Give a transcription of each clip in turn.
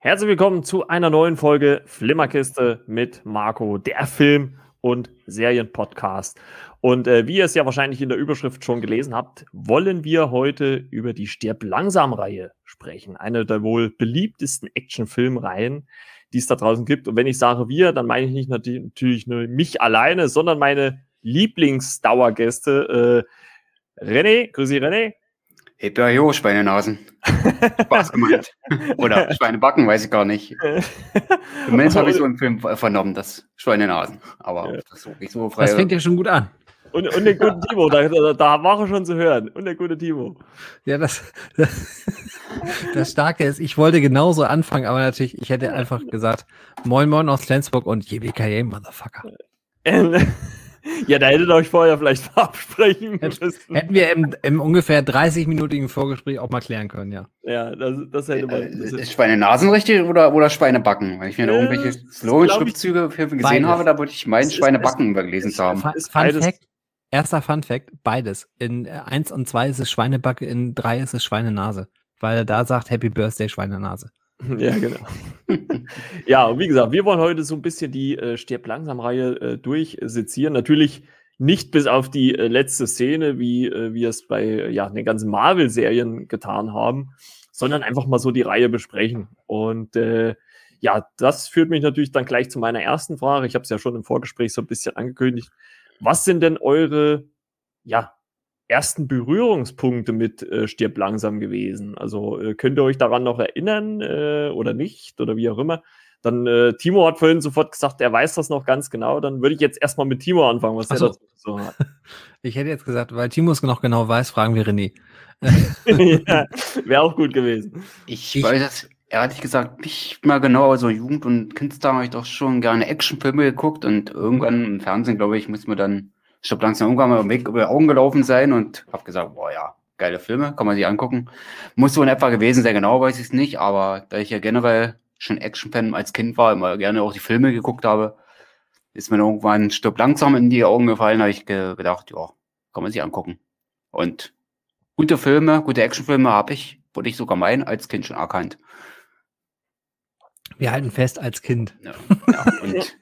Herzlich willkommen zu einer neuen Folge Flimmerkiste mit Marco, der Film- und Serienpodcast. Und äh, wie ihr es ja wahrscheinlich in der Überschrift schon gelesen habt, wollen wir heute über die Stirb langsam-Reihe sprechen. Eine der wohl beliebtesten Actionfilmreihen, die es da draußen gibt. Und wenn ich sage wir, dann meine ich nicht natürlich nur mich alleine, sondern meine Lieblingsdauergäste. Äh, René, grüße René. Hey, Schweinenasen. Spaß gemeint. Oder Schweinebacken, weiß ich gar nicht. Zumindest habe ich so einen Film vernommen, das Schweinenasen. Aber ja. das, so, so frei. Das fängt ja schon gut an. Und, und den guten Timo, da, da, da war er schon zu hören. Und der gute Timo. Ja, das, das, das Starke ist, ich wollte genauso anfangen, aber natürlich, ich hätte einfach gesagt, Moin Moin aus Flensburg und JBKA, Motherfucker. Ja, da hättet ihr euch vorher vielleicht absprechen müssen. Hätten wir im, im ungefähr 30-minütigen Vorgespräch auch mal klären können, ja. Ja, das, das hätte man. Das ist Schweinenasen richtig oder, oder Schweinebacken? Wenn ich mir da irgendwelche Slogan-Schriftzüge gesehen beides. habe, da würde ich meinen Schweinebacken übergelesen haben. Fun, Fun Fact, erster Fun Fact, beides. In 1 und 2 ist es Schweinebacke, in 3 ist es Schweinenase. Weil er da sagt Happy Birthday Schweinenase. Ja, genau. ja, und wie gesagt, wir wollen heute so ein bisschen die äh, Stirb langsam-Reihe äh, durchsezieren. Natürlich nicht bis auf die äh, letzte Szene, wie äh, wir es bei ja, den ganzen Marvel-Serien getan haben, sondern einfach mal so die Reihe besprechen. Und äh, ja, das führt mich natürlich dann gleich zu meiner ersten Frage. Ich habe es ja schon im Vorgespräch so ein bisschen angekündigt. Was sind denn eure ja, ersten Berührungspunkte mit äh, Stirb langsam gewesen? Also äh, könnt ihr euch daran noch erinnern äh, oder nicht oder wie auch immer? Dann äh, Timo hat vorhin sofort gesagt, er weiß das noch ganz genau. Dann würde ich jetzt erstmal mit Timo anfangen, was der dazu so hat. Ich hätte jetzt gesagt, weil Timo es noch genau weiß, fragen wir René. ja, Wäre auch gut gewesen. Ich, ich weiß es ehrlich gesagt nicht mal genau, aber so Jugend- und Kindstag habe ich doch schon gerne Actionfilme geguckt und irgendwann im Fernsehen, glaube ich, muss man dann ich habe langsam irgendwann mal Weg über Augen gelaufen sein und habe gesagt, boah ja, geile Filme, kann man sich angucken. Muss so in etwa gewesen sein, genau weiß ich es nicht, aber da ich ja generell schon Action-Fan als Kind war, immer gerne auch die Filme geguckt habe, ist mir irgendwann Stück langsam in die Augen gefallen, habe ich ge gedacht, ja, kann man sich angucken. Und gute Filme, gute Actionfilme habe ich, wurde ich sogar meinen, als Kind schon erkannt. Wir halten fest als Kind. Ja, ja. und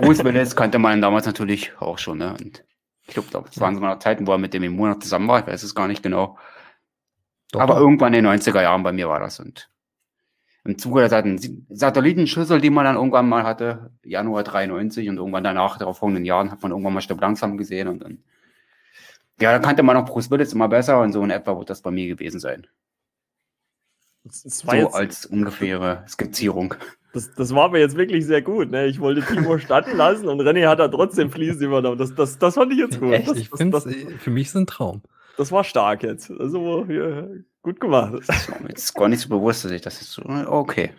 Bruce Willis kannte man damals natürlich auch schon, ne? Und ich glaube, das waren so mal Zeiten, wo er mit dem im Monat zusammen war. Ich weiß es gar nicht genau. Doch. Aber irgendwann in den 90er Jahren bei mir war das. Und im Zuge der Satellitenschüssel, die man dann irgendwann mal hatte, Januar 93 und irgendwann danach, darauf folgenden Jahren, hat man irgendwann mal Stopp langsam gesehen und dann, ja, da kannte man auch Bruce Willis immer besser und so in etwa wird das bei mir gewesen sein. So als ungefähre Skizzierung. Das, das war mir jetzt wirklich sehr gut. Ne? Ich wollte Timo starten lassen und René hat da trotzdem fließend übernommen. Das, das, das fand ich jetzt gut. Echt? Das, ich finde für mich ist ein Traum. Das war stark jetzt. Also ja, gut gemacht. Das ist mir jetzt gar nicht so bewusst, dass ich das jetzt so. Okay.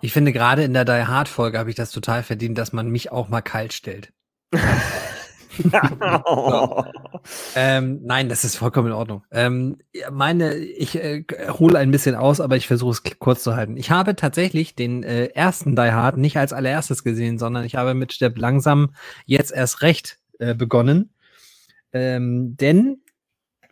Ich finde, gerade in der Die Hard Folge habe ich das total verdient, dass man mich auch mal kalt stellt. ähm, nein, das ist vollkommen in Ordnung. Ähm, meine, ich äh, hole ein bisschen aus, aber ich versuche es kurz zu halten. Ich habe tatsächlich den äh, ersten Die Hard nicht als allererstes gesehen, sondern ich habe mit Stepp langsam jetzt erst recht äh, begonnen. Ähm, denn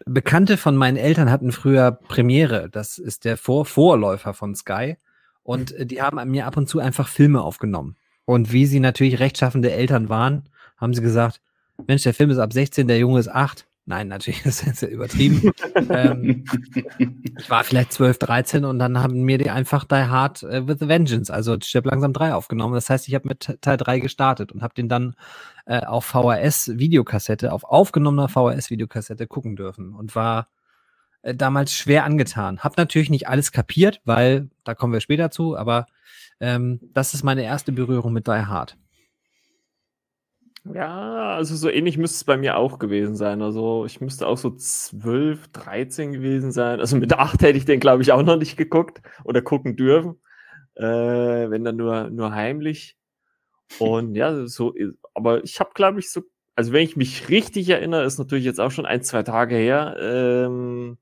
Bekannte von meinen Eltern hatten früher Premiere. Das ist der Vor Vorläufer von Sky. Und äh, die haben mir ab und zu einfach Filme aufgenommen. Und wie sie natürlich rechtschaffende Eltern waren, haben sie gesagt, Mensch, der Film ist ab 16, der Junge ist 8. Nein, natürlich, das ist ja übertrieben. ähm, ich war vielleicht 12, 13 und dann haben mir die einfach Die Hard äh, with a Vengeance, also Stirb langsam 3 aufgenommen. Das heißt, ich habe mit Teil 3 gestartet und habe den dann äh, auf VHS-Videokassette, auf aufgenommener VHS-Videokassette gucken dürfen und war äh, damals schwer angetan. Hab natürlich nicht alles kapiert, weil, da kommen wir später zu, aber ähm, das ist meine erste Berührung mit Die Hard. Ja, also so ähnlich müsste es bei mir auch gewesen sein. Also ich müsste auch so 12, 13 gewesen sein. Also mit 8 hätte ich den, glaube ich, auch noch nicht geguckt oder gucken dürfen. Äh, wenn dann nur, nur heimlich. Und ja, so, aber ich habe, glaube ich, so, also wenn ich mich richtig erinnere, ist natürlich jetzt auch schon ein, zwei Tage her. Ähm,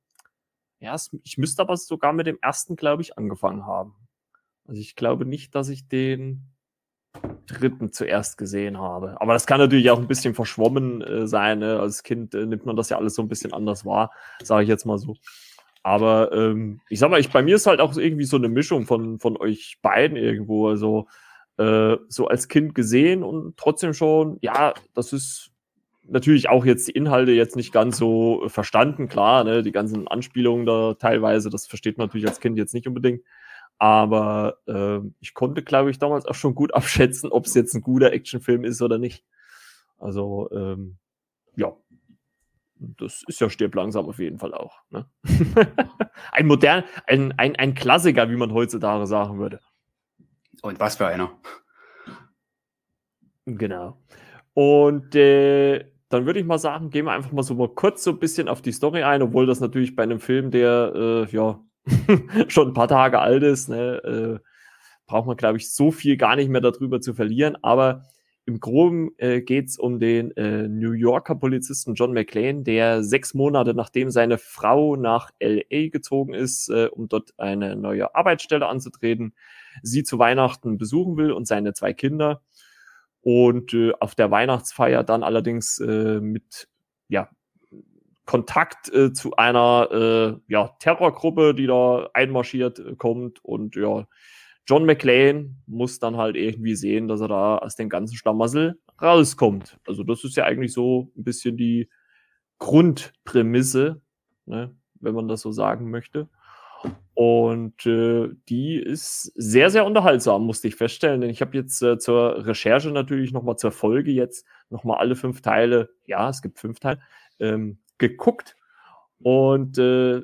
ja, ich müsste aber sogar mit dem ersten, glaube ich, angefangen haben. Also ich glaube nicht, dass ich den dritten zuerst gesehen habe. Aber das kann natürlich auch ein bisschen verschwommen äh, sein. Ne? Als Kind äh, nimmt man das ja alles so ein bisschen anders wahr, sage ich jetzt mal so. Aber ähm, ich sag mal, ich, bei mir ist halt auch irgendwie so eine Mischung von, von euch beiden irgendwo. Also äh, so als Kind gesehen und trotzdem schon, ja, das ist natürlich auch jetzt die Inhalte jetzt nicht ganz so verstanden, klar, ne, die ganzen Anspielungen da teilweise, das versteht man natürlich als Kind jetzt nicht unbedingt. Aber äh, ich konnte, glaube ich, damals auch schon gut abschätzen, ob es jetzt ein guter Actionfilm ist oder nicht. Also, ähm, ja, das ist ja stirb langsam auf jeden Fall auch. Ne? ein modern, ein, ein, ein Klassiker, wie man heutzutage sagen würde. Und was für einer. Genau. Und äh, dann würde ich mal sagen, gehen wir einfach mal so mal kurz so ein bisschen auf die Story ein, obwohl das natürlich bei einem Film, der äh, ja schon ein paar Tage alt ist, ne, äh, braucht man, glaube ich, so viel gar nicht mehr darüber zu verlieren. Aber im Groben äh, geht es um den äh, New Yorker Polizisten John McClane, der sechs Monate nachdem seine Frau nach LA gezogen ist, äh, um dort eine neue Arbeitsstelle anzutreten, sie zu Weihnachten besuchen will und seine zwei Kinder. Und äh, auf der Weihnachtsfeier dann allerdings äh, mit ja, Kontakt äh, zu einer äh, ja, Terrorgruppe, die da einmarschiert äh, kommt und ja, John McClane muss dann halt irgendwie sehen, dass er da aus dem ganzen Schlamassel rauskommt. Also das ist ja eigentlich so ein bisschen die Grundprämisse, ne, wenn man das so sagen möchte. Und äh, die ist sehr, sehr unterhaltsam, musste ich feststellen. Denn ich habe jetzt äh, zur Recherche natürlich nochmal zur Folge jetzt nochmal alle fünf Teile, ja, es gibt fünf Teile, ähm, geguckt. Und äh,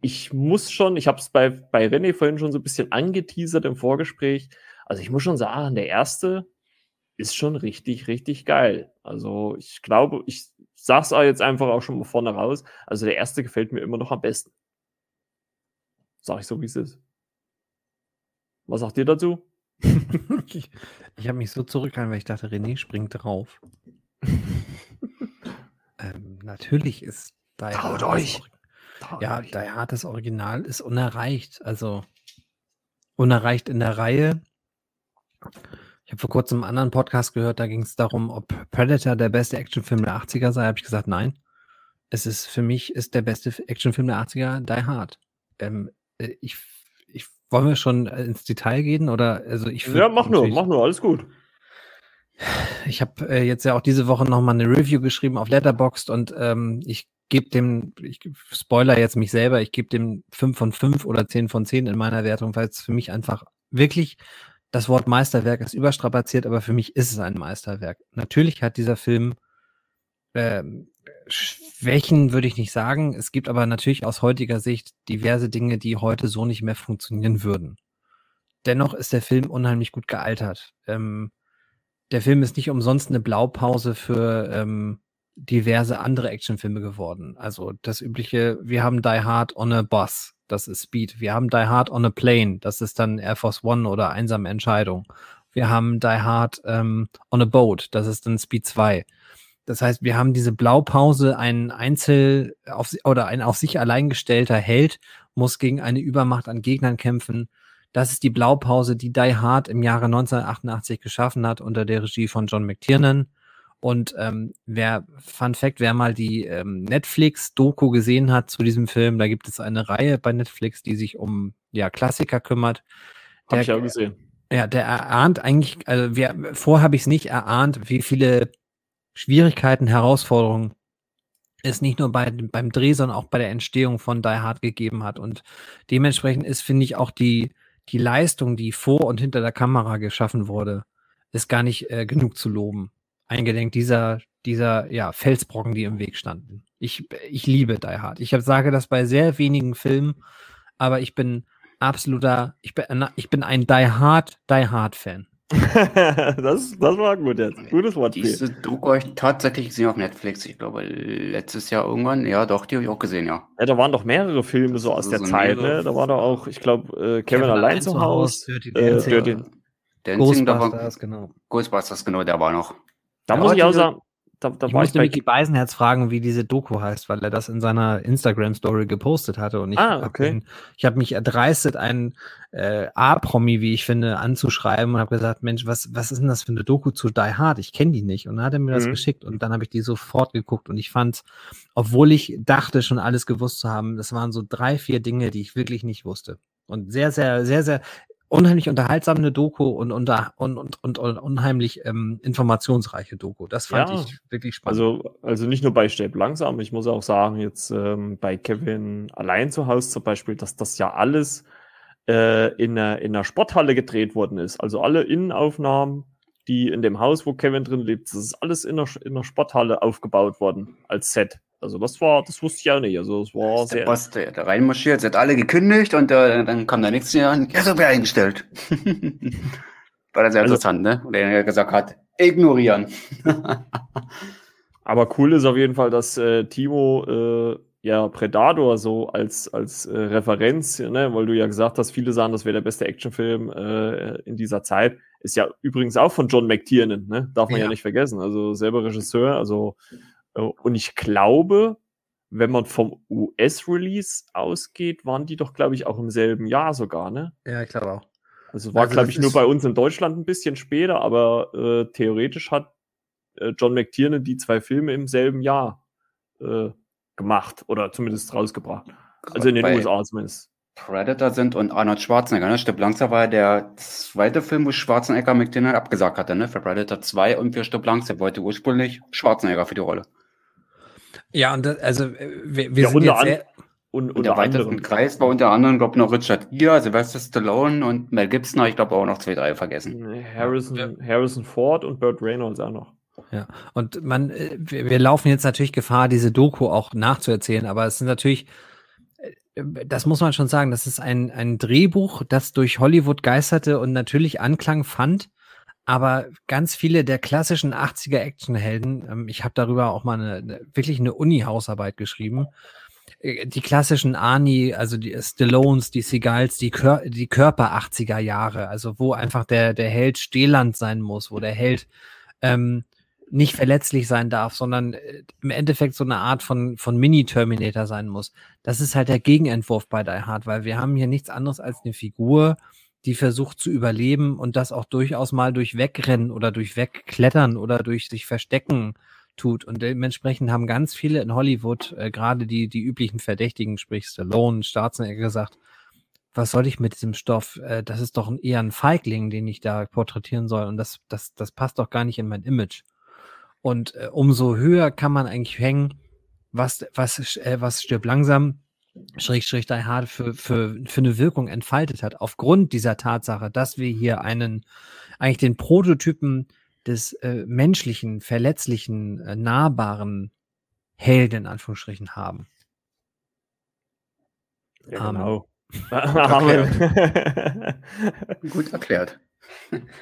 ich muss schon, ich habe es bei, bei René vorhin schon so ein bisschen angeteasert im Vorgespräch. Also ich muss schon sagen, der erste ist schon richtig, richtig geil. Also ich glaube, ich sag's auch jetzt einfach auch schon mal vorne raus. Also der erste gefällt mir immer noch am besten. Sag ich so, wie es ist. Was sagt ihr dazu? ich ich habe mich so zurückgehalten, weil ich dachte, René springt drauf. natürlich ist Die Hard euch! Ja, Die Hard das Original ist unerreicht. Also unerreicht in der Reihe. Ich habe vor kurzem einen anderen Podcast gehört, da ging es darum, ob Predator der beste Actionfilm der 80er sei. Habe ich gesagt, nein. Es ist für mich ist der beste Actionfilm der 80er Die Hard. Ähm, äh, ich, ich wollen wir schon ins Detail gehen oder also ich Ja, mach nur, mach nur, alles gut. Ich habe äh, jetzt ja auch diese Woche nochmal eine Review geschrieben auf Letterboxd und ähm, ich gebe dem, ich spoiler jetzt mich selber, ich gebe dem 5 von 5 oder 10 von 10 in meiner Wertung, weil es für mich einfach wirklich das Wort Meisterwerk ist überstrapaziert, aber für mich ist es ein Meisterwerk. Natürlich hat dieser Film äh, Schwächen, würde ich nicht sagen. Es gibt aber natürlich aus heutiger Sicht diverse Dinge, die heute so nicht mehr funktionieren würden. Dennoch ist der Film unheimlich gut gealtert. Ähm, der Film ist nicht umsonst eine Blaupause für ähm, diverse andere Actionfilme geworden. Also das übliche, wir haben Die Hard on a Bus, das ist Speed. Wir haben Die Hard on a Plane, das ist dann Air Force One oder Einsame Entscheidung. Wir haben Die Hard ähm, on a Boat, das ist dann Speed 2. Das heißt, wir haben diese Blaupause, ein Einzel- auf, oder ein auf sich allein gestellter Held muss gegen eine Übermacht an Gegnern kämpfen. Das ist die Blaupause, die Die Hard im Jahre 1988 geschaffen hat unter der Regie von John McTiernan. Und ähm, wer, Fun Fact, wer mal die ähm, Netflix-Doku gesehen hat zu diesem Film, da gibt es eine Reihe bei Netflix, die sich um ja, Klassiker kümmert. Hab ich auch gesehen. Ja, der erahnt eigentlich, also wer, vorher habe ich es nicht erahnt, wie viele Schwierigkeiten, Herausforderungen es nicht nur bei, beim Dreh, sondern auch bei der Entstehung von Die Hard gegeben hat. Und dementsprechend ist, finde ich, auch die, die Leistung, die vor und hinter der Kamera geschaffen wurde, ist gar nicht äh, genug zu loben eingedenk dieser, dieser ja, Felsbrocken, die im Weg standen. Ich, ich liebe Die Hard. Ich sage das bei sehr wenigen Filmen, aber ich bin absoluter, ich bin, ich bin ein Die Hard, Die Hard Fan. das, das war gut jetzt. Gutes Wort. Diese Doku euch tatsächlich gesehen auf Netflix. Ich glaube, letztes Jahr irgendwann. Ja, doch, die habe ich auch gesehen, ja. Ja, da waren doch mehrere Filme so aus also der so Zeit, ne? Da war doch auch, ich glaube, äh, Kevin, Kevin allein zu Hause. Dirty Dancing. Äh, Dancing, Ghostbusters, genau. Ghostbusters, genau, der war noch. Da ja, muss ich auch sagen, da, da ich musste Micky Beisenherz fragen, wie diese Doku heißt, weil er das in seiner Instagram-Story gepostet hatte. Und ich ah, okay. habe hab mich erdreistet, einen äh, A-Promi, wie ich finde, anzuschreiben und habe gesagt, Mensch, was, was ist denn das für eine Doku zu Die Hard? Ich kenne die nicht. Und dann hat er mir mhm. das geschickt und dann habe ich die sofort geguckt und ich fand, obwohl ich dachte, schon alles gewusst zu haben, das waren so drei, vier Dinge, die ich wirklich nicht wusste. Und sehr, sehr, sehr, sehr, unheimlich unterhaltsame Doku und, und, und, und, und unheimlich ähm, informationsreiche Doku. Das fand ja, ich wirklich spannend. Also, also nicht nur bei Stab langsam, ich muss auch sagen, jetzt ähm, bei Kevin allein zu Hause zum Beispiel, dass das ja alles äh, in, einer, in einer Sporthalle gedreht worden ist. Also alle Innenaufnahmen, die in dem Haus, wo Kevin drin lebt, das ist alles in einer, in einer Sporthalle aufgebaut worden als Set. Also das war, das wusste ich auch nicht. Also es war sehr. Der Boss, der, der reinmarschiert, sie hat alle gekündigt und äh, dann kam der nächste Jahr und ja, so wäre eingestellt. war dann sehr also, interessant, ne? Und er gesagt hat, ignorieren. aber cool ist auf jeden Fall, dass äh, Timo äh, ja Predator so als, als äh, Referenz, ne, weil du ja gesagt hast, viele sagen, das wäre der beste Actionfilm äh, in dieser Zeit. Ist ja übrigens auch von John McTiernan, ne? Darf man ja, ja nicht vergessen. Also selber Regisseur, also und ich glaube, wenn man vom US-Release ausgeht, waren die doch, glaube ich, auch im selben Jahr sogar, ne? Ja, ich glaube auch. Also war, also glaube ich, nur bei uns in Deutschland ein bisschen später, aber äh, theoretisch hat äh, John McTiernan die zwei Filme im selben Jahr äh, gemacht oder zumindest rausgebracht. Also in den USA zumindest. Predator sind und Arnold Schwarzenegger, ne? Stück langsam war der zweite Film, wo Schwarzenegger McTiernan abgesagt hatte, ne? Für Predator 2 und für Stück langsam wollte ursprünglich Schwarzenegger für die Rolle. Ja, und das, also äh, wir, wir ja, sind jetzt sehr, und, und der weiteren Kreis war unter anderem, glaube ich, noch Richard Gere, Sylvester Stallone und Mel Gibson, ich glaube auch noch zwei, drei vergessen. Harrison, ja. Harrison Ford und Burt Reynolds auch noch. Ja, und man, äh, wir, wir laufen jetzt natürlich Gefahr, diese Doku auch nachzuerzählen, aber es sind natürlich, äh, das muss man schon sagen, das ist ein, ein Drehbuch, das durch Hollywood geisterte und natürlich Anklang fand. Aber ganz viele der klassischen 80er Actionhelden, ähm, ich habe darüber auch mal eine, eine wirklich eine Uni-Hausarbeit geschrieben. Äh, die klassischen Arnie, also die Stallones, die Seagulls, die, Kör die Körper 80er Jahre, also wo einfach der, der Held Stehland sein muss, wo der Held ähm, nicht verletzlich sein darf, sondern äh, im Endeffekt so eine Art von, von Mini-Terminator sein muss. Das ist halt der Gegenentwurf bei Die Hard, weil wir haben hier nichts anderes als eine Figur, die versucht zu überleben und das auch durchaus mal durch Wegrennen oder durch Wegklettern oder durch sich verstecken tut. Und dementsprechend haben ganz viele in Hollywood, äh, gerade die, die üblichen Verdächtigen, sprich Stallone, Schwarzenegger gesagt, was soll ich mit diesem Stoff? Äh, das ist doch eher ein Feigling, den ich da porträtieren soll. Und das, das, das passt doch gar nicht in mein Image. Und äh, umso höher kann man eigentlich hängen, was, was, äh, was stirbt langsam Schrägstrich Die Hard für, für, für eine Wirkung entfaltet hat, aufgrund dieser Tatsache, dass wir hier einen, eigentlich den Prototypen des äh, menschlichen, verletzlichen, äh, nahbaren Helden in Anführungsstrichen haben. Ja, genau. Amen. Gut erklärt.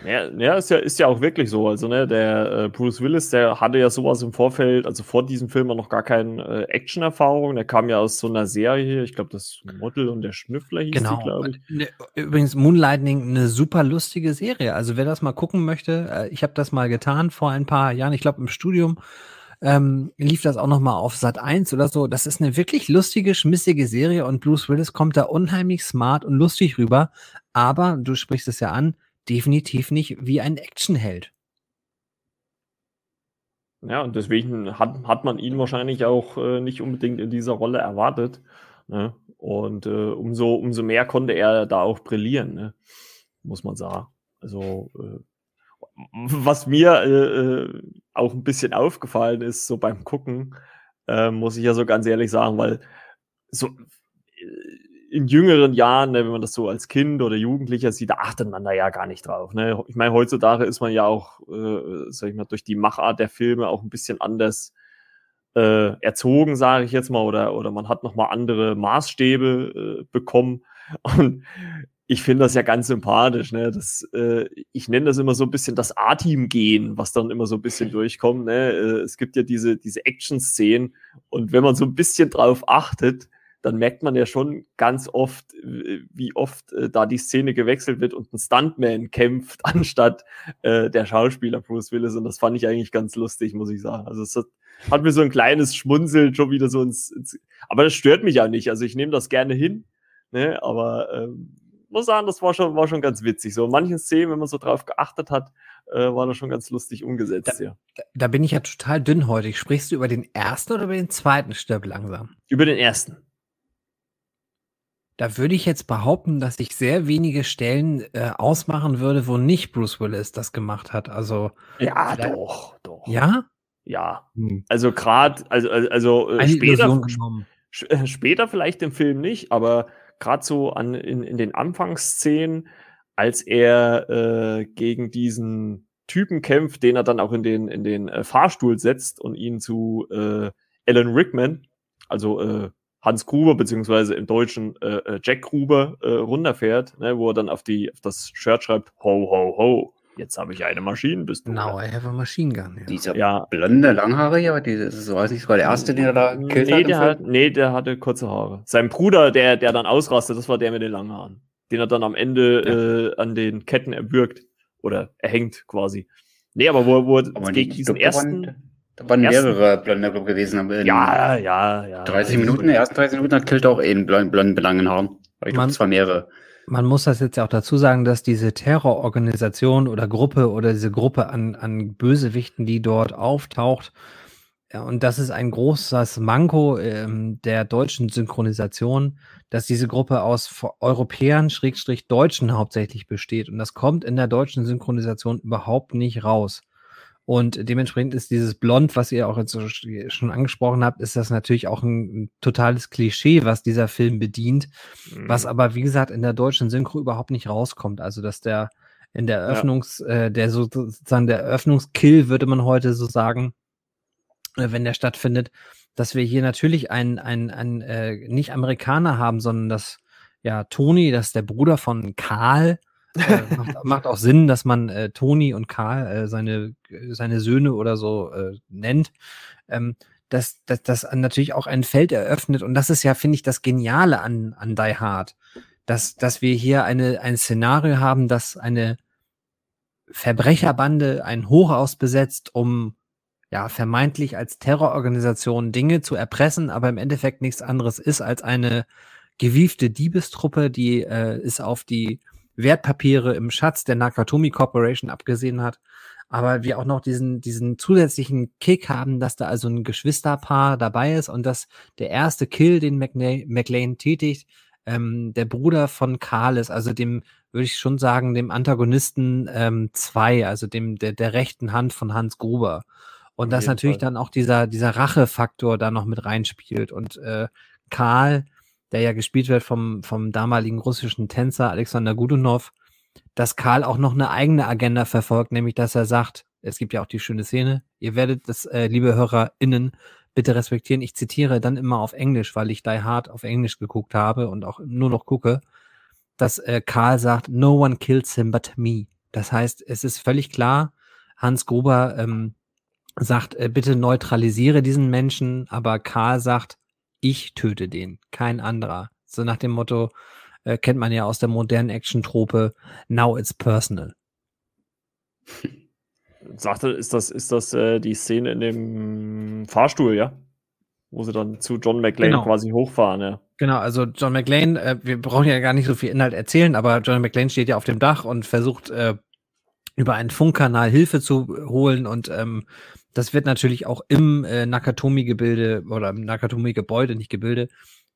Ja, ja, ist ja, ist ja auch wirklich so. Also, ne, der äh, Bruce Willis, der hatte ja sowas im Vorfeld, also vor diesem Film noch gar keine äh, Action-Erfahrung. Der kam ja aus so einer Serie, ich glaube, das Model und der Schnüffler hieß genau. glaube ich. Ne, übrigens, Moonlightning, eine super lustige Serie. Also, wer das mal gucken möchte, äh, ich habe das mal getan vor ein paar Jahren, ich glaube, im Studium. Ähm, lief das auch noch mal auf Sat 1 oder so. Das ist eine wirklich lustige, schmissige Serie und Bruce Willis kommt da unheimlich smart und lustig rüber. Aber du sprichst es ja an, definitiv nicht wie ein Actionheld. Ja, und deswegen hat, hat man ihn wahrscheinlich auch äh, nicht unbedingt in dieser Rolle erwartet. Ne? Und äh, umso, umso mehr konnte er da auch brillieren, ne? muss man sagen. Also, äh, was mir äh, äh, auch ein bisschen aufgefallen ist, so beim Gucken, äh, muss ich ja so ganz ehrlich sagen, weil so in jüngeren Jahren, ne, wenn man das so als Kind oder Jugendlicher sieht, da achtet man da ja gar nicht drauf. Ne? Ich meine, heutzutage ist man ja auch, äh, sag ich mal, durch die Machart der Filme auch ein bisschen anders äh, erzogen, sage ich jetzt mal, oder, oder man hat nochmal andere Maßstäbe äh, bekommen. Und ich finde das ja ganz sympathisch. Ne? Das, äh, ich nenne das immer so ein bisschen das A-Team-Gehen, was dann immer so ein bisschen durchkommt. Ne? Äh, es gibt ja diese, diese Action-Szenen und wenn man so ein bisschen drauf achtet, dann merkt man ja schon ganz oft, wie oft äh, da die Szene gewechselt wird und ein Stuntman kämpft, anstatt äh, der Schauspieler Bruce Willis. Und das fand ich eigentlich ganz lustig, muss ich sagen. Also es hat, hat mir so ein kleines Schmunzeln schon wieder so ins, ins aber das stört mich ja nicht. Also ich nehme das gerne hin, ne? aber ähm, muss sagen, das war schon, war schon ganz witzig. So in manchen Szenen, wenn man so drauf geachtet hat, äh, war das schon ganz lustig umgesetzt. Da, ja. da bin ich ja total dünnhäutig. Sprichst du über den ersten oder über den zweiten Stirb langsam? Über den ersten. Da würde ich jetzt behaupten, dass ich sehr wenige Stellen äh, ausmachen würde, wo nicht Bruce Willis das gemacht hat. Also ja, doch, doch. Ja, ja. Hm. Also gerade, also also äh, später, äh, später vielleicht im Film nicht, aber gerade so an in, in den Anfangsszenen, als er äh, gegen diesen Typen kämpft, den er dann auch in den in den äh, Fahrstuhl setzt und ihn zu äh, Alan Rickman, also äh, Hans Gruber, beziehungsweise im Deutschen äh, äh, Jack Gruber äh, runterfährt, ne, wo er dann auf, die, auf das Shirt schreibt, ho, ho, ho, jetzt habe ich eine Maschinenpistole. Now I have a machine gun. Ja. Dieser ja. blonde, langhaarige, die, das weiß nicht, war der erste, den er da killt nee, hat, der hat. Nee, der hatte kurze Haare. Sein Bruder, der, der dann ausrastet, das war der mit den langen Haaren. Den er dann am Ende ja. äh, an den Ketten erwürgt. Oder erhängt quasi. Nee, aber wo, wo aber gegen diesen ersten... Da waren mehrere blonde Club gewesen. Ja, ja, ja. 30 Minuten, die ersten 30 Minuten hat Kilt auch eben blonden, blonden belangen Haaren. Ich glaube, es waren mehrere. Man muss das jetzt ja auch dazu sagen, dass diese Terrororganisation oder Gruppe oder diese Gruppe an, an Bösewichten, die dort auftaucht, ja, und das ist ein großes Manko ähm, der deutschen Synchronisation, dass diese Gruppe aus Europäern, Schrägstrich Deutschen hauptsächlich besteht. Und das kommt in der deutschen Synchronisation überhaupt nicht raus. Und dementsprechend ist dieses Blond, was ihr auch jetzt schon angesprochen habt, ist das natürlich auch ein, ein totales Klischee, was dieser Film bedient, mhm. was aber, wie gesagt, in der deutschen Synchro überhaupt nicht rauskommt. Also, dass der in der Eröffnungs, ja. äh, der sozusagen der Eröffnungskill, würde man heute so sagen, äh, wenn der stattfindet, dass wir hier natürlich einen, einen, einen äh, nicht Amerikaner haben, sondern dass ja Tony, das ist der Bruder von Karl, äh, macht, macht, auch Sinn, dass man äh, Toni und Karl, äh, seine, seine Söhne oder so äh, nennt. Ähm, dass das, das natürlich auch ein Feld eröffnet. Und das ist ja, finde ich, das Geniale an, an Die Hard. Dass, dass wir hier eine, ein Szenario haben, dass eine Verbrecherbande ein Hochhaus besetzt, um ja vermeintlich als Terrororganisation Dinge zu erpressen, aber im Endeffekt nichts anderes ist als eine gewiefte Diebestruppe, die äh, ist auf die Wertpapiere im Schatz der Nakatomi Corporation abgesehen hat. Aber wir auch noch diesen, diesen zusätzlichen Kick haben, dass da also ein Geschwisterpaar dabei ist und dass der erste Kill, den McLean tätigt, ähm, der Bruder von Karl ist, also dem, würde ich schon sagen, dem Antagonisten 2, ähm, also dem, der, der rechten Hand von Hans Gruber. Und dass natürlich Fall. dann auch dieser, dieser Rachefaktor da noch mit reinspielt. Und äh, Karl, der ja gespielt wird vom, vom damaligen russischen Tänzer Alexander Gudunov, dass Karl auch noch eine eigene Agenda verfolgt, nämlich dass er sagt, es gibt ja auch die schöne Szene, ihr werdet das, äh, liebe HörerInnen, bitte respektieren. Ich zitiere dann immer auf Englisch, weil ich Die Hard auf Englisch geguckt habe und auch nur noch gucke, dass äh, Karl sagt, no one kills him but me. Das heißt, es ist völlig klar, Hans Gruber ähm, sagt, äh, bitte neutralisiere diesen Menschen, aber Karl sagt, ich töte den, kein anderer. So nach dem Motto, äh, kennt man ja aus der modernen Action-Trope, now it's personal. Sagte, ist das, ist das äh, die Szene in dem Fahrstuhl, ja? Wo sie dann zu John McLean genau. quasi hochfahren, ja. Genau, also John McLean, äh, wir brauchen ja gar nicht so viel Inhalt erzählen, aber John McLean steht ja auf dem Dach und versucht äh, über einen Funkkanal Hilfe zu holen und ähm, das wird natürlich auch im äh, Nakatomi-Gebilde oder im Nakatomi-Gebäude, nicht Gebilde,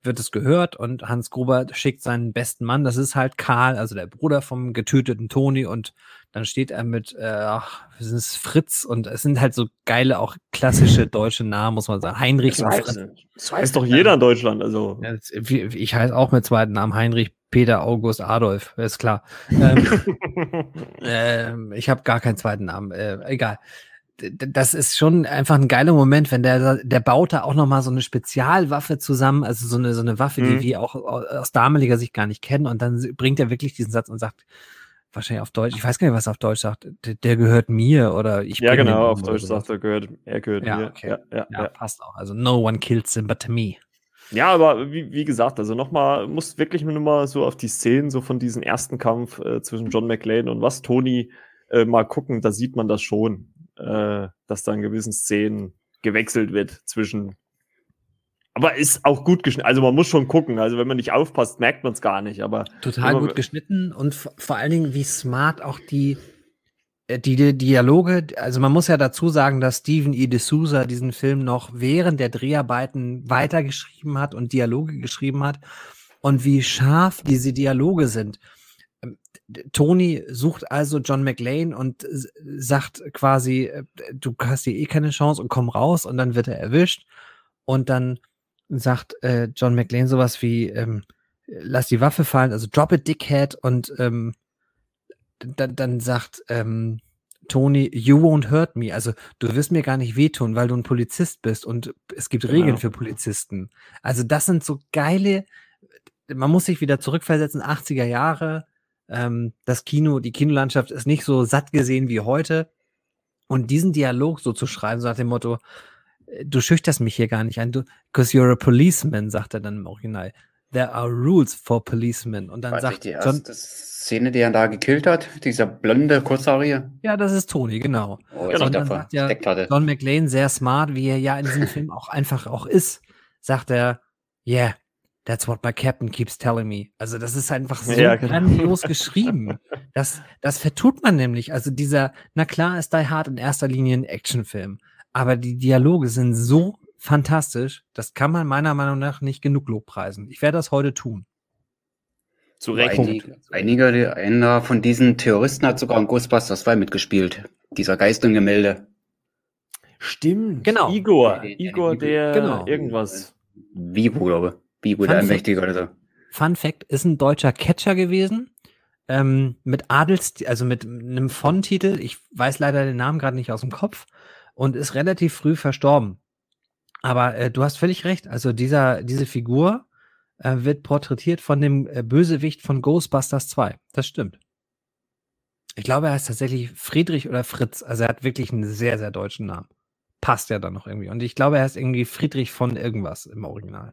wird es gehört und Hans Gruber schickt seinen besten Mann, das ist halt Karl, also der Bruder vom getöteten Toni und dann steht er mit, äh, ach, es ist Fritz und es sind halt so geile, auch klassische deutsche Namen, muss man sagen. Heinrich das weiß, das weiß doch jeder in Deutschland, also. Ich heiße auch mit zweiten Namen Heinrich Peter August Adolf, ist klar. ähm, äh, ich habe gar keinen zweiten Namen, äh, egal das ist schon einfach ein geiler Moment, wenn der, der baut da auch nochmal so eine Spezialwaffe zusammen, also so eine, so eine Waffe, mhm. die wir auch aus damaliger Sicht gar nicht kennen. Und dann bringt er wirklich diesen Satz und sagt, wahrscheinlich auf Deutsch, ich weiß gar nicht, was er auf Deutsch sagt, der, der gehört mir oder ich Ja, genau, auf Deutsch sagt er, gehört, er gehört ja, mir. Okay. Ja, ja, ja, ja, passt auch. Also, no one kills him but me. Ja, aber wie, wie gesagt, also nochmal, muss wirklich nur mal so auf die Szenen so von diesem ersten Kampf äh, zwischen John McLean und was Tony äh, mal gucken, da sieht man das schon, äh, dass da in gewissen Szenen gewechselt wird zwischen. Aber ist auch gut geschnitten. Also man muss schon gucken. Also wenn man nicht aufpasst, merkt man es gar nicht. Aber total gut geschnitten und vor allen Dingen, wie smart auch die, äh, die, die Dialoge, also man muss ja dazu sagen, dass Steven E. D'Souza diesen Film noch während der Dreharbeiten weitergeschrieben hat und Dialoge geschrieben hat und wie scharf diese Dialoge sind. Tony sucht also John McLean und sagt quasi, äh, du hast hier eh keine Chance und komm raus und dann wird er erwischt und dann sagt äh, John McLean sowas wie, ähm, lass die Waffe fallen, also drop it, dickhead und ähm, dann, dann sagt ähm, Tony, you won't hurt me. Also du wirst mir gar nicht wehtun, weil du ein Polizist bist und es gibt genau. Regeln für Polizisten. Also das sind so geile, man muss sich wieder zurückversetzen, 80er Jahre, ähm, das Kino, die Kinolandschaft ist nicht so satt gesehen wie heute. Und diesen Dialog so zu schreiben, so nach dem Motto, äh, du schüchterst mich hier gar nicht ein, du, because you're a policeman, sagt er dann im Original. There are rules for policemen. Und dann Weiß sagt ich, die erste John, Szene, die er da gekillt hat, dieser blonde Kurzhaarige. Ja, das ist Tony, genau. Oh, genau. Und dann sagt ja John McLean sehr smart, wie er ja in diesem Film auch einfach auch ist, sagt er, yeah, That's what my captain keeps telling me. Also das ist einfach so ja, genau. grandios geschrieben. Das, das vertut man nämlich. Also dieser, na klar ist Die Hard in erster Linie ein Actionfilm, aber die Dialoge sind so fantastisch, das kann man meiner Meinung nach nicht genug Lobpreisen. Ich werde das heute tun. Zu Recht. Einige, einige einer von diesen Terroristen hat sogar in Ghostbusters 2 mitgespielt. Dieser Geist und Gemälde. Stimmt. Genau. Igor. Igor, der genau. irgendwas. Vivo, glaube wie wurde ein Mächtiger oder so. Fun Fact, ist ein deutscher Catcher gewesen. Ähm, mit Adels, also mit einem Von-Titel, ich weiß leider den Namen gerade nicht aus dem Kopf, und ist relativ früh verstorben. Aber äh, du hast völlig recht. Also dieser, diese Figur äh, wird porträtiert von dem äh, Bösewicht von Ghostbusters 2. Das stimmt. Ich glaube, er heißt tatsächlich Friedrich oder Fritz. Also er hat wirklich einen sehr, sehr deutschen Namen. Passt ja dann noch irgendwie. Und ich glaube, er heißt irgendwie Friedrich von irgendwas im Original.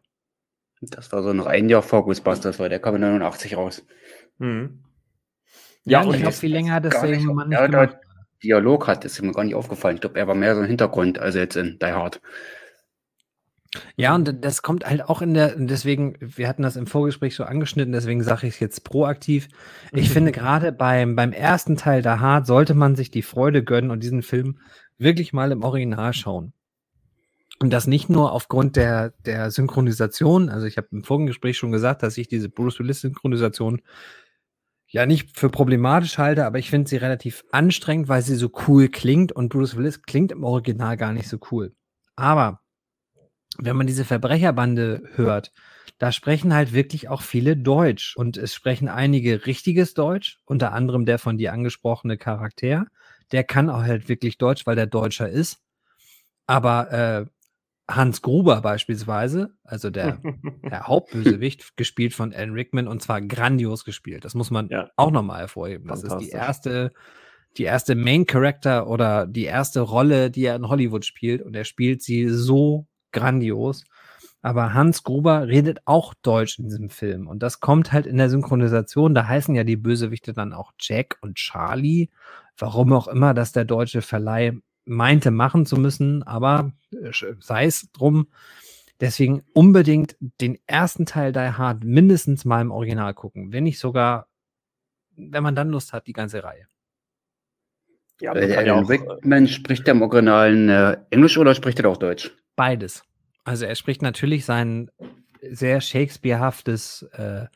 Das war so noch ein Jahr vor Ghostbusters, weil der kam in 89 raus. Mhm. Ja, ja, und ich glaube, viel länger hat das der junge Mann nicht gemacht. Dialog hat, ist mir gar nicht aufgefallen. Ich glaube, er war mehr so ein Hintergrund, als jetzt in Die Hard. Ja, und das kommt halt auch in der, deswegen, wir hatten das im Vorgespräch so angeschnitten, deswegen sage ich es jetzt proaktiv. Ich finde gerade beim, beim ersten Teil der Hard sollte man sich die Freude gönnen und diesen Film wirklich mal im Original schauen. Und das nicht nur aufgrund der, der Synchronisation, also ich habe im vorigen Gespräch schon gesagt, dass ich diese Bruce Willis-Synchronisation ja nicht für problematisch halte, aber ich finde sie relativ anstrengend, weil sie so cool klingt und Bruce Willis klingt im Original gar nicht so cool. Aber wenn man diese Verbrecherbande hört, da sprechen halt wirklich auch viele Deutsch und es sprechen einige richtiges Deutsch, unter anderem der von dir angesprochene Charakter, der kann auch halt wirklich Deutsch, weil der Deutscher ist. Aber äh, Hans Gruber beispielsweise, also der, der Hauptbösewicht, gespielt von Alan Rickman und zwar grandios gespielt. Das muss man ja. auch nochmal hervorheben. Das ist die erste, die erste Main Character oder die erste Rolle, die er in Hollywood spielt und er spielt sie so grandios. Aber Hans Gruber redet auch Deutsch in diesem Film und das kommt halt in der Synchronisation. Da heißen ja die Bösewichte dann auch Jack und Charlie. Warum auch immer, dass der deutsche Verleih meinte machen zu müssen, aber äh, sei es drum. Deswegen unbedingt den ersten Teil Die Hard mindestens mal im Original gucken, wenn nicht sogar, wenn man dann Lust hat, die ganze Reihe. Ja, äh, der Alan Rickman spricht er im Originalen äh, Englisch oder spricht er auch Deutsch? Beides. Also er spricht natürlich sein sehr Shakespearehaftes äh,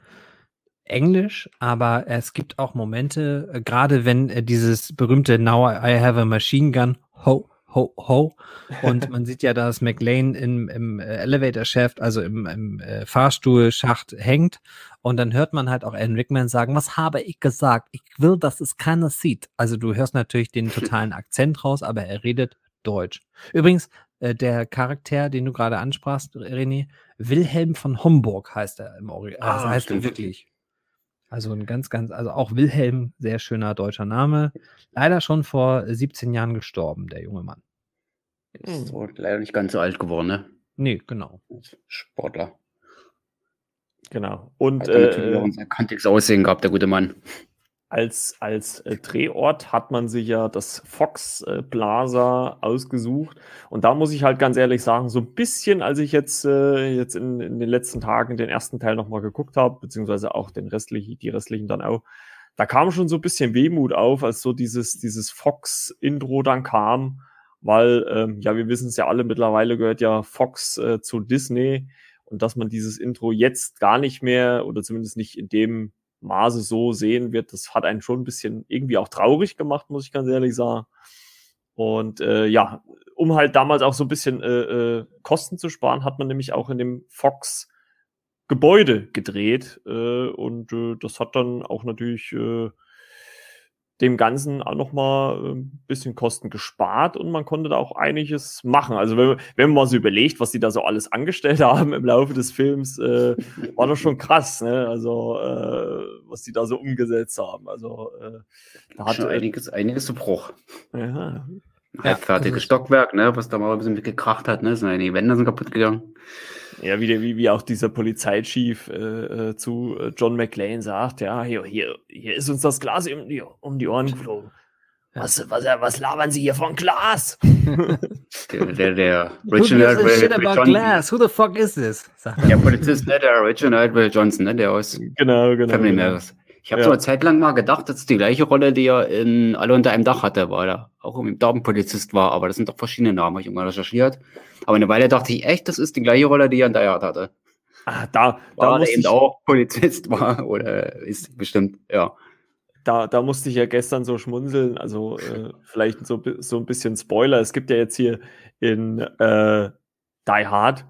Englisch, aber es gibt auch Momente, gerade wenn äh, dieses berühmte Now I have a machine gun, ho, ho, ho. Und man sieht ja, dass McLean im, im äh, Elevator Shaft, also im, im äh, Fahrstuhlschacht hängt. Und dann hört man halt auch Alan Rickman sagen, was habe ich gesagt? Ich will, dass es keiner sieht. Also du hörst natürlich den totalen Akzent raus, aber er redet Deutsch. Übrigens, äh, der Charakter, den du gerade ansprachst, René, Wilhelm von Homburg heißt er im Original. Ah, das heißt er wirklich. Also ein ganz, ganz, also auch Wilhelm, sehr schöner deutscher Name. Leider schon vor 17 Jahren gestorben, der junge Mann. Ist so leider nicht ganz so alt geworden, ne? Nee, genau. Sportler. Genau. Und Hat natürlich äh, auch ein sehr kantiges Aussehen gehabt, der gute Mann. Als, als äh, Drehort hat man sich ja das Fox äh, Plaza ausgesucht. Und da muss ich halt ganz ehrlich sagen, so ein bisschen, als ich jetzt, äh, jetzt in, in den letzten Tagen den ersten Teil nochmal geguckt habe, beziehungsweise auch den restlichen, die restlichen dann auch, da kam schon so ein bisschen Wehmut auf, als so dieses, dieses Fox-Intro dann kam, weil, ähm, ja, wir wissen es ja alle, mittlerweile gehört ja Fox äh, zu Disney und dass man dieses Intro jetzt gar nicht mehr oder zumindest nicht in dem Maße so sehen wird, das hat einen schon ein bisschen irgendwie auch traurig gemacht, muss ich ganz ehrlich sagen. Und äh, ja, um halt damals auch so ein bisschen äh, äh, Kosten zu sparen, hat man nämlich auch in dem Fox Gebäude gedreht. Äh, und äh, das hat dann auch natürlich äh, dem Ganzen auch nochmal ein bisschen Kosten gespart und man konnte da auch einiges machen. Also wenn, wenn man mal so überlegt, was die da so alles angestellt haben im Laufe des Films, äh, war das schon krass, ne? Also äh, was die da so umgesetzt haben. Also äh, da hat Schon äh, einiges, einiges zu Bruch. ja, Halbfertiges also- Stockwerk, ne, was da mal ein bisschen mitgekracht hat, ne? Sind einige Wände sind kaputt gegangen. Ja, wie, der, wie, wie auch dieser Polizeichief äh, äh, zu äh, John McClane sagt, ja, hier, hier, hier ist uns das Glas um die, um die Ohren geflogen. Was, was, was labern Sie hier von Glas? Der, der, der Who Reginald a shit about Johnson. glass? Who the fuck is this? Er. Der Polizist, ne, der Reginald Will Johnson, ne, der aus genau, genau. Family genau. Matters. Ich habe Ja. so eine Zeit lang mal gedacht, das ist die gleiche Rolle, die er in Alle unter einem Dach hatte, weil er auch im Damenpolizist war, aber das sind doch verschiedene Namen, habe ich irgendwann recherchiert. Aber eine Weile dachte ich echt, das ist die gleiche Rolle, die er in Die Hard hatte. Ah, da, da, Weil er eben ich, auch Polizist war oder ist bestimmt, ja. da, da musste ich ja gestern so schmunzeln. Also äh, vielleicht so, so ein bisschen Spoiler. Es gibt ja jetzt hier in äh, Die Hard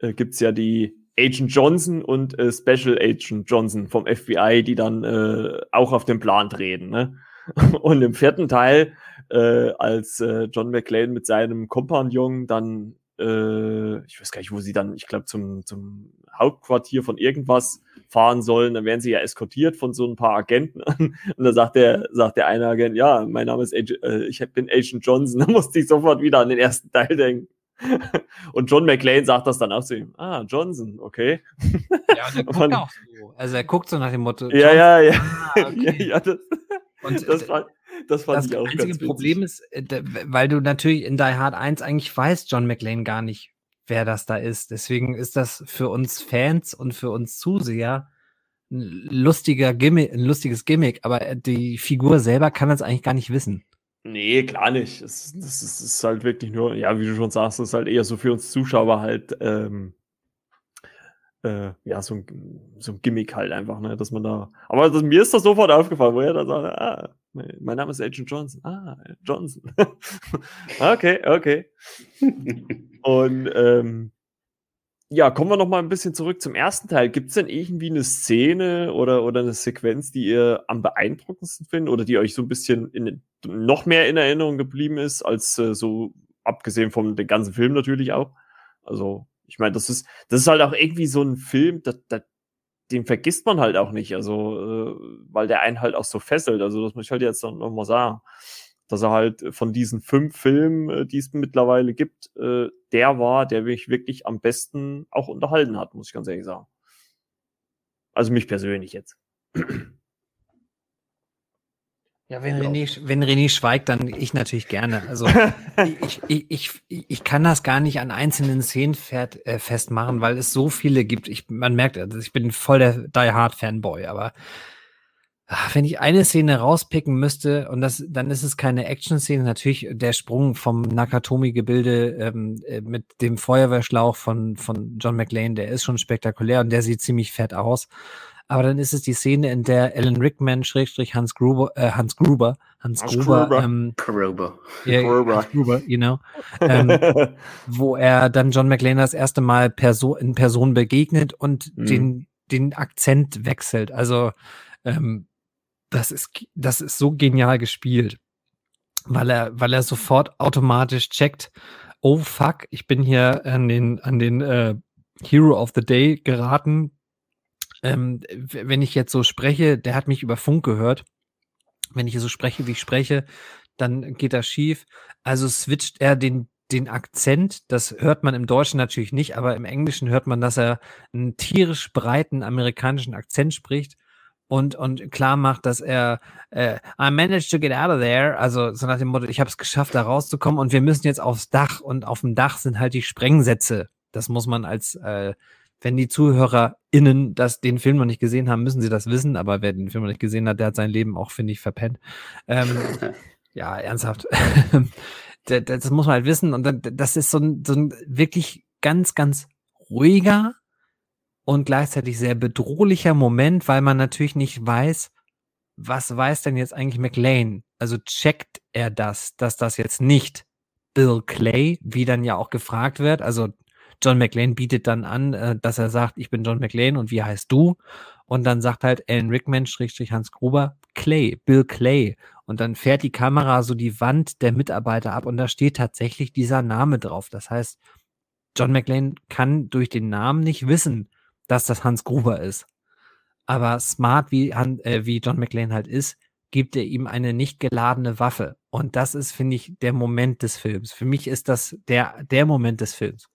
äh, gibt es ja die Agent Johnson und äh, Special Agent Johnson vom FBI, die dann äh, auch auf dem Plan treten. Ne? Und im vierten Teil, äh, als äh, John McClane mit seinem Kompagnon dann, äh, ich weiß gar nicht, wo sie dann, ich glaube, zum, zum Hauptquartier von irgendwas fahren sollen, dann werden sie ja eskortiert von so ein paar Agenten. Und da sagt der, sagt der eine Agent, ja, mein Name ist Agent, äh, ich bin Agent Johnson. Da musste ich sofort wieder an den ersten Teil denken. Und John McClane sagt das dann auch zu ihm. Ah, Johnson, okay. Ja, und er guckt auch so. Also er guckt so nach dem Motto. Ja, ja, ja. Ah, okay. ja, das, Und das äh, fand, das fand das ich auch einzige ganz witzig. Problem ist, äh, weil du natürlich in Die Hard 1 eigentlich weißt, John McClane gar nicht, wer das da ist. Deswegen ist das für uns Fans und für uns Zuseher ein lustiger Gimmick, ein lustiges Gimmick, aber äh, die Figur selber kann das eigentlich gar nicht wissen. Nee, klar nicht. Es, das ist, ist halt wirklich nur, ja, wie du schon sagst, das ist halt eher so für uns Zuschauer halt, ähm, äh, ja, so ein, so ein Gimmick halt einfach, ne, dass man da, aber das, mir ist das sofort aufgefallen, wo er dann sagt, ah, mein mein Name ist Agent Johnson. Ah, Johnson. okay, okay. Und ähm, ja, kommen wir noch mal ein bisschen zurück zum ersten Teil. Gibt es denn irgendwie eine Szene oder, oder eine Sequenz, die ihr am beeindruckendsten findet oder die euch so ein bisschen in, noch mehr in Erinnerung geblieben ist, als äh, so, abgesehen vom den ganzen Film natürlich auch? Also, ich meine, das ist, das ist halt auch irgendwie so ein Film, das, das, den vergisst man halt auch nicht, also, äh, weil der einen halt auch so fesselt. Also, das muss ich halt jetzt noch mal sagen dass er halt von diesen fünf Filmen, äh, die es mittlerweile gibt, äh, der war, der mich wirklich am besten auch unterhalten hat, muss ich ganz ehrlich sagen. Also mich persönlich jetzt. Ja, wenn. René, wenn René schweigt, dann ich natürlich gerne. Also ich, ich, ich, ich kann das gar nicht an einzelnen Szenen fährt, äh, festmachen, weil es so viele gibt. Ich, man merkt, also ich bin voll der Die Hard Fanboy, aber ah, wenn ich eine Szene rauspicken müsste, und das, dann ist es keine Action-Szene, natürlich der Sprung vom Nakatomi-Gebilde ähm, äh, mit dem Feuerwehrschlauch von, von John McLean, der ist schon spektakulär und der sieht ziemlich fett aus. Aber dann ist es die Szene, in der Alan Rickman, Schrägstrich Hans Gruber, äh, Hans Gruber, Hans, Hans Gruber, Gruber. ähm, Krober. ja, Gruber. Hans Gruber, you know, ähm, wo er dann John McLean das erste Mal Perso in Person begegnet und Mhm. den, den Akzent wechselt. Also ähm, das ist, das ist so genial gespielt, weil er, weil er sofort automatisch checkt, oh fuck, ich bin hier an den, an den äh, Hero of the Day geraten. Ähm, wenn ich jetzt so spreche, der hat mich über Funk gehört. Wenn ich so spreche, wie ich spreche, dann geht das schief. Also switcht er den, den Akzent, das hört man im Deutschen natürlich nicht, aber im Englischen hört man, dass er einen tierisch breiten amerikanischen Akzent spricht und, und klar macht, dass er äh, I managed to get out of there, also so nach dem Motto, ich habe es geschafft, da rauszukommen und wir müssen jetzt aufs Dach und auf dem Dach sind halt die Sprengsätze. Das muss man als, äh, wenn die ZuhörerInnen das, den Film noch nicht gesehen haben, müssen sie das wissen, aber wer den Film noch nicht gesehen hat, der hat sein Leben auch, finde ich, verpennt. Ähm, ja, ernsthaft. das muss man halt wissen und das ist so ein, so ein wirklich ganz, ganz ruhiger, und gleichzeitig sehr bedrohlicher Moment, weil man natürlich nicht weiß, was weiß denn jetzt eigentlich McLean? Also checkt er das, dass das jetzt nicht Bill Clay, wie dann ja auch gefragt wird. Also John McLean bietet dann an, äh, dass er sagt, ich bin John McLean und wie heißt du? Und dann sagt halt Alan Rickman, Schrägstrich Hans Gruber, Clay, Bill Clay. Und dann fährt die Kamera so die Wand der Mitarbeiter ab und da steht tatsächlich dieser Name drauf. Das heißt, John McLean kann durch den Namen nicht wissen, dass das Hans Gruber ist. Aber smart wie, Han, äh, wie John McLean halt ist, gibt er ihm eine nicht geladene Waffe. Und das ist, finde ich, der Moment des Films. Für mich ist das der, der Moment des Films.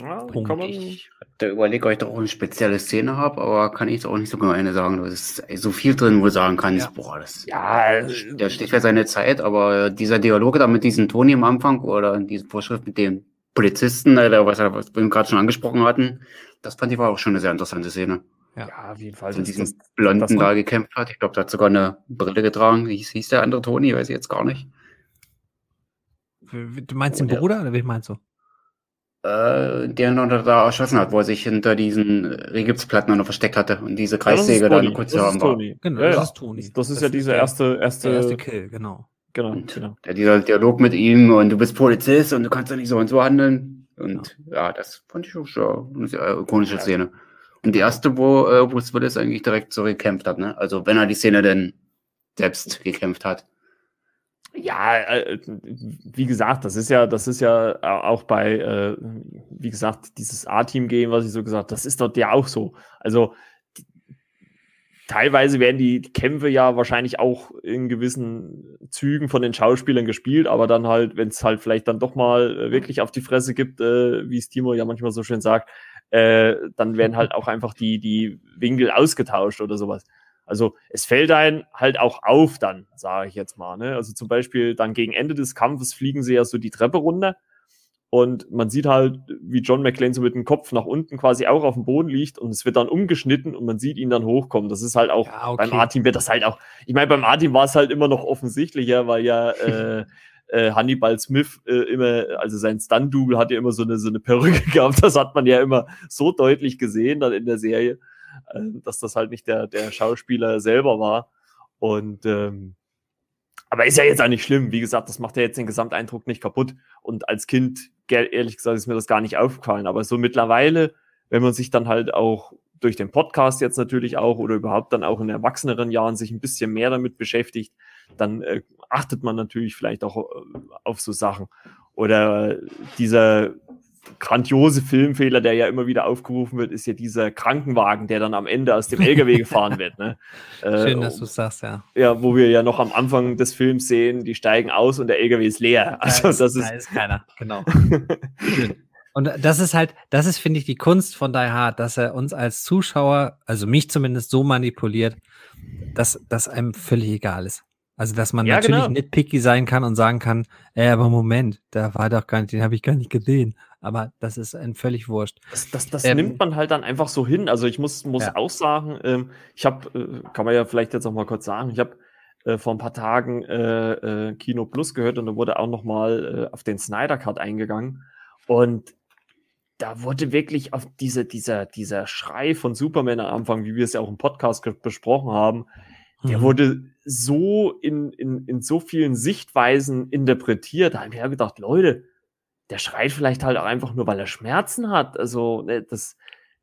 Ja, Punkt. Ich da überlege, ob ich da auch eine spezielle Szene habe, aber kann ich jetzt auch nicht so genau eine sagen. Da ist so viel drin, wo du sagen kannst, ja. boah, das, ja, der steht für seine Zeit, aber dieser Dialog da mit diesem Toni am Anfang oder diese Vorschrift mit dem Polizisten, äh, was, was wir gerade schon angesprochen hatten, das fand ich war auch schon eine sehr interessante Szene. Ja, ja auf jeden Fall. Also diesen Blonden da gekämpft hat. Ich glaube, der hat sogar eine Brille getragen. Wie hieß der andere Toni? Weiß ich jetzt gar nicht. Du meinst den Bruder oder wie meinst du? Äh, der noch da erschossen hat, wo er sich hinter diesen Regipsplatten noch versteckt hatte und diese Kreissäge da kurz zu haben war. Genau, ja, das ist Toni. Das, das ist ja dieser erste, erste, erste Kill, genau. Genau, genau. Ja, dieser Dialog mit ihm und du bist Polizist und du kannst ja nicht so und so handeln. Und ja, ja das fand ich auch schon eine sehr ikonische ja. Szene. Und die erste, wo äh, Bruce Willis eigentlich direkt so gekämpft hat, ne? Also wenn er die Szene denn selbst gekämpft hat. Ja, äh, wie gesagt, das ist ja, das ist ja auch bei, äh, wie gesagt, dieses A-Team-Game, was ich so gesagt, das ist dort ja auch so. Also teilweise werden die Kämpfe ja wahrscheinlich auch in gewissen Zügen von den Schauspielern gespielt, aber dann halt, wenn es halt vielleicht dann doch mal äh, wirklich auf die Fresse gibt, äh, wie es Timo ja manchmal so schön sagt, äh, dann werden halt auch einfach die, die Winkel ausgetauscht oder sowas. Also es fällt ein halt auch auf dann, sage ich jetzt mal. Ne? Also zum Beispiel dann gegen Ende des Kampfes fliegen sie ja so die Treppe runter und man sieht halt, wie John McClane so mit dem Kopf nach unten quasi auch auf dem Boden liegt und es wird dann umgeschnitten und man sieht ihn dann hochkommen. Das ist halt auch, ja, okay. beim A-Team wird das halt auch, ich meine, beim A-Team war es halt immer noch offensichtlicher, weil ja äh, äh, Hannibal Smith äh, immer, also sein Stunt-Double hat ja immer so eine, so eine Perücke gehabt. Das hat man ja immer so deutlich gesehen dann in der Serie, äh, dass das halt nicht der, der Schauspieler selber war. Und ähm, aber ist ja jetzt auch nicht schlimm. Wie gesagt, das macht ja jetzt den Gesamteindruck nicht kaputt. Und als Kind, ehrlich gesagt, ist mir das gar nicht aufgefallen. Aber so mittlerweile, wenn man sich dann halt auch durch den Podcast jetzt natürlich auch oder überhaupt dann auch in erwachseneren Jahren sich ein bisschen mehr damit beschäftigt, dann äh, achtet man natürlich vielleicht auch äh, auf so Sachen. Oder dieser grandiose Filmfehler, der ja immer wieder aufgerufen wird, ist ja dieser Krankenwagen, der dann am Ende aus dem LKW gefahren wird. Ne? Schön, äh, dass du sagst, ja. Ja, wo wir ja noch am Anfang des Films sehen, die steigen aus und der LKW ist leer. Also da ist, das ist, da ist keiner, genau. Und das ist halt, das ist, finde ich, die Kunst von Die Hard, dass er uns als Zuschauer, also mich zumindest so manipuliert, dass das einem völlig egal ist. Also, dass man ja, natürlich genau. nitpicky sein kann und sagen kann, ey, aber Moment, da war doch gar nicht, den habe ich gar nicht gesehen. Aber das ist ein völlig wurscht. Das, das, das ähm, nimmt man halt dann einfach so hin. Also ich muss, muss ja. auch sagen, ähm, ich habe, äh, kann man ja vielleicht jetzt auch mal kurz sagen, ich habe äh, vor ein paar Tagen äh, äh Kino Plus gehört und da wurde auch noch mal äh, auf den Snyder Cut eingegangen. Und da wurde wirklich auf diese, dieser, dieser Schrei von Superman am Anfang, wie wir es ja auch im Podcast besprochen haben, der mhm. wurde so in, in, in so vielen Sichtweisen interpretiert. Da habe ich ja gedacht, Leute, der schreit vielleicht halt auch einfach nur, weil er Schmerzen hat. Also, ne, das,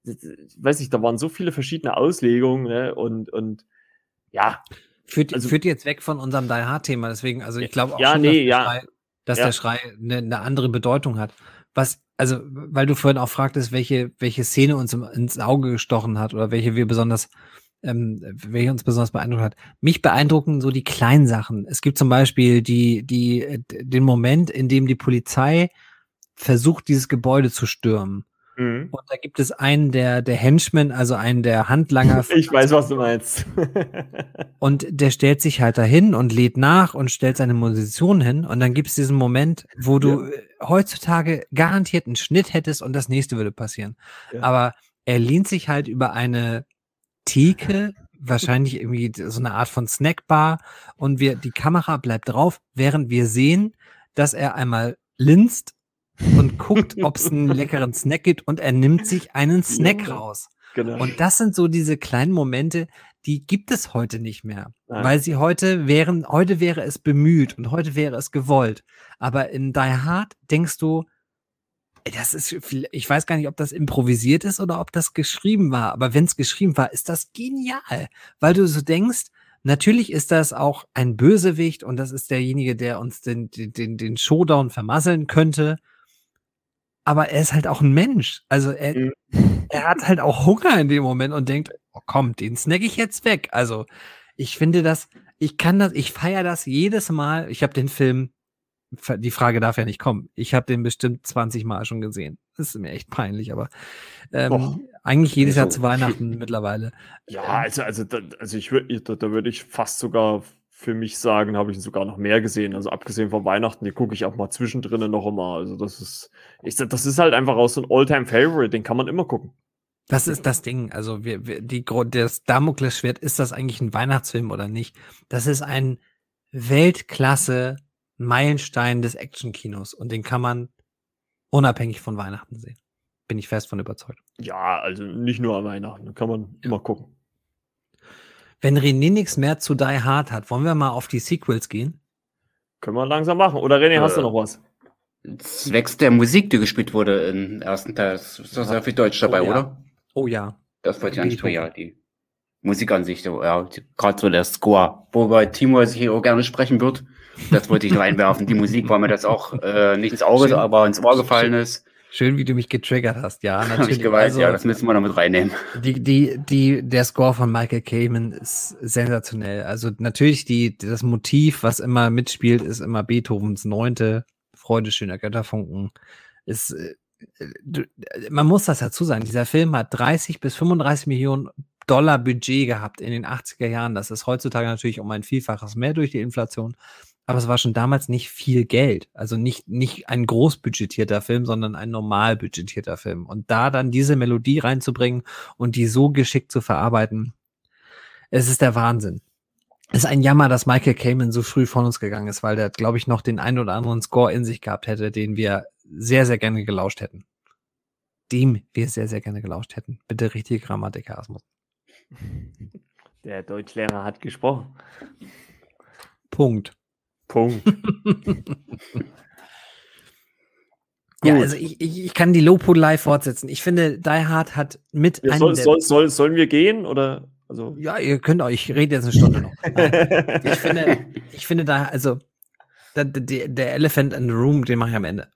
das, weiß ich, da waren so viele verschiedene Auslegungen, ne, und, und ja. Führt, also, führt jetzt weg von unserem Die Hard-Thema, deswegen, also ich glaube auch ja, schon, nee, dass, der, ja. Schrei, dass ja. der Schrei eine, eine andere Bedeutung hat. Was, also, weil du vorhin auch fragtest, welche, welche Szene uns ins Auge gestochen hat oder welche wir besonders ähm, welche uns besonders beeindruckt hat. Mich beeindrucken so die kleinen Sachen. Es gibt zum Beispiel die, die, äh, den Moment, in dem die Polizei versucht, dieses Gebäude zu stürmen. Mhm. Und da gibt es einen der, der Henchmen, also einen der Handlanger. Ich weiß, was du meinst. und der stellt sich halt dahin und lädt nach und stellt seine Position hin. Und dann gibt es diesen Moment, wo du ja. Äh, heutzutage garantiert einen Schnitt hättest und das nächste würde passieren. Ja. Aber er lehnt sich halt über eine Theke, wahrscheinlich irgendwie so eine Art von Snackbar und wir, die Kamera bleibt drauf, während wir sehen, dass er einmal linst und guckt, ob es einen leckeren Snack gibt und er nimmt sich einen Snack raus. Genau. Und das sind so diese kleinen Momente, die gibt es heute nicht mehr, Nein. weil sie heute wären, heute wäre es bemüht und heute wäre es gewollt. Aber in Die Hard denkst du, das ist, ich weiß gar nicht, ob das improvisiert ist oder ob das geschrieben war. Aber wenn es geschrieben war, ist das genial, weil du so denkst, natürlich ist das auch ein Bösewicht und das ist derjenige, der uns den, den, den Showdown vermasseln könnte aber er ist halt auch ein Mensch. Also er, mhm. er hat halt auch Hunger in dem Moment und denkt, oh komm, den snack ich jetzt weg. Also ich finde das, ich kann das, ich feiere das jedes Mal. Ich habe den Film, die Frage darf ja nicht kommen. Ich habe den bestimmt 20 Mal schon gesehen. Das ist mir echt peinlich, aber ähm, eigentlich jedes Jahr also, zu Weihnachten mittlerweile. Ja, also, also, da, also ich würde, da, da würde ich fast sogar für mich sagen, habe ich ihn sogar noch mehr gesehen. Also abgesehen von Weihnachten, die gucke ich auch mal zwischendrin noch immer. Also das ist, ich, das ist halt einfach auch so ein Alltime-Favorite, den kann man immer gucken. Das ist das Ding. Also wir, wir, die, das Damoklesschwert, ist das eigentlich ein Weihnachtsfilm oder nicht? Das ist ein Weltklasse Meilenstein des Actionkinos und den kann man unabhängig von Weihnachten sehen. Bin ich fest von überzeugt. Ja, also nicht nur an Weihnachten, kann man ja. immer gucken. Wenn René nichts mehr zu Die Hard hat, wollen wir mal auf die Sequels gehen? Können wir langsam machen. Oder René, äh, hast du äh, noch was? Zwecks der Musik, die gespielt wurde im ersten Teil, ist da sehr viel Deutsch dabei, oh, ja. oder? Oh ja. Das wollte ich ja nicht ja, die Musik an sich, ja, gerade so der Score, worüber Timo sich auch gerne sprechen wird. Das wollte ich noch einwerfen. Die Musik, weil mir das auch äh, nicht ins Auge, aber ins Ohr gefallen ist. Schön, wie du mich getriggert hast, ja. Natürlich. Hab ich geweiht, also, ja, das müssen wir noch mit reinnehmen. Die, die, die, der Score von Michael Kamen ist sensationell. Also natürlich die, das Motiv, was immer mitspielt, ist immer Beethovens Neunte, Freude schöner Götterfunken. Ist, äh, man muss das dazu sagen, dieser Film hat 30 bis 35 Millionen Dollar Budget gehabt in den 80er Jahren. Das ist heutzutage natürlich um ein Vielfaches mehr durch die Inflation. Aber es war schon damals nicht viel Geld. Also nicht, nicht ein großbudgetierter Film, sondern ein normal budgetierter Film. Und da dann diese Melodie reinzubringen und die so geschickt zu verarbeiten, es ist der Wahnsinn. Es ist ein Jammer, dass Michael Kamen so früh von uns gegangen ist, weil der, glaube ich, noch den einen oder anderen Score in sich gehabt hätte, den wir sehr, sehr gerne gelauscht hätten. Dem wir sehr, sehr gerne gelauscht hätten. Bitte richtige Grammatik, Asmus. Der Deutschlehrer hat gesprochen. Punkt. Punkt. ja, also ich, ich, ich kann die Lopo live fortsetzen. Ich finde, Die Hard hat mit ja, soll, soll, soll, Sollen wir gehen oder? Also? Ja, ihr könnt auch, ich rede jetzt eine Stunde noch. ich finde, ich finde da, also der, der Elephant in the Room, den mache ich am Ende.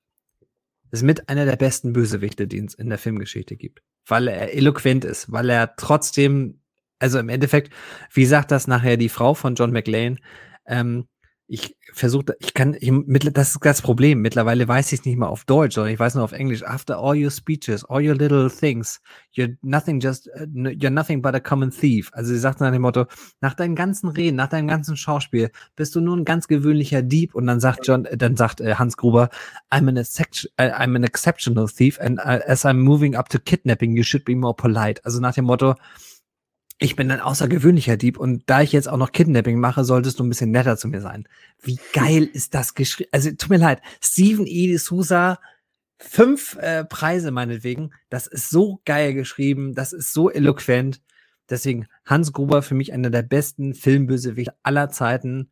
Ist mit einer der besten Bösewichte, die es in der Filmgeschichte gibt. Weil er eloquent ist, weil er trotzdem, also im Endeffekt, wie sagt das nachher die Frau von John McLean, ähm, ich versuche, ich kann, ich, das ist das Problem. Mittlerweile weiß ich es nicht mal auf Deutsch, sondern ich weiß nur auf Englisch. After all your speeches, all your little things, you're nothing just, uh, you're nothing but a common thief. Also sie sagt nach dem Motto, nach deinen ganzen Reden, nach deinem ganzen Schauspiel, bist du nur ein ganz gewöhnlicher Dieb. Und dann sagt John, dann sagt äh, Hans Gruber, I'm an, I'm an exceptional thief and as I'm moving up to kidnapping, you should be more polite. Also nach dem Motto, ich bin ein außergewöhnlicher Dieb und da ich jetzt auch noch Kidnapping mache, solltest du ein bisschen netter zu mir sein. Wie geil ist das geschrieben? Also tut mir leid, Steven E. Sousa, fünf äh, Preise meinetwegen. Das ist so geil geschrieben, das ist so eloquent. Deswegen Hans Gruber für mich einer der besten Filmbösewichte aller Zeiten.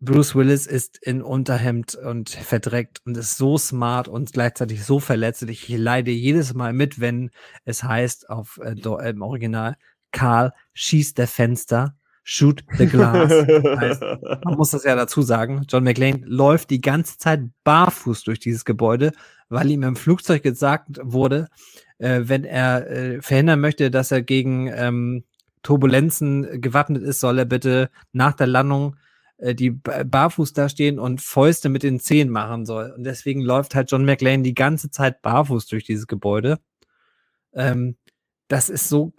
Bruce Willis ist in Unterhemd und verdreckt und ist so smart und gleichzeitig so verletzlich. Ich leide jedes Mal mit, wenn es heißt auf äh, im Original Karl schießt der Fenster, shoot the glass. heißt, man muss das ja dazu sagen. John McLean läuft die ganze Zeit barfuß durch dieses Gebäude, weil ihm im Flugzeug gesagt wurde, äh, wenn er äh, verhindern möchte, dass er gegen ähm, Turbulenzen gewappnet ist, soll er bitte nach der Landung äh, die barfuß da stehen und Fäuste mit den Zehen machen soll. Und deswegen läuft halt John McLean die ganze Zeit barfuß durch dieses Gebäude. Ähm, das ist so,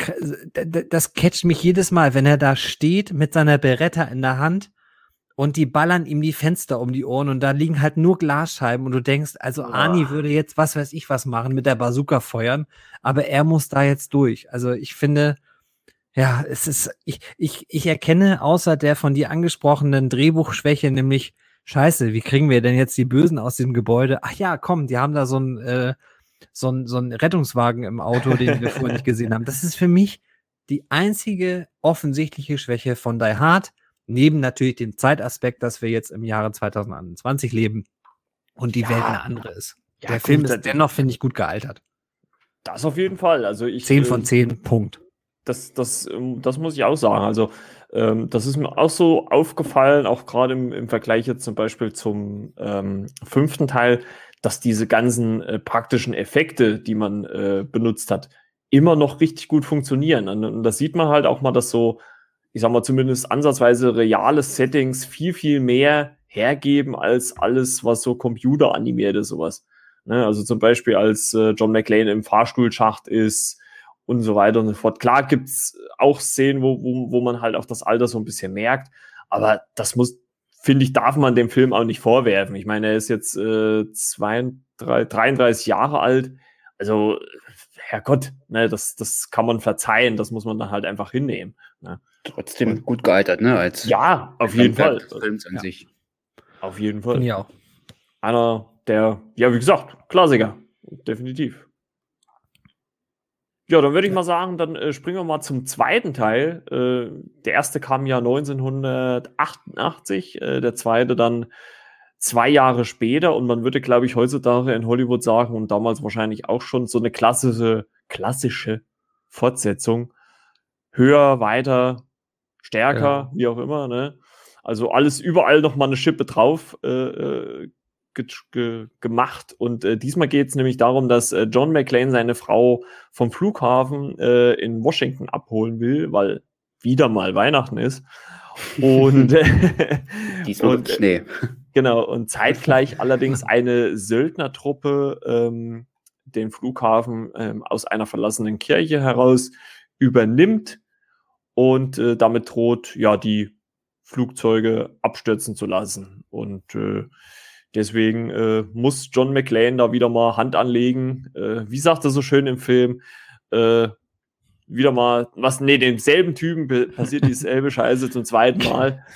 das catcht mich jedes Mal, wenn er da steht mit seiner Beretta in der Hand und die ballern ihm die Fenster um die Ohren und da liegen halt nur Glasscheiben und du denkst, also oh. Ani würde jetzt was weiß ich was machen mit der Bazooka feuern, aber er muss da jetzt durch. Also ich finde, ja, es ist, ich, ich, ich erkenne außer der von dir angesprochenen Drehbuchschwäche, nämlich Scheiße, wie kriegen wir denn jetzt die Bösen aus dem Gebäude? Ach ja, komm, die haben da so ein, äh, so ein, so ein Rettungswagen im Auto, den wir vorher nicht gesehen haben. Das ist für mich die einzige offensichtliche Schwäche von Die Hard, neben natürlich dem Zeitaspekt, dass wir jetzt im Jahre 2021 leben und die ja. Welt eine andere ist. Ja, Der Film ist dennoch, finde ich, gut gealtert. Das auf jeden Fall. Also ich. 10 von 10, äh, Punkt. Das, das, ähm, das muss ich auch sagen. Also, ähm, das ist mir auch so aufgefallen, auch gerade im, im Vergleich jetzt zum Beispiel zum ähm, fünften Teil, dass diese ganzen äh, praktischen Effekte, die man äh, benutzt hat, immer noch richtig gut funktionieren. Und, und das sieht man halt auch mal, dass so, ich sag mal, zumindest ansatzweise reale Settings viel, viel mehr hergeben als alles, was so computeranimiert ist, sowas. Ne? Also zum Beispiel, als äh, John McClane im Fahrstuhlschacht ist und so weiter und so fort. Klar gibt's auch Szenen, wo, wo, wo man halt auch das Alter so ein bisschen merkt, aber das muss, finde ich, darf man dem Film auch nicht vorwerfen. Ich meine, er ist jetzt äh, 32, 33 Jahre alt. Also, Herrgott, ne, das, das kann man verzeihen, das muss man dann halt einfach hinnehmen. Ne? Trotzdem Und, gut gealtert, ne? Als ja, auf jeden Fall. Films an ja. sich. Auf jeden Fall. Ja. Einer der, ja, wie gesagt, Klassiker. Definitiv. Ja, dann würde ich mal sagen, dann äh, springen wir mal zum zweiten Teil. Äh, der erste kam ja 1988, äh, der zweite dann zwei Jahre später und man würde, glaube ich, heutzutage in Hollywood sagen und damals wahrscheinlich auch schon so eine klassische, klassische Fortsetzung. Höher, weiter, stärker, ja. wie auch immer, ne? Also alles überall noch mal eine Schippe drauf äh, äh ge ge gemacht. Und äh, diesmal geht es nämlich darum, dass äh, John McClane seine Frau vom Flughafen äh, in Washington abholen will, weil wieder mal Weihnachten ist. Und diesmal und, Schnee. Genau, und zeitgleich allerdings eine Söldnertruppe ähm, den Flughafen ähm, aus einer verlassenen Kirche heraus übernimmt und äh, damit droht, ja, die Flugzeuge abstürzen zu lassen. Und äh, Deswegen äh, muss John McLean da wieder mal Hand anlegen. Äh, wie sagt er so schön im Film? Äh, wieder mal, was, nee, demselben Typen passiert dieselbe Scheiße zum zweiten Mal.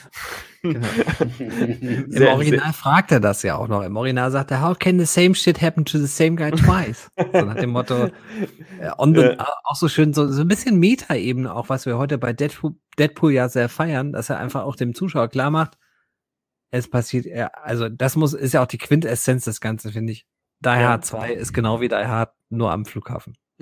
Genau. Im Original sehr. fragt er das ja auch noch. Im Original sagt er, how can the same shit happen to the same guy twice? so nach dem Motto, äh, on the, äh, auch so schön, so, so ein bisschen Meta-Ebene auch, was wir heute bei Deadpool, Deadpool ja sehr feiern, dass er einfach auch dem Zuschauer klar macht, es passiert, also das muss, ist ja auch die Quintessenz des Ganzen, finde ich. Die ja. Hard 2 ist genau wie Die Hard, nur am Flughafen.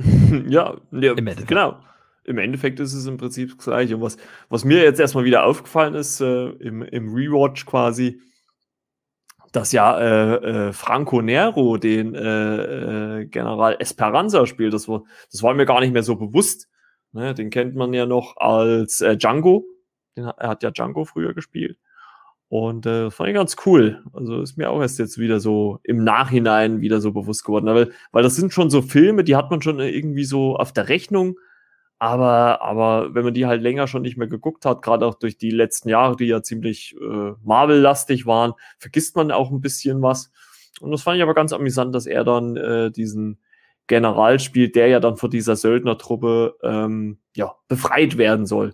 ja, ja Im genau. Im Endeffekt ist es im Prinzip das Gleiche. Und was, was mir jetzt erstmal wieder aufgefallen ist, äh, im, im Rewatch quasi, dass ja äh, äh, Franco Nero den äh, äh, General Esperanza spielt. Das war, das war mir gar nicht mehr so bewusst. Ne? Den kennt man ja noch als äh, Django. Den, er hat ja Django früher gespielt. Und äh, fand ich ganz cool. Also ist mir auch erst jetzt wieder so im Nachhinein wieder so bewusst geworden. Weil, weil das sind schon so Filme, die hat man schon irgendwie so auf der Rechnung. Aber, aber wenn man die halt länger schon nicht mehr geguckt hat, gerade auch durch die letzten Jahre, die ja ziemlich äh, Marvel-lastig waren, vergisst man auch ein bisschen was. Und das fand ich aber ganz amüsant, dass er dann äh, diesen General spielt, der ja dann vor dieser Söldnertruppe ähm, ja, befreit werden soll.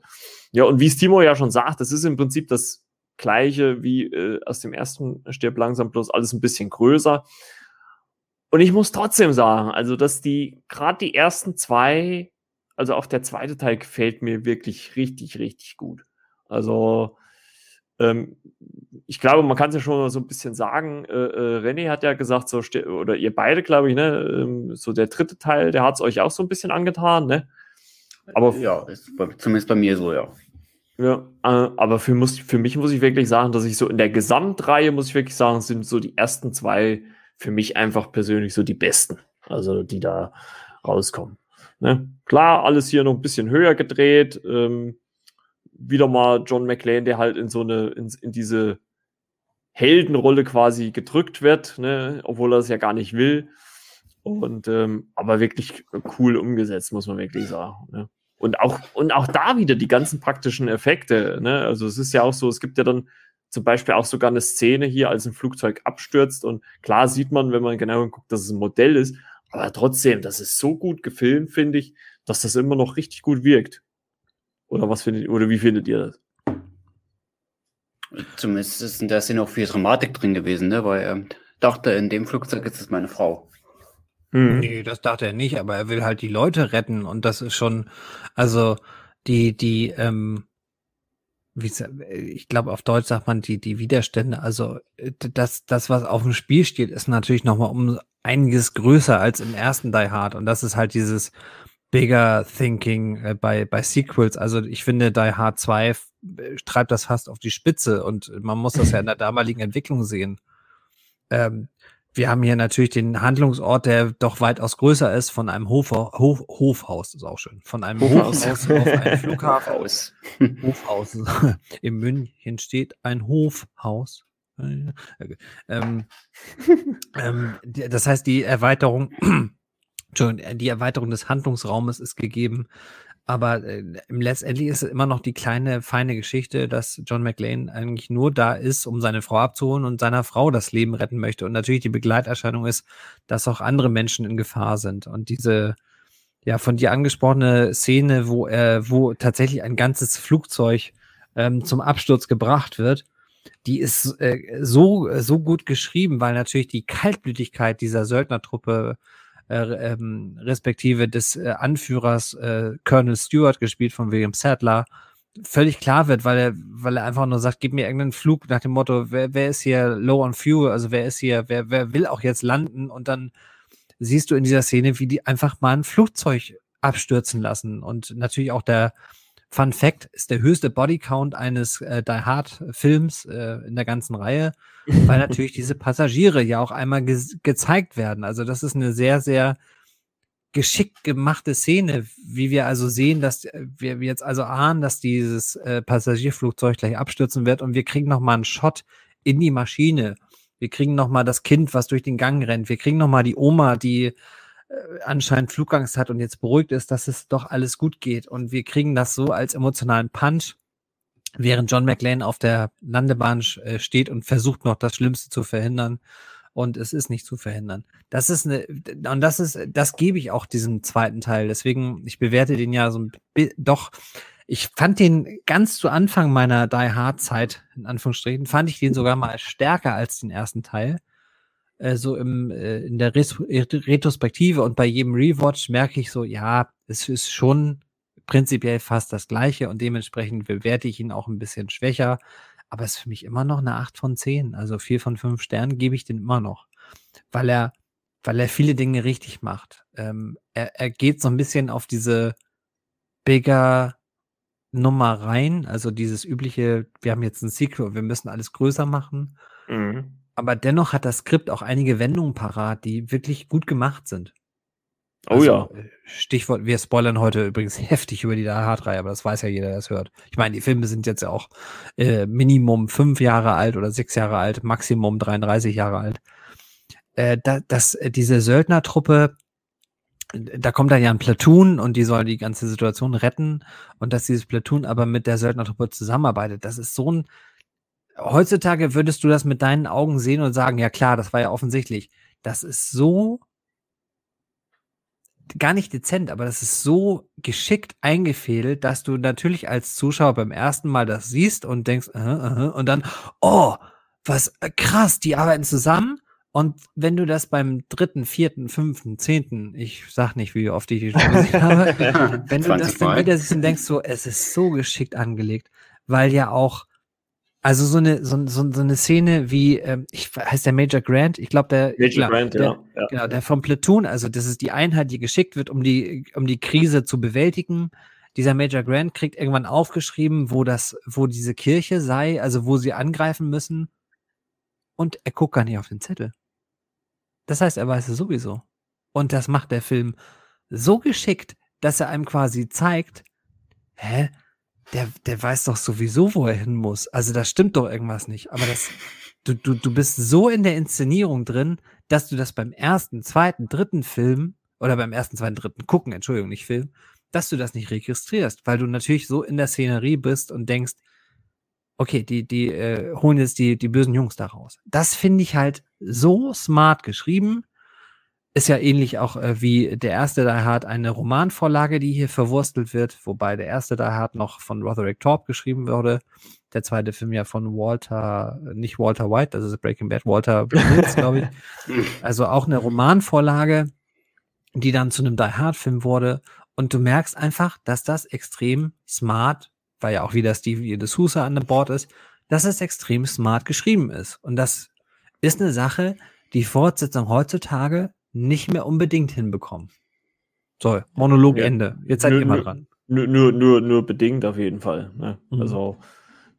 Ja, und wie Stimo ja schon sagt, das ist im Prinzip das gleiche wie äh, aus dem ersten Stirb langsam, bloß alles ein bisschen größer. Und ich muss trotzdem sagen, also dass die, gerade die ersten zwei, also auch der zweite Teil gefällt mir wirklich richtig, richtig gut. Also ähm, ich glaube, man kann es ja schon so ein bisschen sagen. Äh, äh, René hat ja gesagt, so oder ihr beide, glaube ich, ne, ähm, so der dritte Teil, der hat es euch auch so ein bisschen angetan, ne? Aber ja, ist bei, zumindest bei mir so, ja. Ja, äh, aber für, muss, für mich muss ich wirklich sagen, dass ich so in der Gesamtreihe, muss ich wirklich sagen, sind so die ersten zwei für mich einfach persönlich so die besten, also die da rauskommen. Ne? Klar, alles hier noch ein bisschen höher gedreht. Ähm, wieder mal John McClane, der halt in so eine, in, in diese Heldenrolle quasi gedrückt wird, ne? obwohl er es ja gar nicht will. Und ähm, aber wirklich cool umgesetzt, muss man wirklich sagen. Ne? Und auch, und auch da wieder die ganzen praktischen Effekte. Ne? Also es ist ja auch so, es gibt ja dann zum Beispiel auch sogar eine Szene hier, als ein Flugzeug abstürzt. Und klar sieht man, wenn man genau guckt, dass es ein Modell ist. Aber trotzdem, das ist so gut gefilmt, finde ich, dass das immer noch richtig gut wirkt. Oder was findet, oder wie findet ihr das? Zumindest ist in der Szene auch viel Dramatik drin gewesen, ne? weil er dachte, in dem Flugzeug ist es meine Frau. Mhm. Nee, das dachte er nicht, aber er will halt die Leute retten und das ist schon, also die, die, ähm, wie, ich glaube, auf Deutsch sagt man die, die Widerstände, also äh, das, das, was auf dem Spiel steht, ist natürlich nochmal um einiges größer als im ersten Die Hard und das ist halt dieses bigger thinking äh, bei, bei Sequels. Also ich finde, Die Hard 2 treibt das fast auf die Spitze und man muss das ja in der damaligen Entwicklung sehen. Ähm, wir haben hier natürlich den Handlungsort, der doch weitaus größer ist, von einem Hof, Hof, Hofhaus, ist auch schön, von einem Hofhaus, Hofhaus auf einen Flughafen. Hofhaus. Hofhaus. In München steht ein Hofhaus. Ähm, ähm, das heißt, die Erweiterung, die Erweiterung des Handlungsraumes ist gegeben. Aber äh, letztendlich ist es immer noch die kleine, feine Geschichte, dass John McLean eigentlich nur da ist, um seine Frau abzuholen und seiner Frau das Leben retten möchte. Und natürlich die Begleiterscheinung ist, dass auch andere Menschen in Gefahr sind. Und diese, ja, von dir angesprochene Szene, wo er, wo tatsächlich ein ganzes Flugzeug ähm, zum Absturz gebracht wird, die ist äh, so, so gut geschrieben, weil natürlich die Kaltblütigkeit dieser Söldnertruppe äh, ähm, respektive des äh, Anführers äh, Colonel Stewart, gespielt von William Sadler, völlig klar wird, weil er, weil er einfach nur sagt, gib mir irgendeinen Flug nach dem Motto, wer, wer ist hier low on fuel, also wer ist hier, wer, wer will auch jetzt landen? Und dann siehst du in dieser Szene, wie die einfach mal ein Flugzeug abstürzen lassen. Und natürlich auch der Fun Fact ist der höchste Bodycount eines äh, Die Hard Films äh, in der ganzen Reihe, weil natürlich diese Passagiere ja auch einmal ge gezeigt werden. Also das ist eine sehr, sehr geschickt gemachte Szene, wie wir also sehen, dass äh, wir jetzt also ahnen, dass dieses äh, Passagierflugzeug gleich abstürzen wird und wir kriegen noch mal einen Shot in die Maschine. Wir kriegen noch mal das Kind, was durch den Gang rennt. Wir kriegen noch mal die Oma, die anscheinend Flugangst hat und jetzt beruhigt ist, dass es doch alles gut geht. Und wir kriegen das so als emotionalen Punch, während John McLean auf der Landebahn äh, steht und versucht noch das Schlimmste zu verhindern. Und es ist nicht zu verhindern. Das ist eine, und das ist, das gebe ich auch diesem zweiten Teil. Deswegen, ich bewerte den ja so ein doch. Ich fand den ganz zu Anfang meiner Die Hard Zeit, in Anführungsstrichen, fand ich den sogar mal stärker als den ersten Teil äh, so im, äh, in der Res Retrospektive und bei jedem Rewatch merke ich so, ja, es ist schon prinzipiell fast das Gleiche und dementsprechend bewerte ich ihn auch ein bisschen schwächer. Aber es ist für mich immer noch eine 8 von 10. Also 4 von 5 Sternen gebe ich den immer noch. Weil er, weil er viele Dinge richtig macht. Ähm, er, er geht so ein bisschen auf diese bigger Nummer rein. Also dieses übliche, wir haben jetzt ein Sequel, wir müssen alles größer machen. Mhm. Aber dennoch hat das Skript auch einige Wendungen parat, die wirklich gut gemacht sind. Oh also, ja. Äh, Stichwort, wir spoilern heute übrigens heftig über die Die Hard-Reihe, aber das weiß ja jeder, der das hört. Ich meine, die Filme sind jetzt ja auch äh, Minimum fünf Jahre alt oder sechs Jahre alt, Maximum 33 Jahre alt. Äh, da, dass äh, diese Söldnertruppe, da kommt dann ja ein Platoon und die soll die ganze Situation retten und dass dieses Platoon aber mit der Söldnertruppe zusammenarbeitet, das ist so ein heutzutage würdest du das mit deinen Augen sehen und sagen, ja klar, das war ja offensichtlich. Das ist so gar nicht dezent, aber das ist so geschickt eingefädelt, dass du natürlich als Zuschauer beim ersten Mal das siehst und denkst, uh, uh, und dann, oh, was äh, krass, die arbeiten zusammen. Und wenn du das beim dritten, vierten, fünften, zehnten, ich sag nicht, wie oft ich die schon gesehen habe, wenn du das dann wieder siehst und denkst so, es ist so geschickt angelegt, weil ja auch also so eine, so, so, so eine Szene wie, ähm, ich heißt der Major Grant, ich glaube der, Major glaub, Grant, der, ja, ja. Genau, der vom Platoon, also das ist die Einheit, die geschickt wird, um die, um die Krise zu bewältigen. Dieser Major Grant kriegt irgendwann aufgeschrieben, wo das, wo diese Kirche sei, also wo sie angreifen müssen. Und er guckt gar nicht auf den Zettel. Das heißt, er weiß es sowieso. Und das macht der Film so geschickt, dass er einem quasi zeigt, hä, der, der weiß doch sowieso, wo er hin muss. Also da stimmt doch irgendwas nicht. Aber das, du, du, du bist so in der Inszenierung drin, dass du das beim ersten, zweiten, dritten Film oder beim ersten, zweiten, dritten gucken, Entschuldigung, nicht Film, dass du das nicht registrierst, weil du natürlich so in der Szenerie bist und denkst, okay, die, die äh, holen jetzt die, die bösen Jungs da raus. Das finde ich halt so smart geschrieben. Ist ja ähnlich auch äh, wie der erste Die Hard eine Romanvorlage, die hier verwurstelt wird, wobei der erste Die Hard noch von Roderick Torp geschrieben wurde. Der zweite Film ja von Walter, nicht Walter White, das ist Breaking Bad, Walter Mills, glaube ich. Also auch eine Romanvorlage, die dann zu einem Die Hard Film wurde. Und du merkst einfach, dass das extrem smart weil ja auch wieder Steve de Sousa an Bord ist, dass es extrem smart geschrieben ist. Und das ist eine Sache, die Fortsetzung heutzutage nicht mehr unbedingt hinbekommen. So, Monolog ja. Ende. Jetzt seid ihr mal dran. Nur, nur, nur, nur bedingt auf jeden Fall. Ne? Mhm. Also,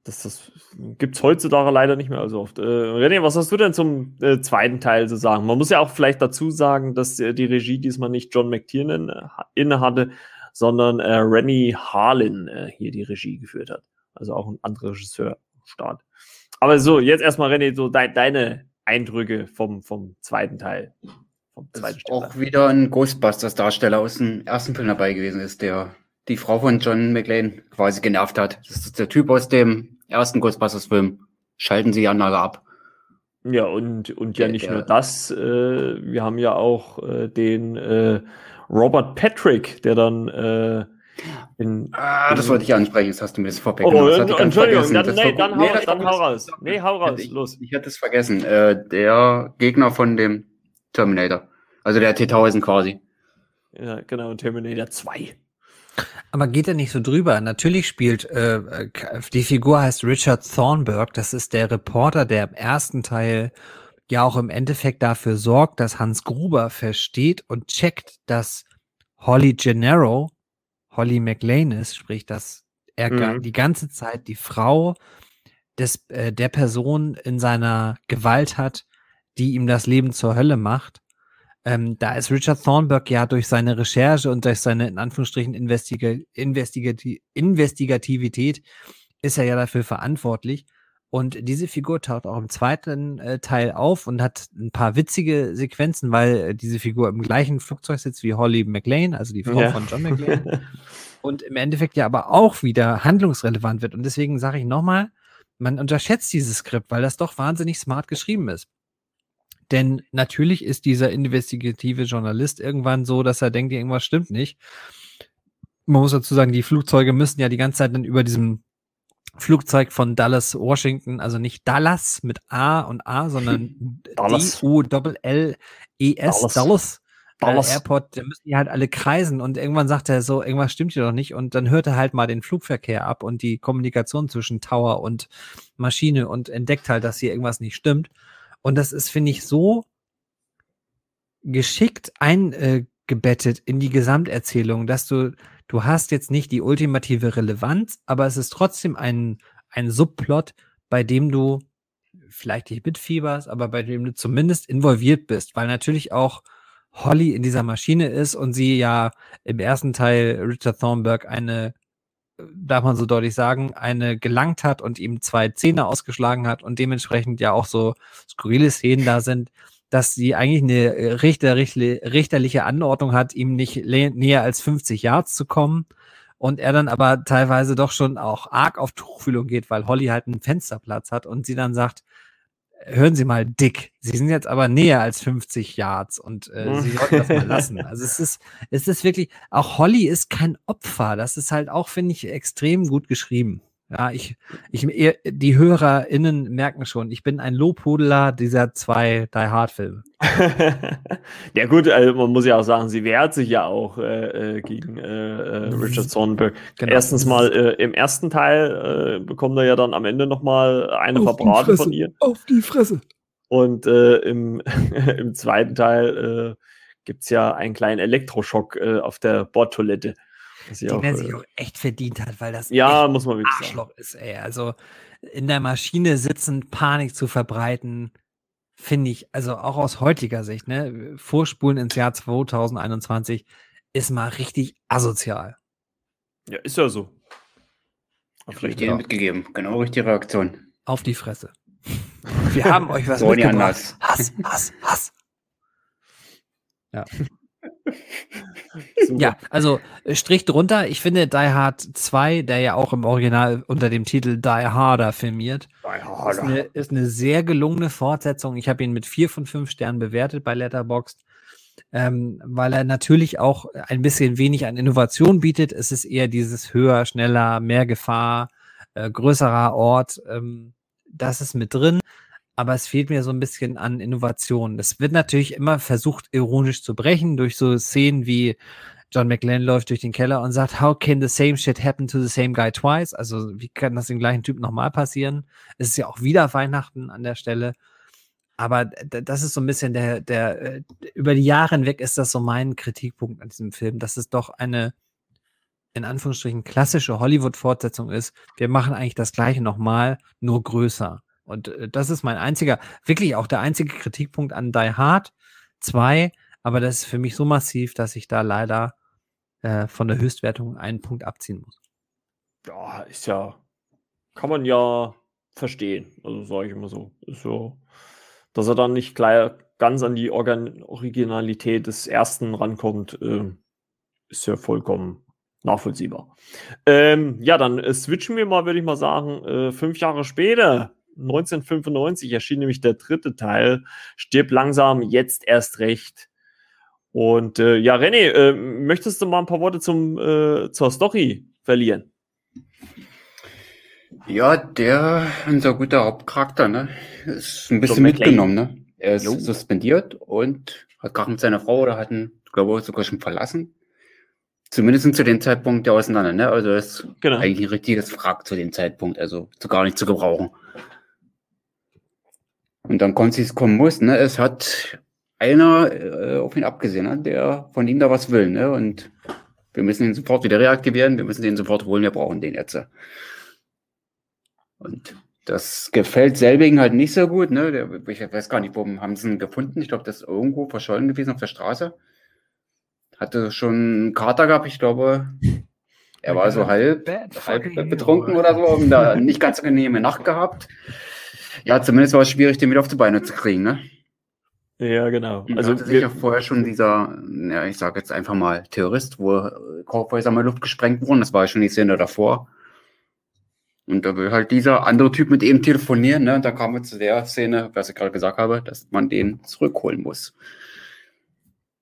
das, das gibt es heutzutage leider nicht mehr so oft. Äh, René, was hast du denn zum äh, zweiten Teil zu sagen? Man muss ja auch vielleicht dazu sagen, dass äh, die Regie diesmal nicht John McTiernan äh, inne hatte, sondern äh, Rennie Harlin äh, hier die Regie geführt hat. Also auch ein anderer Regisseur Start. Aber so, jetzt erstmal, René, so de deine Eindrücke vom, vom zweiten Teil. Vom zweiten ist auch wieder ein Ghostbusters-Darsteller aus dem ersten Film dabei gewesen ist, der die Frau von John McLean quasi genervt hat. Das ist der Typ aus dem ersten Ghostbusters-Film. Schalten Sie die Anlage ab. Ja, und, und ja nicht der, nur das. Äh, wir haben ja auch äh, den äh, Robert Patrick, der dann äh, in, ah, das wollte ich ansprechen, jetzt hast du mir das vorweggenommen. Oh, das Entschuldigung, dann, nee, dann, hau, nee, dann hau raus. Nee, hau raus, ich, los. Ich hätte es vergessen. Äh, der Gegner von dem Terminator. Also der T-1000 quasi. Ja, genau, Terminator 2. Aber geht er nicht so drüber? Natürlich spielt, äh, die Figur heißt Richard Thornburg, das ist der Reporter, der im ersten Teil ja auch im Endeffekt dafür sorgt, dass Hans Gruber versteht und checkt, dass Holly Gennaro, Holly McLean ist, sprich, dass er mhm. die ganze Zeit die Frau des, äh, der Person in seiner Gewalt hat, die ihm das Leben zur Hölle macht. Ähm, da ist Richard Thornburg ja durch seine Recherche und durch seine, in Anführungsstrichen, Investiga Investigati Investigativität ist er ja dafür verantwortlich. Und diese Figur taucht auch im zweiten äh, Teil auf und hat ein paar witzige Sequenzen, weil äh, diese Figur im gleichen Flugzeug sitzt wie Holly McLean, also die Frau ja. von John McLean. und im Endeffekt ja aber auch wieder handlungsrelevant wird. Und deswegen sage ich nochmal, man unterschätzt dieses Skript, weil das doch wahnsinnig smart geschrieben ist. Denn natürlich ist dieser investigative Journalist irgendwann so, dass er denkt, irgendwas stimmt nicht. Man muss dazu sagen, die Flugzeuge müssen ja die ganze Zeit dann über diesem Flugzeug von Dallas, Washington, also nicht Dallas mit A und A, sondern D-U-L-L-E-S, Dallas. Dallas. Dallas. Äh, Airport, da müssen die halt alle kreisen und irgendwann sagt er so, irgendwas stimmt hier doch nicht und dann hört er halt mal den Flugverkehr ab und die Kommunikation zwischen Tower und Maschine und entdeckt halt, dass hier irgendwas nicht stimmt. Und das ist, finde ich, so geschickt eingebettet in die Gesamterzählung, dass du du hast jetzt nicht die ultimative Relevanz, aber es ist trotzdem ein, ein Subplot, bei dem du vielleicht nicht mitfieberst, aber bei dem du zumindest involviert bist, weil natürlich auch Holly in dieser Maschine ist und sie ja im ersten Teil Richard Thornburg eine, darf man so deutlich sagen, eine gelangt hat und ihm zwei Zähne ausgeschlagen hat und dementsprechend ja auch so skurrile Szenen da sind, dass sie eigentlich eine äh, Richter, richterliche Anordnung hat, ihm nicht näher als 50 Yards zu kommen. Und er dann aber teilweise doch schon auch arg auf Tuchfühlung geht, weil Holly halt einen Fensterplatz hat und sie dann sagt, hören Sie mal, Dick, Sie sind jetzt aber näher als 50 Yards und äh, Sie sollten das mal lassen. Also es ist, es ist wirklich, auch Holly ist kein Opfer. Das ist halt auch, finde ich, extrem gut geschrieben. Ja, ich, ich, die HörerInnen merken schon, ich bin ein Lobhudeler dieser zwei Die Hard Filme. ja, gut, also man muss ja auch sagen, sie wehrt sich ja auch äh, äh gegen äh, äh Richard Sonnenberg. Genau. Erstens mal äh, im ersten Teil äh, bekommt er ja dann am Ende nochmal eine Auf verbraten von ihr. Auf die Fresse. Und im, im zweiten Teil äh, gibt es ja einen kleinen Elektroschock auf der Bordtoilette. Den auch, er sich äh, auch echt verdient hat, weil das ja, muss man wirklich Arschloch sagen. ist, ey. Also in der Maschine sitzen, Panik zu verbreiten, finde ich, also auch aus heutiger Sicht, ne, vorspulen ins Jahr 2021, ist mal richtig asozial. Ja, ist ja so. Auf ich dir mitgegeben. Genau richtige Reaktion. Auf die Fresse. Wir haben euch was so mitgebracht. Hass, Hass, Hass. Ja. ja, also äh, Strich drunter. Ich finde Die Hard 2, der ja auch im Original unter dem Titel Die Harder filmiert, Die Harder. Ist, eine, ist eine sehr gelungene Fortsetzung. Ich habe ihn mit vier von fünf Sternen bewertet bei Letterboxd, ähm, weil er natürlich auch ein bisschen wenig an Innovation bietet. Es ist eher dieses höher, schneller, mehr Gefahr, äh, größerer Ort. Ähm, das ist mit drin aber es fehlt mir so ein bisschen an Innovation. Es wird natürlich immer versucht, ironisch zu brechen durch so Szenen wie John McLean läuft durch den Keller und sagt, how can the same shit happen to the same guy twice? Also, wie kann das dem gleichen Typ nochmal passieren? Es ist ja auch wieder Weihnachten an der Stelle. Aber das ist so ein bisschen der, der, äh, über die Jahre hinweg ist das so mein Kritikpunkt an diesem Film, dass es doch eine, in Anführungsstrichen, klassische Hollywood-Fortsetzung ist. Wir machen eigentlich das Gleiche nochmal, nur größer. Und äh, das ist mein einziger, wirklich auch der einzige Kritikpunkt an Die Hard 2. Aber das ist für mich so massiv, dass ich da leider äh, von der Höchstwertung einen Punkt abziehen muss. Ja, ist ja, kann man ja verstehen. Also sage ich immer so. Ist so, dass er dann nicht gleich ganz an die Organ Originalität des ersten rankommt, äh, ist ja vollkommen nachvollziehbar. Ähm, ja, dann äh, switchen wir mal, würde ich mal sagen, äh, fünf Jahre später 1995 erschien nämlich der dritte Teil, Stirb langsam, jetzt erst recht. Und äh, ja, René, äh, möchtest du mal ein paar Worte zum, äh, zur Story verlieren? Ja, der, unser guter Hauptcharakter, ne, ist ein bisschen mitgenommen, ne? Er ist jo. suspendiert und hat gerade mit seiner Frau oder hat ihn, glaube ich, sogar schon verlassen. Zumindest zu dem Zeitpunkt der auseinander, ne? Also er ist genau. eigentlich ein richtiges Wrack zu dem Zeitpunkt, also zu gar nicht zu gebrauchen. Und dann konnte es kommen muss, ne? Es hat einer äh, auf ihn abgesehen, ne? der von ihm da was will, ne? Und wir müssen ihn sofort wieder reaktivieren, wir müssen den sofort holen, wir brauchen den jetzt. Und das gefällt Selbigen halt nicht so gut, ne? Der, ich weiß gar nicht, warum haben sie ihn gefunden. Ich glaube, das ist irgendwo verschollen gewesen auf der Straße. Hatte schon einen Kater gehabt, ich glaube. Er war so halb, halb betrunken oder so, und da nicht ganz angenehme Nacht gehabt ja, zumindest war es schwierig, den wieder auf die Beine zu kriegen, ne? Ja, genau. Also sich ja vorher schon dieser, ja, ich sage jetzt einfach mal Terrorist, wo Kaufhäuser mal Luft gesprengt wurden. Das war ja schon die Szene davor. Und da will halt dieser andere Typ mit ihm telefonieren, ne? Und da kam wir zu der Szene, was ich gerade gesagt habe, dass man den zurückholen muss.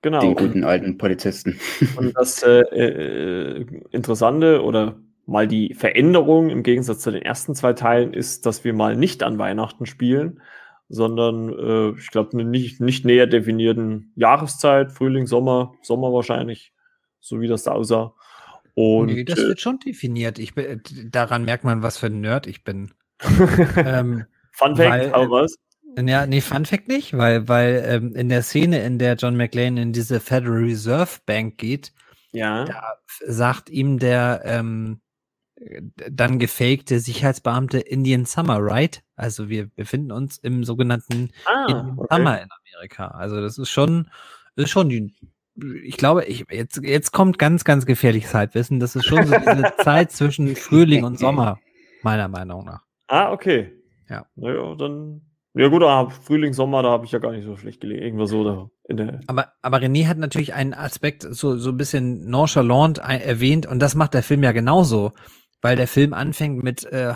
Genau. Den guten alten Polizisten. Und das äh, äh, Interessante oder mal die Veränderung im Gegensatz zu den ersten zwei Teilen ist, dass wir mal nicht an Weihnachten spielen, sondern äh, ich glaube nicht, nicht näher definierten Jahreszeit, Frühling, Sommer, Sommer wahrscheinlich, so wie das da aussah. Und, nee, das äh, wird schon definiert. Ich bin, daran merkt man, was für ein Nerd ich bin. ähm, Fun Fact, weil, was? Ja, nee, Fun Fact nicht, weil, weil ähm, in der Szene, in der John McLean in diese Federal Reserve Bank geht, ja. da sagt ihm der, ähm, dann gefakte Sicherheitsbeamte Indian Summer, right? Also wir befinden uns im sogenannten ah, Indian okay. Summer in Amerika. Also das ist schon, ist schon die, ich glaube, ich, jetzt, jetzt kommt ganz, ganz gefährliches Halbwissen. Das ist schon so diese Zeit zwischen Frühling und Sommer, meiner Meinung nach. Ah, okay. Ja. Naja, dann. Ja gut, aber Frühling, Sommer, da habe ich ja gar nicht so schlecht gelegen. Irgendwas so da in der. Aber, aber René hat natürlich einen Aspekt so, so ein bisschen nonchalant erwähnt und das macht der Film ja genauso weil der Film anfängt mit äh,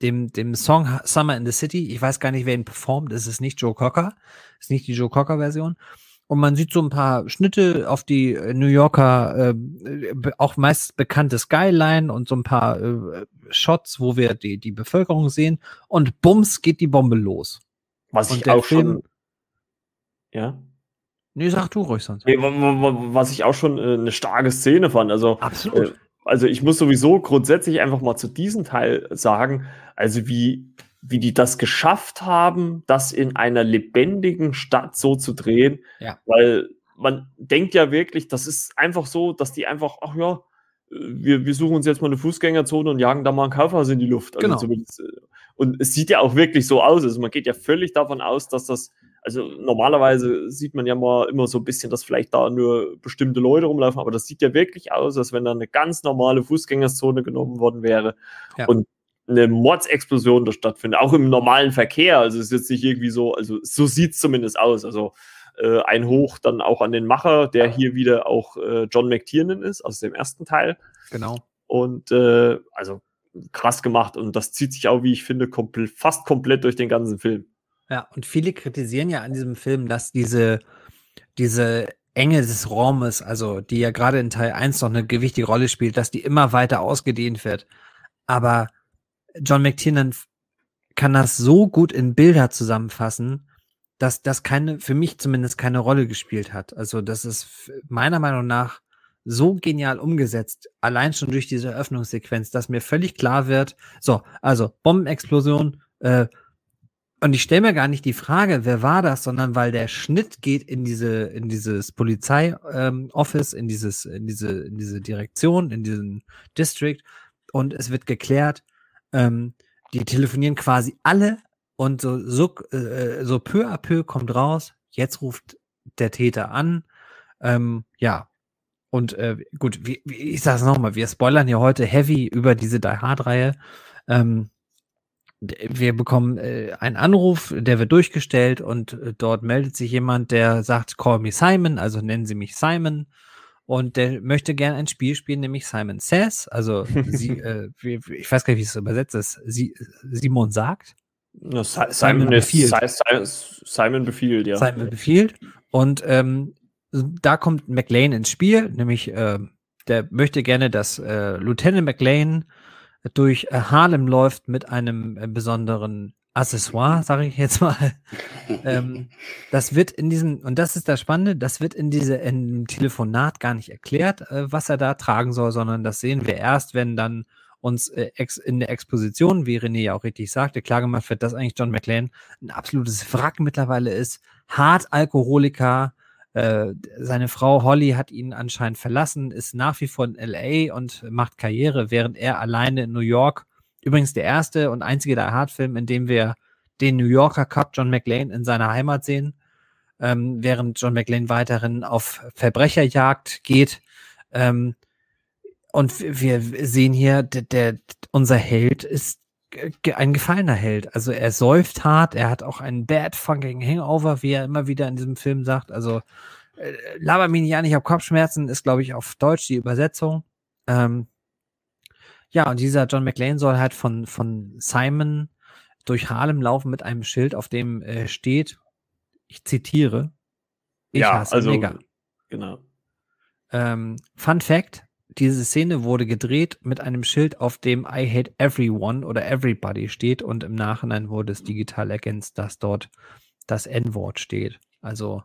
dem, dem Song Summer in the City. Ich weiß gar nicht, wer ihn performt. Es ist nicht Joe Cocker. Es ist nicht die Joe Cocker-Version. Und man sieht so ein paar Schnitte auf die äh, New Yorker, äh, auch meist bekannte Skyline und so ein paar äh, Shots, wo wir die, die Bevölkerung sehen. Und bums geht die Bombe los. Was und ich auch Film, schon. Ja. Nee, sag du ruhig sonst. Was ich auch schon äh, eine starke Szene fand. Also, Absolut. Also ich muss sowieso grundsätzlich einfach mal zu diesem Teil sagen, also wie, wie die das geschafft haben, das in einer lebendigen Stadt so zu drehen, ja. weil man denkt ja wirklich, das ist einfach so, dass die einfach, ach ja, wir, wir suchen uns jetzt mal eine Fußgängerzone und jagen da mal ein Kaufhaus in die Luft. Also genau. Äh, und es sieht ja auch wirklich so aus. Also man geht ja völlig davon aus, dass das also normalerweise sieht man ja mal immer so ein bisschen, dass vielleicht da nur bestimmte Leute rumlaufen, aber das sieht ja wirklich aus, als wenn da eine ganz normale Fußgängerzone genommen worden wäre ja. und eine Mordsexplosion da stattfindet, auch im normalen Verkehr. Also es ist jetzt nicht irgendwie so, also so sieht es zumindest aus. Also äh, ein Hoch dann auch an den Macher, der hier wieder auch äh, John McTiernan ist, aus dem ersten Teil. Genau. Und äh, also krass gemacht und das zieht sich auch, wie ich finde, kompl fast komplett durch den ganzen Film. Ja, und viele kritisieren ja an diesem Film, dass diese, diese Enge des Raumes, also die ja gerade in Teil 1 noch eine gewichtige Rolle spielt, dass die immer weiter ausgedehnt wird. Aber John McTiernan kann das so gut in Bilder zusammenfassen, dass das keine, für mich zumindest keine Rolle gespielt hat. Also das ist meiner Meinung nach so genial umgesetzt, allein schon durch diese Eröffnungssequenz, dass mir völlig klar wird, so, also Bombenexplosion, äh, und ich stelle mir gar nicht die Frage, wer war das, sondern weil der Schnitt geht in diese, in dieses Polizei-Office, ähm, in dieses, in diese, in diese Direktion, in diesen District und es wird geklärt, ähm, die telefonieren quasi alle und so, so, äh, so peu à peu kommt raus, jetzt ruft der Täter an. Ähm, ja. Und äh, gut, wie, wie, ich sage es nochmal, wir spoilern hier heute heavy über diese Die Hard-Reihe. Ähm, wir bekommen äh, einen Anruf, der wird durchgestellt und äh, dort meldet sich jemand, der sagt, call me Simon, also nennen Sie mich Simon. Und der möchte gerne ein Spiel spielen, nämlich Simon Says. Also sie, äh, ich weiß gar nicht, wie es übersetzt ist. Sie, Simon sagt. Ja, Simon, Simon befiehlt. Simon befiehlt, ja. Simon befiehlt. Und ähm, da kommt McLean ins Spiel, nämlich äh, der möchte gerne, dass äh, Lieutenant McLean durch äh, Harlem läuft mit einem äh, besonderen Accessoire, sage ich jetzt mal. ähm, das wird in diesem, und das ist das Spannende, das wird in diesem Telefonat gar nicht erklärt, äh, was er da tragen soll, sondern das sehen wir erst, wenn dann uns äh, ex in der Exposition, wie René ja auch richtig sagte, klar gemacht wird, dass eigentlich John McLean ein absolutes Wrack mittlerweile ist, hart Alkoholiker, äh, seine Frau Holly hat ihn anscheinend verlassen, ist nach wie vor in LA und macht Karriere, während er alleine in New York, übrigens der erste und einzige der Hard-Film, in dem wir den New Yorker Cup John McLean in seiner Heimat sehen, ähm, während John McLean weiterhin auf Verbrecherjagd geht. Ähm, und wir sehen hier, der, der, unser Held ist ein gefallener Held. Also er säuft hart, er hat auch einen bad fucking Hangover, wie er immer wieder in diesem Film sagt. Also äh, laber mich nicht an, ich habe Kopfschmerzen, ist glaube ich auf Deutsch die Übersetzung. Ähm, ja, und dieser John McLean soll halt von, von Simon durch Harlem laufen mit einem Schild, auf dem äh, steht, ich zitiere, ich ja, hasse also, mega. Genau. Ähm, Fun Fact, diese Szene wurde gedreht mit einem Schild, auf dem I hate everyone oder everybody steht und im Nachhinein wurde es digital ergänzt, dass dort das N-Wort steht. Also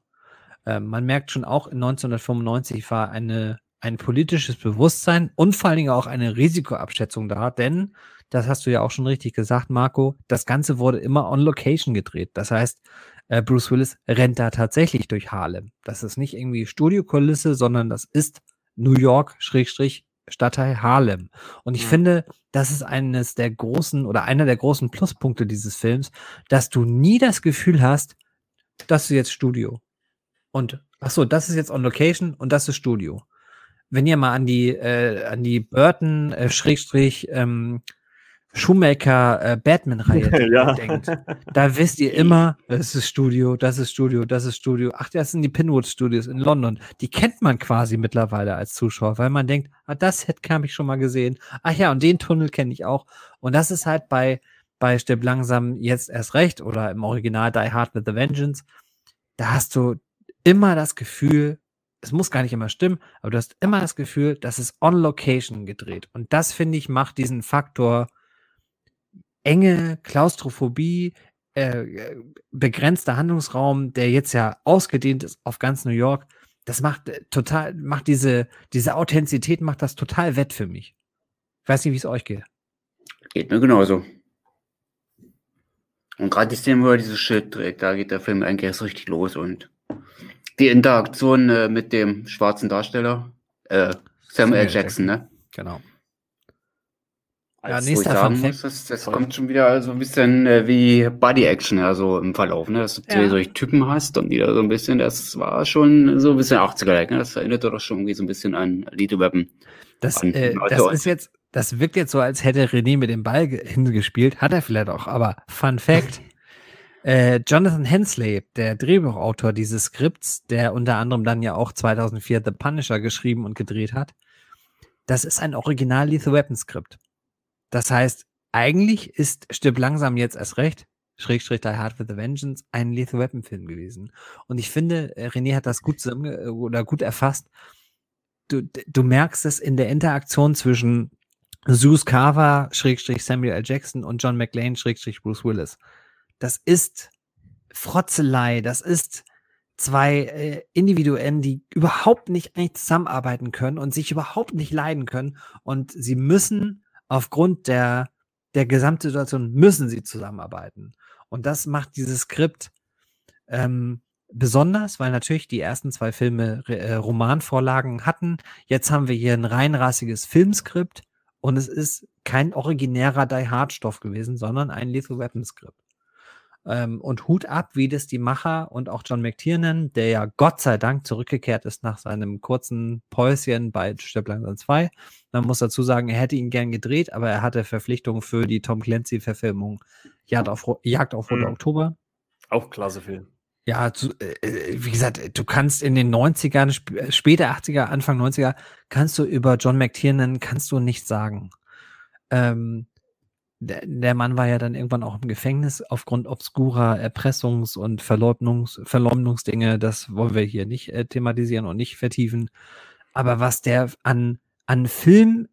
äh, man merkt schon auch in 1995 war eine, ein politisches Bewusstsein und vor allen Dingen auch eine Risikoabschätzung da, denn das hast du ja auch schon richtig gesagt, Marco, das Ganze wurde immer on location gedreht. Das heißt, äh, Bruce Willis rennt da tatsächlich durch Harlem. Das ist nicht irgendwie Studiokulisse, sondern das ist New York, Schrägstrich, Stadtteil Harlem. Und ich ja. finde, das ist eines der großen oder einer der großen Pluspunkte dieses Films, dass du nie das Gefühl hast, das ist jetzt Studio. Und ach so, das ist jetzt on Location und das ist Studio. Wenn ihr mal an die äh, an die Burton äh, Schrägstrich ähm, Schumacher äh, Batman-Reihe ja. denkt, da wisst ihr immer, das ist Studio, das ist Studio, das ist Studio. Ach, das sind die Pinwood Studios in London. Die kennt man quasi mittlerweile als Zuschauer, weil man denkt, ah, das hätte habe ich schon mal gesehen. Ach ja, und den Tunnel kenne ich auch. Und das ist halt bei bei Stipp langsam jetzt erst recht oder im Original Die Hard with the Vengeance. Da hast du immer das Gefühl, es muss gar nicht immer stimmen, aber du hast immer das Gefühl, dass es on Location gedreht. Und das finde ich macht diesen Faktor enge Klaustrophobie, äh, begrenzter Handlungsraum, der jetzt ja ausgedehnt ist auf ganz New York, das macht äh, total, macht diese, diese Authentizität macht das total wett für mich. Ich weiß nicht, wie es euch geht. Geht mir genauso. Und gerade die Szene, wo er dieses Schild trägt, da geht der Film eigentlich erst richtig los und die Interaktion äh, mit dem schwarzen Darsteller, äh, Samuel Jackson, Jackson, ne? Genau. Ja, nächster sagen muss, das, das kommt schon wieder so ein bisschen äh, wie Body-Action, also im Verlauf, ne? Dass du ja. solche Typen hast und wieder so ein bisschen, das war schon so ein bisschen 80er-like, ne? Das erinnert doch schon irgendwie so ein bisschen an Lethal Weapon. Das, äh, das ist jetzt, das wirkt jetzt so, als hätte René mit dem Ball hingespielt. Hat er vielleicht auch, aber Fun Fact. äh, Jonathan Hensley, der Drehbuchautor dieses Skripts, der unter anderem dann ja auch 2004 The Punisher geschrieben und gedreht hat, das ist ein Original Lethal Weapon Skript. Das heißt, eigentlich ist Stirb langsam jetzt erst recht, Schrägstrich Die Hard with a Vengeance, ein Lethal Weapon Film gewesen. Und ich finde, äh, René hat das gut zusammen äh, oder gut erfasst. Du, du merkst es in der Interaktion zwischen Zeus Carver, Schrägstrich Samuel L. Jackson und John McLean, Schrägstrich Bruce Willis. Das ist Frotzelei, das ist zwei äh, Individuen, die überhaupt nicht eigentlich zusammenarbeiten können und sich überhaupt nicht leiden können. Und sie müssen aufgrund der, der Gesamtsituation müssen sie zusammenarbeiten. Und das macht dieses Skript ähm, besonders, weil natürlich die ersten zwei Filme äh, Romanvorlagen hatten. Jetzt haben wir hier ein reinrassiges Filmskript und es ist kein originärer Die Hard Stoff gewesen, sondern ein Lethal Weapon Skript. Ähm, und Hut ab, wie das die Macher und auch John McTiernan, der ja Gott sei Dank zurückgekehrt ist nach seinem kurzen Päuschen bei Stirb langsam 2. Man muss dazu sagen, er hätte ihn gern gedreht, aber er hatte Verpflichtungen für die Tom Clancy-Verfilmung Jagd auf, Jagd auf Rote mhm. Oktober. Auch klasse Film. Ja, zu, äh, wie gesagt, du kannst in den 90ern, sp äh, später 80er, Anfang 90er, kannst du über John McTiernan, kannst du nichts sagen. Ähm, der, der Mann war ja dann irgendwann auch im Gefängnis aufgrund obskurer Erpressungs- und Verleumdungs Verleumdungsdinge. Das wollen wir hier nicht äh, thematisieren und nicht vertiefen. Aber was der an, an Film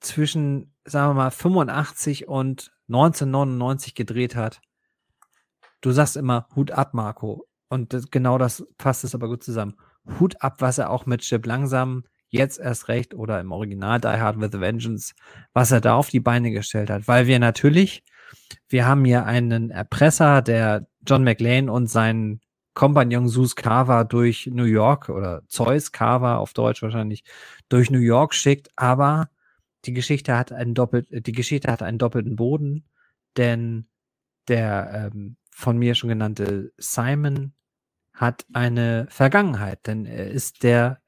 zwischen, sagen wir mal, 85 und 1999 gedreht hat, du sagst immer Hut ab, Marco. Und das, genau das passt es aber gut zusammen. Hut ab, was er auch mit Chip langsam jetzt erst recht oder im Original Die Hard with a Vengeance, was er da auf die Beine gestellt hat. Weil wir natürlich, wir haben hier einen Erpresser, der John McLean und seinen Kompagnon Zeus Carver durch New York oder Zeus Carver auf Deutsch wahrscheinlich durch New York schickt, aber die Geschichte hat einen doppelt, die Geschichte hat einen doppelten Boden, denn der ähm, von mir schon genannte Simon hat eine Vergangenheit, denn er ist der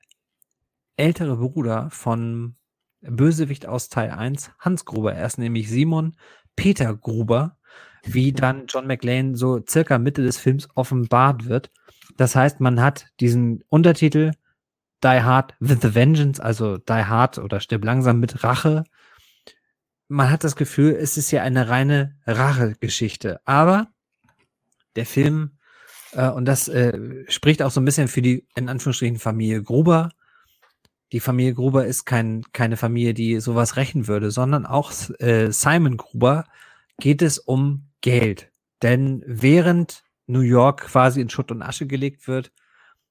ältere Bruder von Bösewicht aus Teil 1, Hans Gruber. Er ist nämlich Simon Peter Gruber, wie dann John McLean so circa Mitte des Films offenbart wird. Das heißt, man hat diesen Untertitel Die Hard with the Vengeance, also Die Hard oder Stirb langsam mit Rache. Man hat das Gefühl, es ist ja eine reine Rache-Geschichte. Aber der Film, äh, und das äh, spricht auch so ein bisschen für die, in Anführungsstrichen, Familie Gruber, die Familie Gruber ist kein, keine Familie, die sowas rächen würde, sondern auch äh, Simon Gruber geht es um Geld. Denn während New York quasi in Schutt und Asche gelegt wird,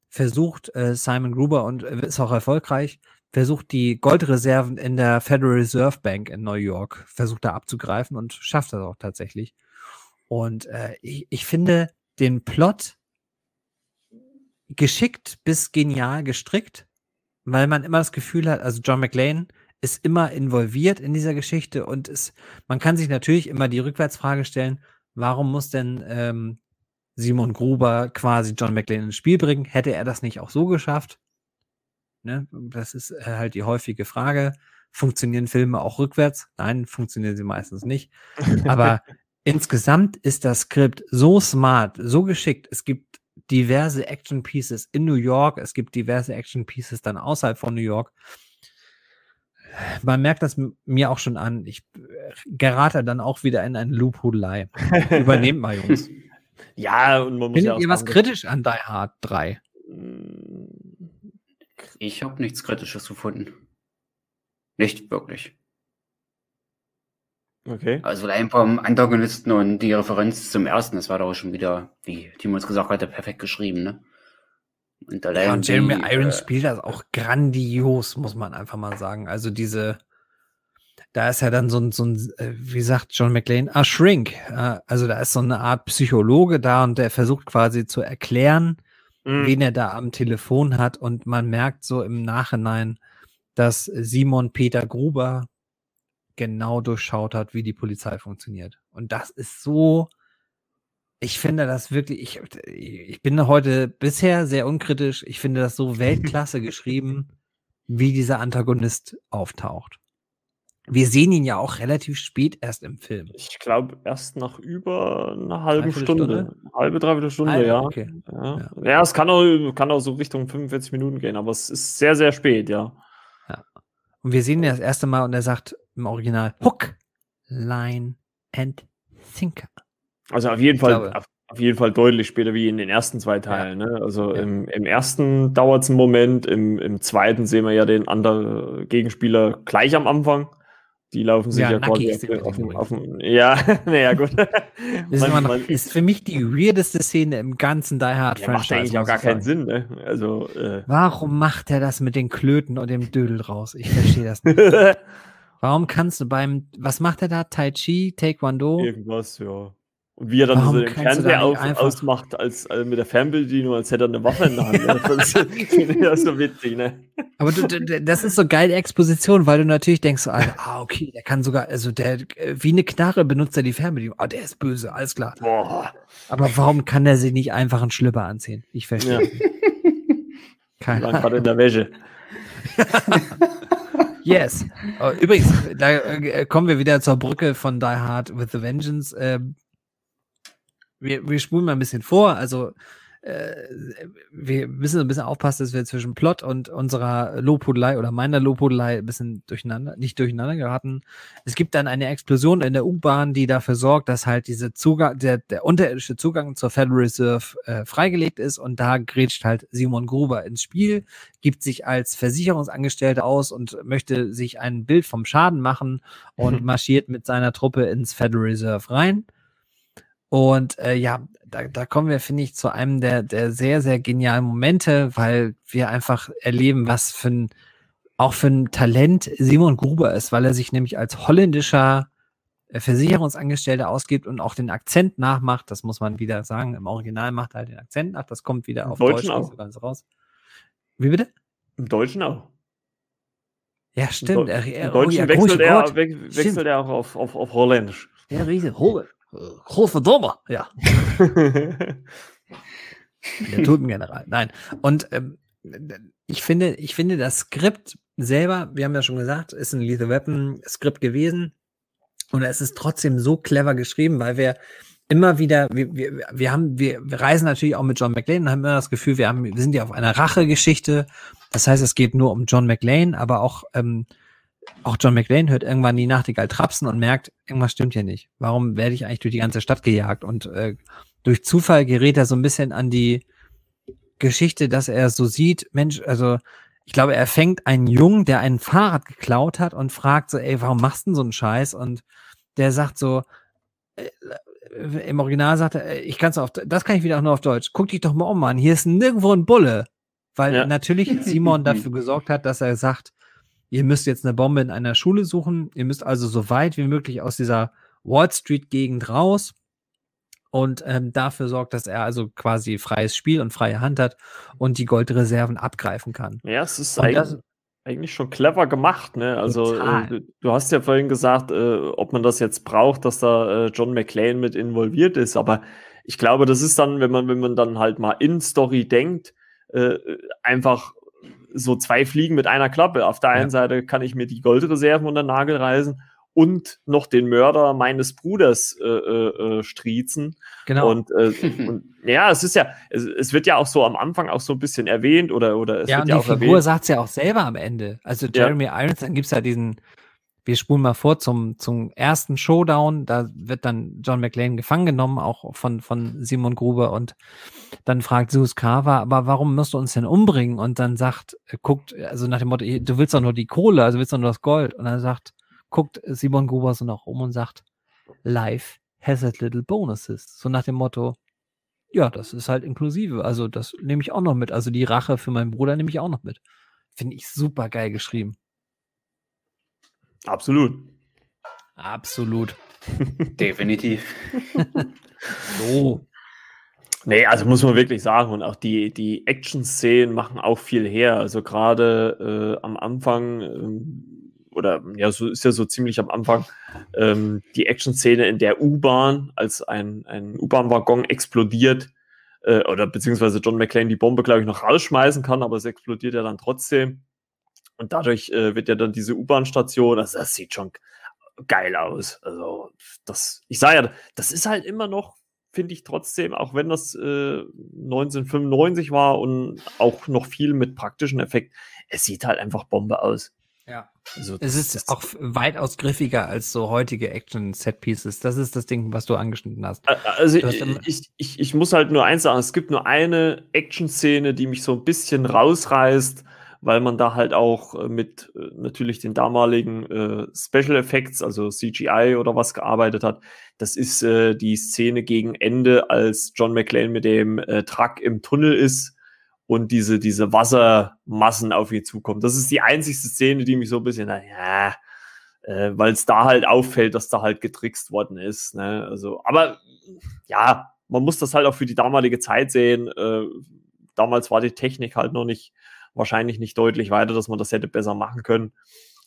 versucht äh, Simon Gruber und äh, ist auch erfolgreich, versucht die Goldreserven in der Federal Reserve Bank in New York, versucht da abzugreifen und schafft das auch tatsächlich. Und äh, ich, ich finde den Plot geschickt bis genial gestrickt weil man immer das Gefühl hat, also John McLean ist immer involviert in dieser Geschichte und es, man kann sich natürlich immer die Rückwärtsfrage stellen, warum muss denn ähm, Simon Gruber quasi John McLean ins Spiel bringen? Hätte er das nicht auch so geschafft? Ne? Das ist äh, halt die häufige Frage. Funktionieren Filme auch rückwärts? Nein, funktionieren sie meistens nicht. Aber insgesamt ist das Skript so smart, so geschickt. Es gibt diverse Action Pieces in New York, es gibt diverse Action Pieces dann außerhalb von New York. Man merkt das mir auch schon an. Ich äh, gerate dann auch wieder in eine Loophudelei. Übernehmt mal, Jungs. Ja, und man muss Findet ja ihr was kritisch an Die Hard 3? Ich habe nichts Kritisches gefunden. Nicht wirklich. Okay. Also allein vom Antagonisten und die Referenz zum ersten, das war doch schon wieder, wie Timo uns gesagt hat, perfekt geschrieben, ne? Und, allein ja, und Jeremy die, Irons äh, spielt das auch grandios, muss man einfach mal sagen. Also diese, da ist ja dann so ein, so ein äh, wie sagt John McLean, a Shrink. Also da ist so eine Art Psychologe da und der versucht quasi zu erklären, mhm. wen er da am Telefon hat. Und man merkt so im Nachhinein, dass Simon Peter Gruber genau durchschaut hat, wie die Polizei funktioniert. Und das ist so, ich finde das wirklich, ich, ich bin heute bisher sehr unkritisch. Ich finde das so Weltklasse geschrieben, wie dieser Antagonist auftaucht. Wir sehen ihn ja auch relativ spät erst im Film. Ich glaube, erst nach über einer halben Stunde. Stunde? Halbe, dreiviertel Stunde, Halbe, ja. okay. Ja. Ja. ja. es kann auch, kann auch so Richtung 45 Minuten gehen, aber es ist sehr, sehr spät, ja. Und wir sehen ihn das erste Mal und er sagt im Original Hook, Line and Sinker. Also auf jeden Ich Fall, auf, auf jeden Fall deutlich später wie in den ersten zwei Teilen. Ne? Also Ja. im, im ersten dauert es einen Moment, im, im zweiten sehen wir ja den anderen Gegenspieler gleich am Anfang. Die laufen sich Ja, ja, quasi auf, auf, auf Ja, naja, gut. Das ist, Man- man- ist für mich die weirdeste Szene im ganzen Die Hard ja, macht Franchise. eigentlich auch gar keinen. Sinn, ne? Also, äh, Warum macht er das mit den Klöten und dem Dödel raus? Ich verstehe das nicht. Warum kannst du beim, was macht er da? Tai Chi, Taekwondo? irgendwas, ja. Und wie er dann Warum so den Fernseher auf, einfach- ausmacht, als, äh, mit der Fernbedienung, als hätte er eine Waffe in der Hand. ne? Das ja so witzig, ne? Aber du, du, das ist so geile Exposition, weil du natürlich denkst, Alter, ah, okay, der kann sogar, also der, äh, wie eine Knarre benutzt er die Fernbedienung. Ah, der ist böse, alles klar. Boah. Aber warum kann der sich nicht einfach einen Schlüpper anziehen? Ich verstehe. Ja, Keine Ahnung. in der Wäsche. Yes. Oh, übrigens, da äh, kommen wir wieder zur Brücke von Die Hard with the Vengeance. Ähm, wir, wir spulen mal ein bisschen vor. Also, äh, wir müssen ein bisschen aufpassen, dass wir zwischen Plot und unserer Lobhudelei oder meiner Lobhudelei ein bisschen durcheinander, nicht durcheinander geraten. Es gibt dann eine Explosion in der U-Bahn, die dafür sorgt, dass halt diese Zugang, der, der unterirdische Zugang zur Federal Reserve äh, freigelegt ist und da grätscht halt Simon Gruber ins Spiel gibt sich als Versicherungsangestellter aus und möchte sich ein Bild vom Schaden machen und marschiert mit seiner Truppe ins Federal Reserve rein. Und äh, ja, da, da kommen wir, finde ich, zu einem der, der sehr, sehr genialen Momente, weil wir einfach erleben, was für ein, auch für ein Talent Simon Gruber ist, weil er sich nämlich als holländischer äh, Versicherungsangestellter ausgibt und auch den Akzent nachmacht. Das muss man wieder sagen. Im Original macht er halt den Akzent nach. Das kommt wieder Im auf Deutschen Deutsch auch. so ganz raus. Wie bitte? Im Deutschen auch. Ja, stimmt. Im, Im Deutschen ja, wechselt, er, wechselt er auch auf, auf, auf Holländisch. Ja, riesig. Hole. Großverdorber. Ja. Der Tulpengeneral. Nein. Und ähm, ich finde, ich finde das Skript selber, wir haben ja schon gesagt, ist ein Lethal Weapon Skript gewesen. Und es ist trotzdem so clever geschrieben, weil wir immer wieder, wir, wir, wir haben, wir, wir reisen natürlich auch mit John McLean und haben immer das Gefühl, wir haben, wir sind ja auf einer Rachegeschichte. Das heißt, es geht nur um John McLean, aber auch, ähm, auch John McLean hört irgendwann die Nachtigall trapsen und merkt, irgendwas stimmt hier nicht. Warum werde ich eigentlich durch die ganze Stadt gejagt? Und äh, durch Zufall gerät er so ein bisschen an die Geschichte, dass er so sieht, Mensch, also ich glaube, er fängt einen Jungen, der ein Fahrrad geklaut hat und fragt so, ey, warum machst du denn so einen Scheiß? Und der sagt so, äh, im Original sagt er, ich kann es auf, das kann ich wieder auch nur auf Deutsch. Guck dich doch mal um, Mann. Hier ist nirgendwo ein Bulle. Weil Ja. natürlich Simon dafür gesorgt hat, dass er sagt, ihr müsst jetzt eine Bombe in einer Schule suchen. Ihr müsst also so weit wie möglich aus dieser Wall Street Gegend raus und ähm, dafür sorgt, dass er also quasi freies Spiel und freie Hand hat und die Goldreserven abgreifen kann. Ja, es ist eigentlich, das- eigentlich schon clever gemacht, ne? Also äh, du, du hast ja vorhin gesagt, äh, ob man das jetzt braucht, dass da äh, John McClane mit involviert ist, aber ich glaube, das ist dann, wenn man, wenn man dann halt mal in Story denkt, äh, einfach so zwei Fliegen mit einer Klappe. Auf der einen Ja. Seite kann ich mir die Goldreserven unter den Nagel reißen und noch den Mörder meines Bruders äh, äh, äh, striezen. Genau. Und, äh, und ja, es ist ja, es, es wird ja auch so am Anfang auch so ein bisschen erwähnt oder, oder es ja, wird und ja die auch Figur erwähnt. sagt es ja auch selber am Ende. Also Ja. Jeremy Irons, dann gibt es ja diesen, wir spulen mal vor zum, zum ersten Showdown, da wird dann John McLean gefangen genommen, auch von, von Simon Gruber und dann fragt Zeus Carver, aber warum musst du uns denn umbringen? Und dann sagt, äh, guckt, also nach dem Motto, du willst doch nur die Kohle, also willst doch nur das Gold. Und dann sagt, guckt Simon Gruber so noch um und sagt, life has its little bonuses. So nach dem Motto, ja, das ist halt inklusive. Also das nehme ich auch noch mit. Also die Rache für meinen Bruder nehme ich auch noch mit. Finde ich super geil geschrieben. Absolut. Absolut. Definitiv. So. Nee, also muss man wirklich sagen, und auch die, die Action-Szenen machen auch viel her. Also gerade äh, am Anfang, ähm, oder ja, so ist ja so ziemlich am Anfang, ähm, die Action-Szene in der U-Bahn, als ein, ein U-Bahn-Waggon explodiert, äh, oder beziehungsweise John McClane die Bombe, glaube ich, noch rausschmeißen kann, aber es explodiert ja dann trotzdem. Und dadurch äh, wird ja dann diese U-Bahn-Station, also das sieht schon geil aus. Also, das, ich sage ja, das ist halt immer noch, finde ich trotzdem, auch wenn das äh, 1995 war und auch noch viel mit praktischen Effekten, es sieht halt einfach Bombe aus. Ja. Also es ist auch weitaus griffiger als so heutige Action-Set-Pieces. Das ist das Ding, was du angeschnitten hast. Also hast ich, ich, ich muss halt nur eins sagen, es gibt nur eine Action-Szene, die mich so ein bisschen rausreißt, weil man da halt auch äh, mit äh, natürlich den damaligen äh, Special Effects, also CGI oder was gearbeitet hat. Das ist äh, die Szene gegen Ende, als John McClane mit dem äh, Truck im Tunnel ist und diese, diese Wassermassen auf ihn zukommen. Das ist die einzigste Szene, die mich so ein bisschen, naja, äh, weil es da halt auffällt, dass da halt getrickst worden ist. Ne? Also, aber ja, man muss das halt auch für die damalige Zeit sehen. Äh, damals war die Technik halt noch nicht wahrscheinlich nicht deutlich weiter, dass man das hätte besser machen können.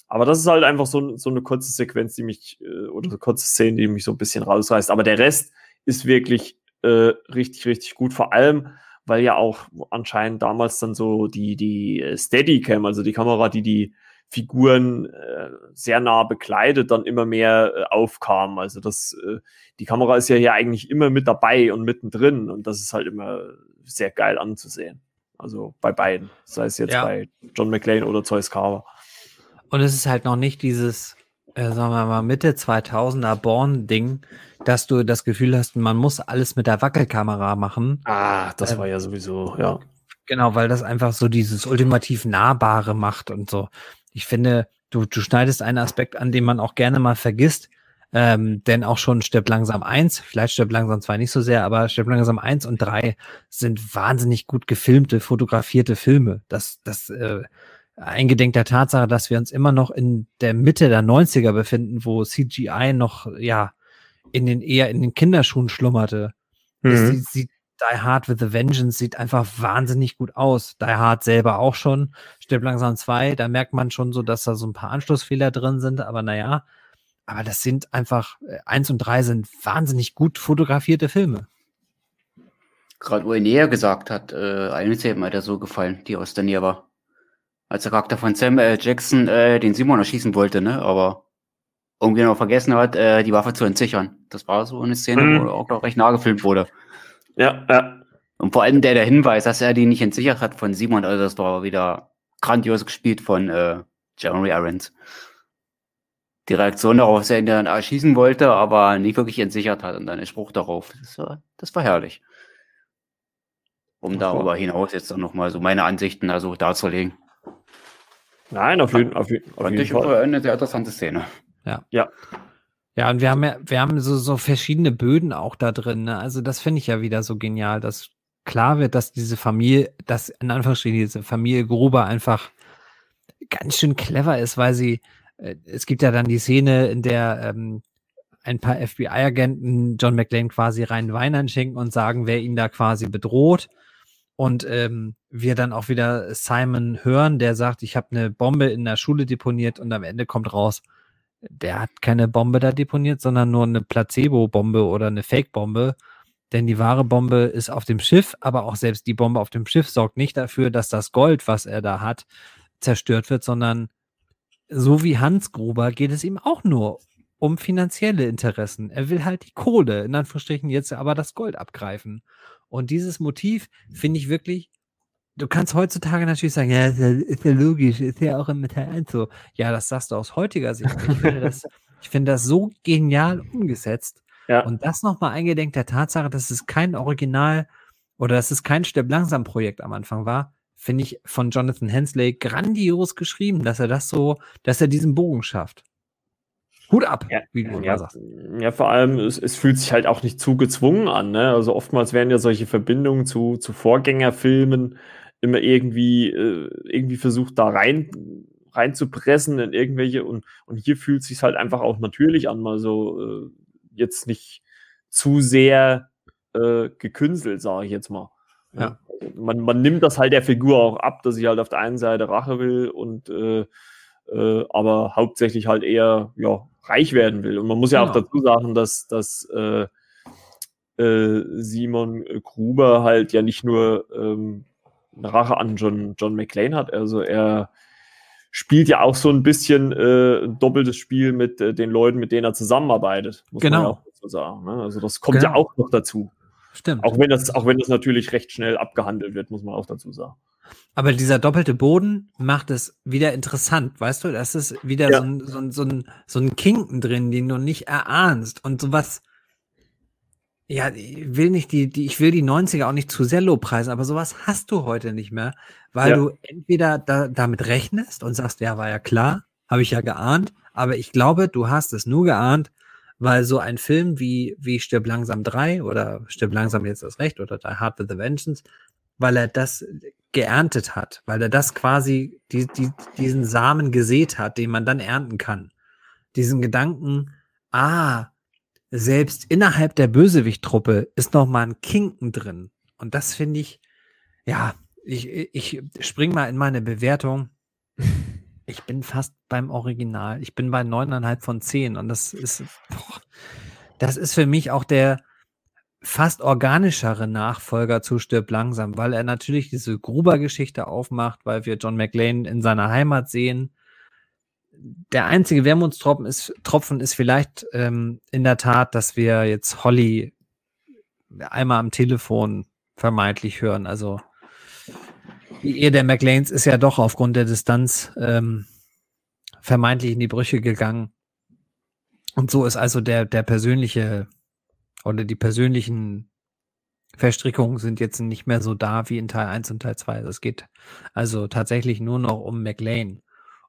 Aber das ist halt einfach so, so eine kurze Sequenz, die mich, äh, oder so kurze Szene, die mich so ein bisschen rausreißt. Aber der Rest ist wirklich äh, richtig, richtig gut. Vor allem, weil ja auch anscheinend damals dann so die, die Steadicam, also die Kamera, die die Figuren äh, sehr nah bekleidet, dann immer mehr äh, aufkam. Also das, äh, die Kamera ist ja hier eigentlich immer mit dabei und mittendrin und das ist halt immer sehr geil anzusehen. Also bei beiden. Sei es jetzt ja. bei John McClane oder Zeus Carver. Und es ist halt noch nicht dieses, äh, sagen wir mal, Mitte 2000er Born-Ding, dass du das Gefühl hast, man muss alles mit der Wackelkamera machen. Ah, das äh, war ja sowieso, ja. Genau, weil das einfach so dieses ultimativ Nahbare macht und so. Ich finde, du, du schneidest einen Aspekt an, den man auch gerne mal vergisst. Ähm, denn auch schon Stirb langsam eins, vielleicht Stirb langsam zwei nicht so sehr, aber Stirb langsam eins und drei sind wahnsinnig gut gefilmte, fotografierte Filme. Das, das, äh, eingedenk der Tatsache, dass wir uns immer noch in der Mitte der 90er befinden, wo CGI noch, ja, in den, eher in den Kinderschuhen schlummerte. Mhm. Sieht, sieht Die Hard with a Vengeance sieht einfach wahnsinnig gut aus. Die Hard selber auch schon. Stirb langsam zwei, da merkt man schon so, dass da so ein paar Anschlussfehler drin sind, aber naja, aber das sind einfach, äh, eins und drei sind wahnsinnig gut fotografierte Filme. Gerade wo er näher gesagt hat, äh, eine Szene hat er so gefallen, die aus der Nähe war. Als der Charakter von Sam äh, Jackson äh, den Simon erschießen wollte, ne? Aber irgendwie noch vergessen hat, äh, die Waffe zu entsichern. Das war so eine Szene, mhm. wo auch noch recht nah gefilmt wurde. Ja, ja. Und vor allem der, der Hinweis, dass er die nicht entsichert hat von Simon, also das war wieder grandios gespielt von äh, Jeremy Irons die Reaktion darauf, dass er ihn dann erschießen wollte, aber nicht wirklich entsichert hat und dann ein Spruch darauf. Das war, das war herrlich. Um darüber hinaus jetzt dann nochmal so meine Ansichten also darzulegen. Nein, auf jeden, auf auf jeden Fall. Eine sehr interessante Szene. Ja. Ja. Ja, und wir haben ja, wir haben so, so verschiedene Böden auch da drin. Ne? Also das finde ich ja wieder so genial, dass klar wird, dass diese Familie, dass in Anführungsstrichen diese Familie Gruber einfach ganz schön clever ist, weil sie es gibt ja dann die Szene, in der ähm, ein paar FBI-Agenten John McLean quasi rein Wein schenken und sagen, wer ihn da quasi bedroht. Und ähm, wir dann auch wieder Simon hören, der sagt, ich habe eine Bombe in der Schule deponiert und am Ende kommt raus, der hat keine Bombe da deponiert, sondern nur eine Placebo-Bombe oder eine Fake-Bombe. Denn die wahre Bombe ist auf dem Schiff, aber auch selbst die Bombe auf dem Schiff sorgt nicht dafür, dass das Gold, was er da hat, zerstört wird, sondern so wie Hans Gruber geht es ihm auch nur um finanzielle Interessen. Er will halt die Kohle, in Anführungsstrichen jetzt aber das Gold abgreifen. Und dieses Motiv finde ich wirklich, du kannst heutzutage natürlich sagen, ja, ist ja, ist ja logisch, ist ja auch im Metall 1 so. Ja, das sagst du aus heutiger Sicht. Ich finde das, ich finde das so genial umgesetzt. Ja. Und das nochmal eingedenk der Tatsache, dass es kein Original oder dass es kein Stirb langsam Projekt am Anfang war, finde ich von Jonathan Hensley grandios geschrieben, dass er das so, dass er diesen Bogen schafft. Hut ab, ja, wie du ja, sagst. Ja, vor allem, es, es, fühlt sich halt auch nicht zu gezwungen an. Ne? Also oftmals werden ja solche Verbindungen zu, zu Vorgängerfilmen immer irgendwie, äh, irgendwie versucht, da rein reinzupressen in irgendwelche und, und hier fühlt es sich halt einfach auch natürlich an, mal so äh, jetzt nicht zu sehr äh, gekünstelt, sage ich jetzt mal. Ja. Man, man nimmt das halt der Figur auch ab, dass sie halt auf der einen Seite Rache will und äh, äh, aber hauptsächlich halt eher ja, reich werden will. Und man muss ja genau. auch dazu sagen, dass, dass äh, äh, Simon Gruber halt ja nicht nur ähm, eine Rache an John, John McClane hat, also er spielt ja auch so ein bisschen äh, ein doppeltes Spiel mit äh, den Leuten, mit denen er zusammenarbeitet, muss genau. man ja auch dazu sagen. Ne? Also das kommt genau. ja auch noch dazu. Stimmt. Auch wenn das, auch wenn das natürlich recht schnell abgehandelt wird, muss man auch dazu sagen. Aber dieser doppelte Boden macht es wieder interessant, weißt du? Das ist wieder ja. so, ein, so, ein, so, ein, so ein Kinken drin, den du nicht erahnst. Und sowas, ja, ich will nicht die, die, ich will die 90er auch nicht zu sehr lobpreisen, aber sowas hast du heute nicht mehr, weil ja. du entweder da, damit rechnest und sagst, ja, war ja klar, habe ich ja geahnt, aber ich glaube, du hast es nur geahnt, weil so ein Film wie, wie Stirb langsam 3 oder Stirb langsam jetzt das Recht oder Die Hard with the Vengeance, weil er das geerntet hat, weil er das quasi, die, die, diesen Samen gesät hat, den man dann ernten kann. Diesen Gedanken, ah, selbst innerhalb der Bösewicht-Truppe ist noch mal ein Kinken drin. Und das finde ich, ja, ich, ich spring mal in meine Bewertung. Ich bin fast beim Original. Ich bin bei neuneinhalb von zehn. Und das ist, boah, das ist für mich auch der fast organischere Nachfolger zu Stirb langsam, weil er natürlich diese Gruber-Geschichte aufmacht, weil wir John McLean in seiner Heimat sehen der einzige Wermutstropfen ist, Tropfen ist vielleicht ähm, in der Tat, dass wir jetzt Holly einmal am Telefon vermeintlich hören. Also die Ehe der McLeans ist ja doch aufgrund der Distanz ähm, vermeintlich in die Brüche gegangen. Und so ist also der, der persönliche oder die persönlichen Verstrickungen sind jetzt nicht mehr so da wie in Teil 1 und Teil 2. Es geht also tatsächlich nur noch um McLean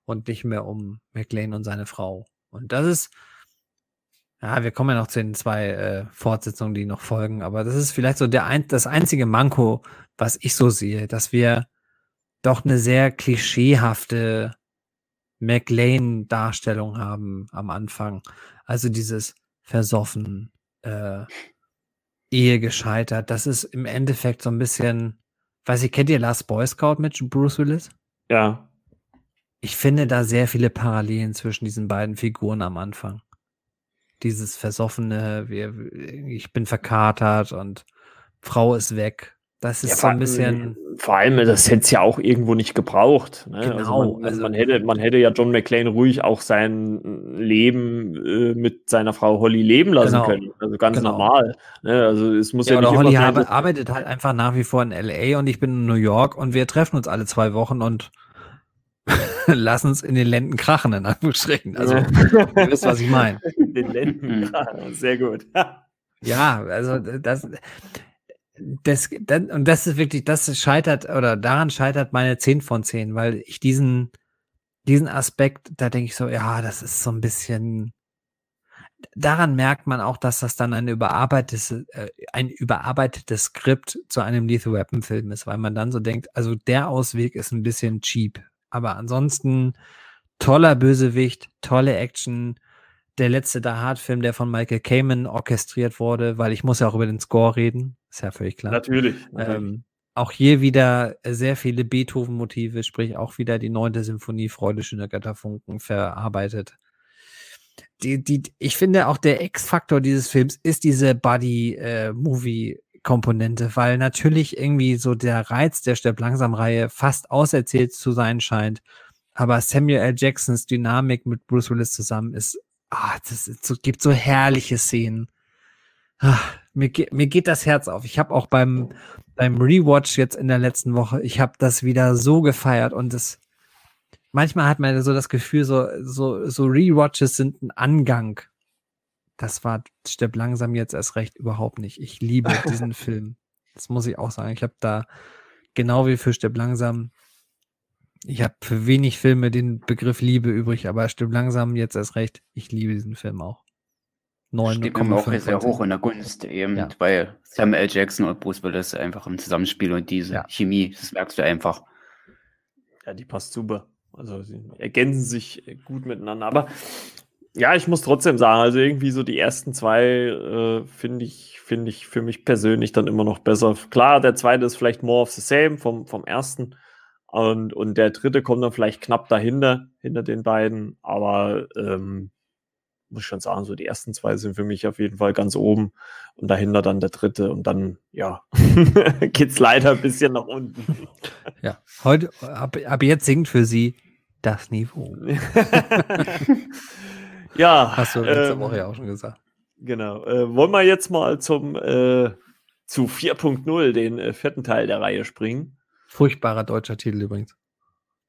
und nicht mehr um McLean und seine Frau. Und das ist, ja, wir kommen ja noch zu den zwei äh, Fortsetzungen, die noch folgen, aber das ist vielleicht so der ein, das einzige Manko, was ich so sehe, dass wir doch eine sehr klischeehafte McLean-Darstellung haben am Anfang. Also dieses versoffen, äh, Ehe gescheitert. Das ist im Endeffekt so ein bisschen, weiß ich, kennt ihr Last Boy Scout mit Bruce Willis? Ja ich finde da sehr viele Parallelen zwischen diesen beiden Figuren am Anfang. Dieses versoffene, wir, ich bin verkatert und Frau ist weg. Das ist ja, so ein bisschen. Vor allem, das hätte es ja auch irgendwo nicht gebraucht. Ne? Genau. Also man, also man, hätte, man hätte ja John McClane ruhig auch sein Leben äh, mit seiner Frau Holly leben lassen genau. können. Also ganz genau. normal. Ne? Also es muss ja, ja nicht Holly immer arbeitet halt einfach nach wie vor in LA und ich bin in New York und wir treffen uns alle zwei Wochen und lass uns in den Lenden krachen, in Anführungsstrichen. Also, ihr wisst, was ich meine. In den Lenden krachen, sehr gut. ja, also das, das, das, und das ist wirklich, das scheitert, oder daran scheitert meine 10 von 10, weil ich diesen, diesen Aspekt, da denke ich so, ja, das ist so ein bisschen, daran merkt man auch, dass das dann ein überarbeitetes, äh, ein überarbeitetes Skript zu einem Lethal Weapon Film ist, weil man dann so denkt, also der Ausweg ist ein bisschen cheap. Aber ansonsten toller Bösewicht, tolle Action. Der letzte Die Hard Film, der von Michael Kamen orchestriert wurde, weil ich muss ja auch über den Score reden, ist ja völlig klar. Natürlich. natürlich. Ähm, auch hier wieder sehr viele Beethoven-Motive, sprich auch wieder die neunte Symphonie Freude schöner Götterfunken verarbeitet. Die, die, ich finde auch der X-Faktor dieses Films ist diese Buddy-Movie- äh, Komponente, weil natürlich irgendwie so der Reiz der Stirb langsam Reihe fast auserzählt zu sein scheint. Aber Samuel L. Jacksons Dynamik mit Bruce Willis zusammen ist, ah, das so, gibt so herrliche Szenen. Ah, mir, mir geht das Herz auf. Ich habe auch beim, beim Rewatch jetzt in der letzten Woche, ich habe das wieder so gefeiert und es, manchmal hat man so das Gefühl, so, so, so Rewatches sind ein Angang das war Stirb langsam jetzt erst recht überhaupt nicht. Ich liebe diesen Film. Das muss ich auch sagen. Ich habe da genau wie für Stirb langsam. Ich habe für wenig Filme den Begriff Liebe übrig, aber Stirb langsam jetzt erst recht. Ich liebe diesen Film auch. 9, Steht mir auch sehr hoch in der Gunst, eben, ja. weil Samuel L. Jackson und Bruce Willis einfach im Zusammenspiel und diese ja. Chemie, das merkst du einfach. Ja, die passt super. Also sie ergänzen sich gut miteinander. Aber ja, ich muss trotzdem sagen, also irgendwie so die ersten zwei äh, finde ich, finde ich für mich persönlich dann immer noch besser. Klar, der zweite ist vielleicht more of the same vom, vom ersten, Und, und der dritte kommt dann vielleicht knapp dahinter, hinter den beiden. Aber ähm, muss ich schon sagen, so die ersten zwei sind für mich auf jeden Fall ganz oben und dahinter dann der dritte und dann, ja, geht's leider ein bisschen nach unten. Ja, heute, ab, ab jetzt singt für sie das Niveau. ja. Hast du letzte ähm, Woche ja auch schon gesagt. Genau. Äh, wollen wir jetzt mal zum äh, zu 4.0, den äh, vierten Teil der Reihe springen? Furchtbarer deutscher Titel übrigens.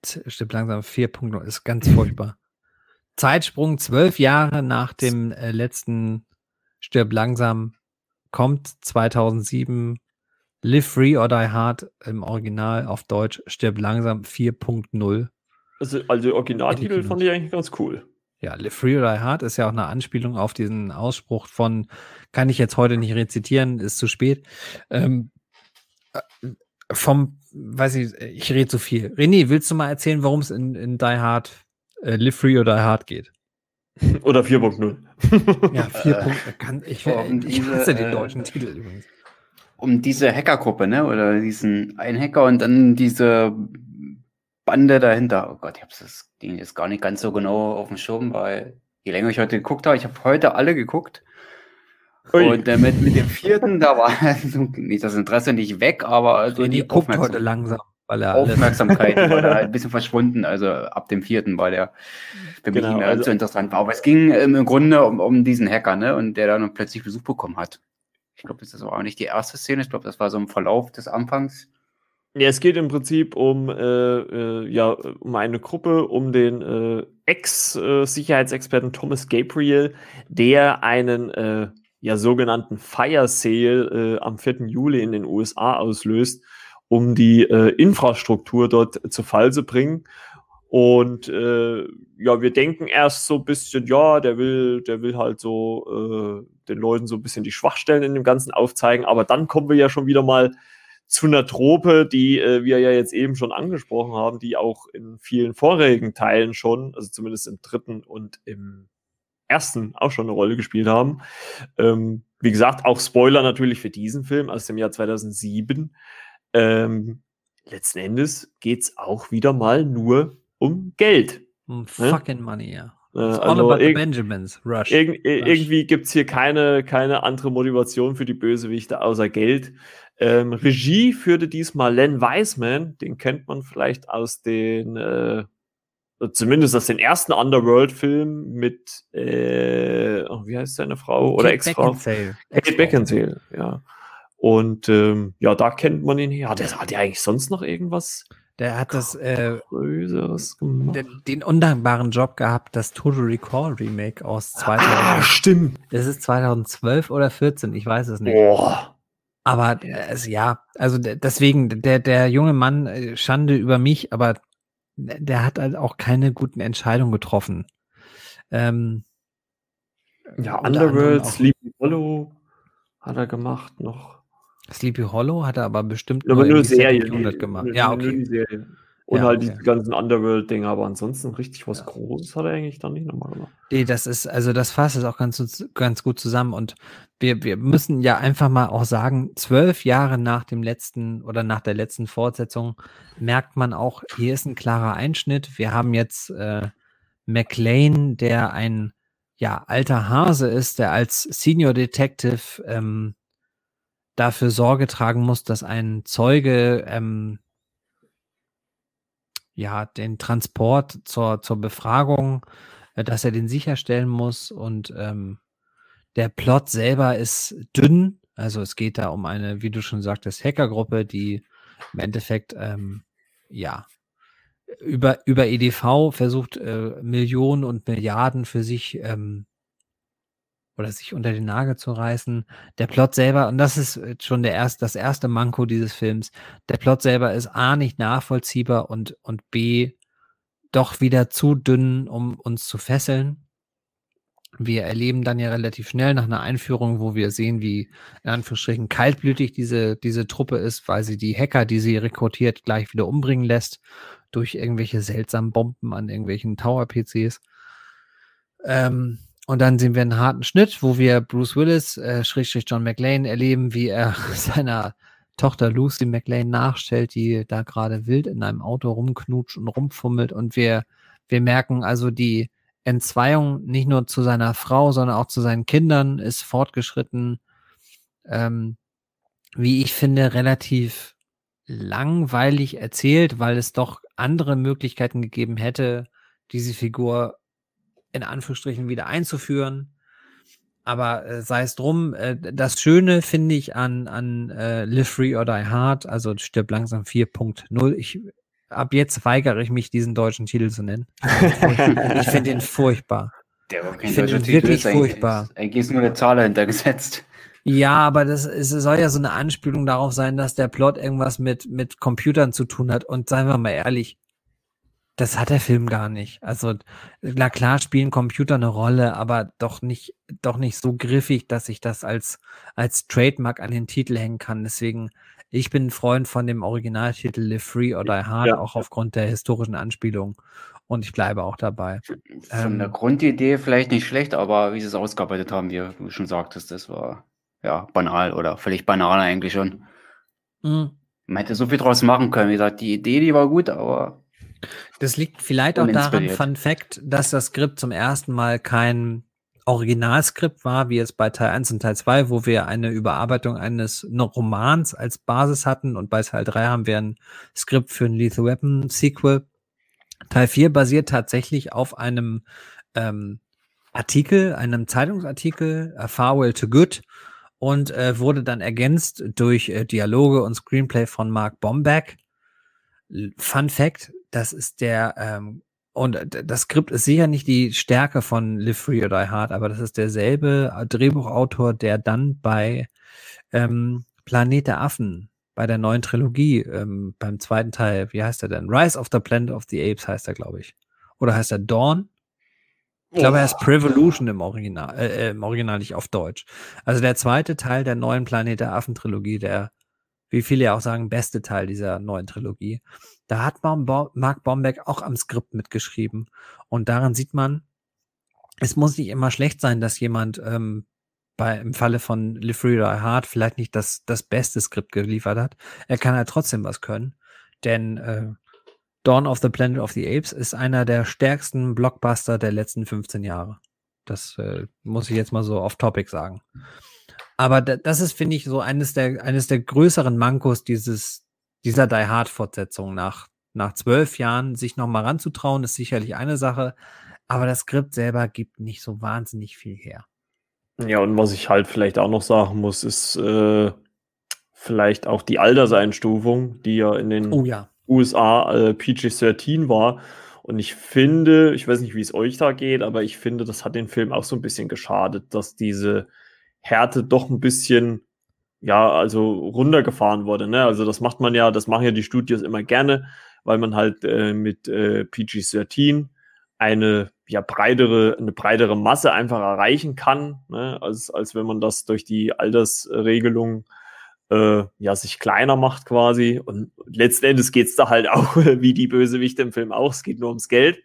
Stimmt langsam 4.0 ist ganz furchtbar. Zeitsprung zwölf Jahre nach dem äh, letzten Stirb langsam kommt 2007 Live Free or Die Hard im Original auf Deutsch Stirb langsam 4.0. Also, also Originaltitel fand ich eigentlich ganz cool. Ja, Live Free or Die Hard ist ja auch eine Anspielung auf diesen Ausspruch von, kann ich jetzt heute nicht rezitieren, ist zu spät. Ähm, äh, vom, weiß ich, ich rede zu viel. René, willst du mal erzählen, worum es in, in Die Hard, äh, Live Free or Die Hard geht? Oder 4.0. Ja, vier Äh, Punkte. Kann, ich oh, und ich diese, hasse den äh, deutschen Titel übrigens. um diese Hackergruppe, ne? Oder diesen einen Hacker und dann diese Bande dahinter. Oh Gott, ich hab's das Ding jetzt gar nicht ganz so genau auf dem Schirm, weil je länger ich heute geguckt habe, ich habe heute alle geguckt. Ui. Und äh, mit, mit dem vierten, da war nicht das Interesse nicht weg, aber also René die guckt heute langsam, weil er Aufmerksamkeit war da ein bisschen verschwunden. Also ab dem vierten war der für mich Genau, nicht mehr also- so interessant war. Aber es ging ähm, im Grunde um, um diesen Hacker, ne? Und der dann plötzlich Besuch bekommen hat. Ich glaube, das ist aber auch nicht die erste Szene. Ich glaube, das war so im Verlauf des Anfangs. Ja, es geht im Prinzip um, äh, äh, ja, um eine Gruppe, um den äh, Ex-Sicherheitsexperten Thomas Gabriel, der einen äh, ja, sogenannten Fire Sale äh, am 4. Juli in den USA auslöst, um die äh, Infrastruktur dort zu Fall zu bringen. Und äh, ja, wir denken erst so ein bisschen, ja, der will, der will halt so äh, den Leuten so ein bisschen die Schwachstellen in dem Ganzen aufzeigen, aber dann kommen wir ja schon wieder mal zu einer Trope, die äh, wir ja jetzt eben schon angesprochen haben, die auch in vielen vorherigen Teilen schon, also zumindest im dritten und im ersten auch schon eine Rolle gespielt haben. Ähm, wie gesagt, auch Spoiler natürlich für diesen Film aus dem Jahr 2007. Ähm, letzten Endes geht's auch wieder mal nur um Geld. Hm, fucking money, ja. Äh, It's all also about the irg- Benjamins. Rush. Irg Rush. irgendwie gibt's hier keine, keine andere Motivation für die Bösewichte außer Geld. Ähm, Regie führte diesmal Len Wiseman, den kennt man vielleicht aus den, äh, zumindest aus den ersten Underworld-Filmen mit, äh, oh, wie heißt seine Frau oder Kate Ex-Frau? Beckinsale. Kate Beckinsale, ja. Und ähm, ja, da kennt man ihn her. Hat er hat er eigentlich sonst noch irgendwas Der hat das, äh, den, den undankbaren Job gehabt, das Total Recall Remake aus 2000. ah, stimmt. Das ist 2012 oder 14, ich weiß es nicht. Boah. Aber äh, es, ja, also de- deswegen, der, der junge Mann, äh, Schande über mich, aber der hat halt auch keine guten Entscheidungen getroffen. Ähm, Ja, Underworld, Sleepy Hollow hat er gemacht noch. Sleepy Hollow hat er aber bestimmt Aber nur irgendwie Setting Serie. 100 gemacht. Nur- Ja, nur okay. Und Ja, halt okay. diese ganzen Underworld-Dinger, aber ansonsten richtig was Ja. Großes hat er eigentlich dann nicht nochmal gemacht. Nee, das ist, also das fasst es auch ganz, ganz gut zusammen. Und wir, wir müssen ja einfach mal auch sagen, zwölf Jahre nach dem letzten oder nach der letzten Fortsetzung merkt man auch, hier ist ein klarer Einschnitt. Wir haben jetzt äh, McLean, der ein ja, alter Hase ist, der als Senior Detective ähm, dafür Sorge tragen muss, dass ein Zeuge ähm, ja, den Transport zur, zur Befragung, äh, dass er den sicherstellen muss und ähm, der Plot selber ist dünn. Also es geht da um eine, wie du schon sagtest, Hackergruppe, die im Endeffekt ähm, ja über, über EDV versucht, äh, Millionen und Milliarden für sich ähm, oder sich unter den Nagel zu reißen. Der Plot selber, und das ist äh, schon der erst, das erste Manko dieses Films, der Plot selber ist A nicht nachvollziehbar und, und B doch wieder zu dünn, um uns zu fesseln. Wir erleben dann ja relativ schnell nach einer Einführung, wo wir sehen, wie in Anführungsstrichen kaltblütig diese, diese Truppe ist, weil sie die Hacker, die sie rekrutiert, gleich wieder umbringen lässt durch irgendwelche seltsamen Bomben an irgendwelchen Tower-PCs. Ähm, und dann sehen wir einen harten Schnitt, wo wir Bruce Willis, äh, Schrägstrich John McLean, erleben, wie er seiner Tochter Lucy McLean nachstellt, die da gerade wild in einem Auto rumknutscht und rumfummelt. Und wir, wir merken also die Entzweiung nicht nur zu seiner Frau, sondern auch zu seinen Kindern ist fortgeschritten. Ähm, wie ich finde, relativ langweilig erzählt, weil es doch andere Möglichkeiten gegeben hätte, diese Figur in Anführungsstrichen wieder einzuführen. Aber äh, sei es drum, äh, das Schöne finde ich an, an äh, Live Free or Die Hard, also stirb langsam 4.0. Ich ab jetzt weigere ich mich, diesen deutschen Titel zu nennen. ich finde ihn furchtbar. Der war kein Ich finde deutscher ihn Titel, wirklich ist eigentlich- furchtbar. ist- Eigentlich ist nur eine Zahl dahinter gesetzt. Ja, aber das es soll ja so eine Anspielung darauf sein, dass der Plot irgendwas mit, mit Computern zu tun hat. Und seien wir mal ehrlich, das hat der Film gar nicht. Also, na klar spielen Computer eine Rolle, aber doch nicht, doch nicht so griffig, dass ich das als, als Trademark an den Titel hängen kann. Deswegen, ich bin ein Freund von dem Originaltitel Live Free or Die Hard, Ja. auch aufgrund der historischen Anspielung. Und ich bleibe auch dabei. Von Ähm. der Grundidee vielleicht nicht schlecht, aber wie sie es ausgearbeitet haben, wie du schon sagtest, das war ja banal oder völlig banal eigentlich schon. Mhm. Man hätte so viel draus machen können. Wie gesagt, die Idee, die war gut, aber Das liegt vielleicht auch daran. Fun Fact, dass das Skript zum ersten Mal kein Originalskript war, wie es bei Teil 1 und Teil 2, wo wir eine Überarbeitung eines Romans als Basis hatten und bei Teil 3 haben wir ein Skript für ein Lethal Weapon Sequel. Teil 4 basiert tatsächlich auf einem ähm, Artikel, einem Zeitungsartikel, A Farewell to Good und äh, wurde dann ergänzt durch äh, Dialoge und Screenplay von Mark Bombeck. Fun Fact, das ist der, ähm, und das Skript ist sicher nicht die Stärke von Live Free or Die Hard, aber das ist derselbe Drehbuchautor, der dann bei ähm, Planet der Affen, bei der neuen Trilogie, ähm, beim zweiten Teil, wie heißt er denn? Rise of the Planet of the Apes heißt er, glaube ich. Oder heißt er Dawn? Ich glaube, er ist Prevolution im Original, äh, äh, im Original nicht auf Deutsch. Also der zweite Teil der neuen Planet der Affen Trilogie, der, wie viele ja auch sagen, beste Teil dieser neuen Trilogie. Da hat Mark Bombeck auch am Skript mitgeschrieben. Und daran sieht man, es muss nicht immer schlecht sein, dass jemand ähm, bei, im Falle von Live Free or Hard vielleicht nicht das, das beste Skript geliefert hat. Er kann halt trotzdem was können. Denn äh, Dawn of the Planet of the Apes ist einer der stärksten Blockbuster der letzten 15 Jahre. Das äh, muss ich jetzt mal so off-topic sagen. Aber da, das ist, finde ich, so eines der, eines der größeren Mankos dieses, dieser Die Hard-Fortsetzung. Nach, nach zwölf Jahren sich nochmal ranzutrauen, ist sicherlich eine Sache. Aber das Skript selber gibt nicht so wahnsinnig viel her. Ja, und was ich halt vielleicht auch noch sagen muss, ist äh, vielleicht auch die Alterseinstufung, die ja in den Oh ja. USA äh, PG-13 war. Und ich finde, ich weiß nicht, wie es euch da geht, aber ich finde, das hat den Film auch so ein bisschen geschadet, dass diese Härte doch ein bisschen, ja, also runtergefahren wurde. Ne? Also das macht man ja, das machen ja die Studios immer gerne, weil man halt äh, mit äh, PG-13 eine ja breitere, eine breitere Masse einfach erreichen kann, ne? als, als wenn man das durch die Altersregelung äh, ja, sich kleiner macht quasi. Und letzten Endes geht's da halt auch, wie die Bösewichte im Film auch, es geht nur ums Geld.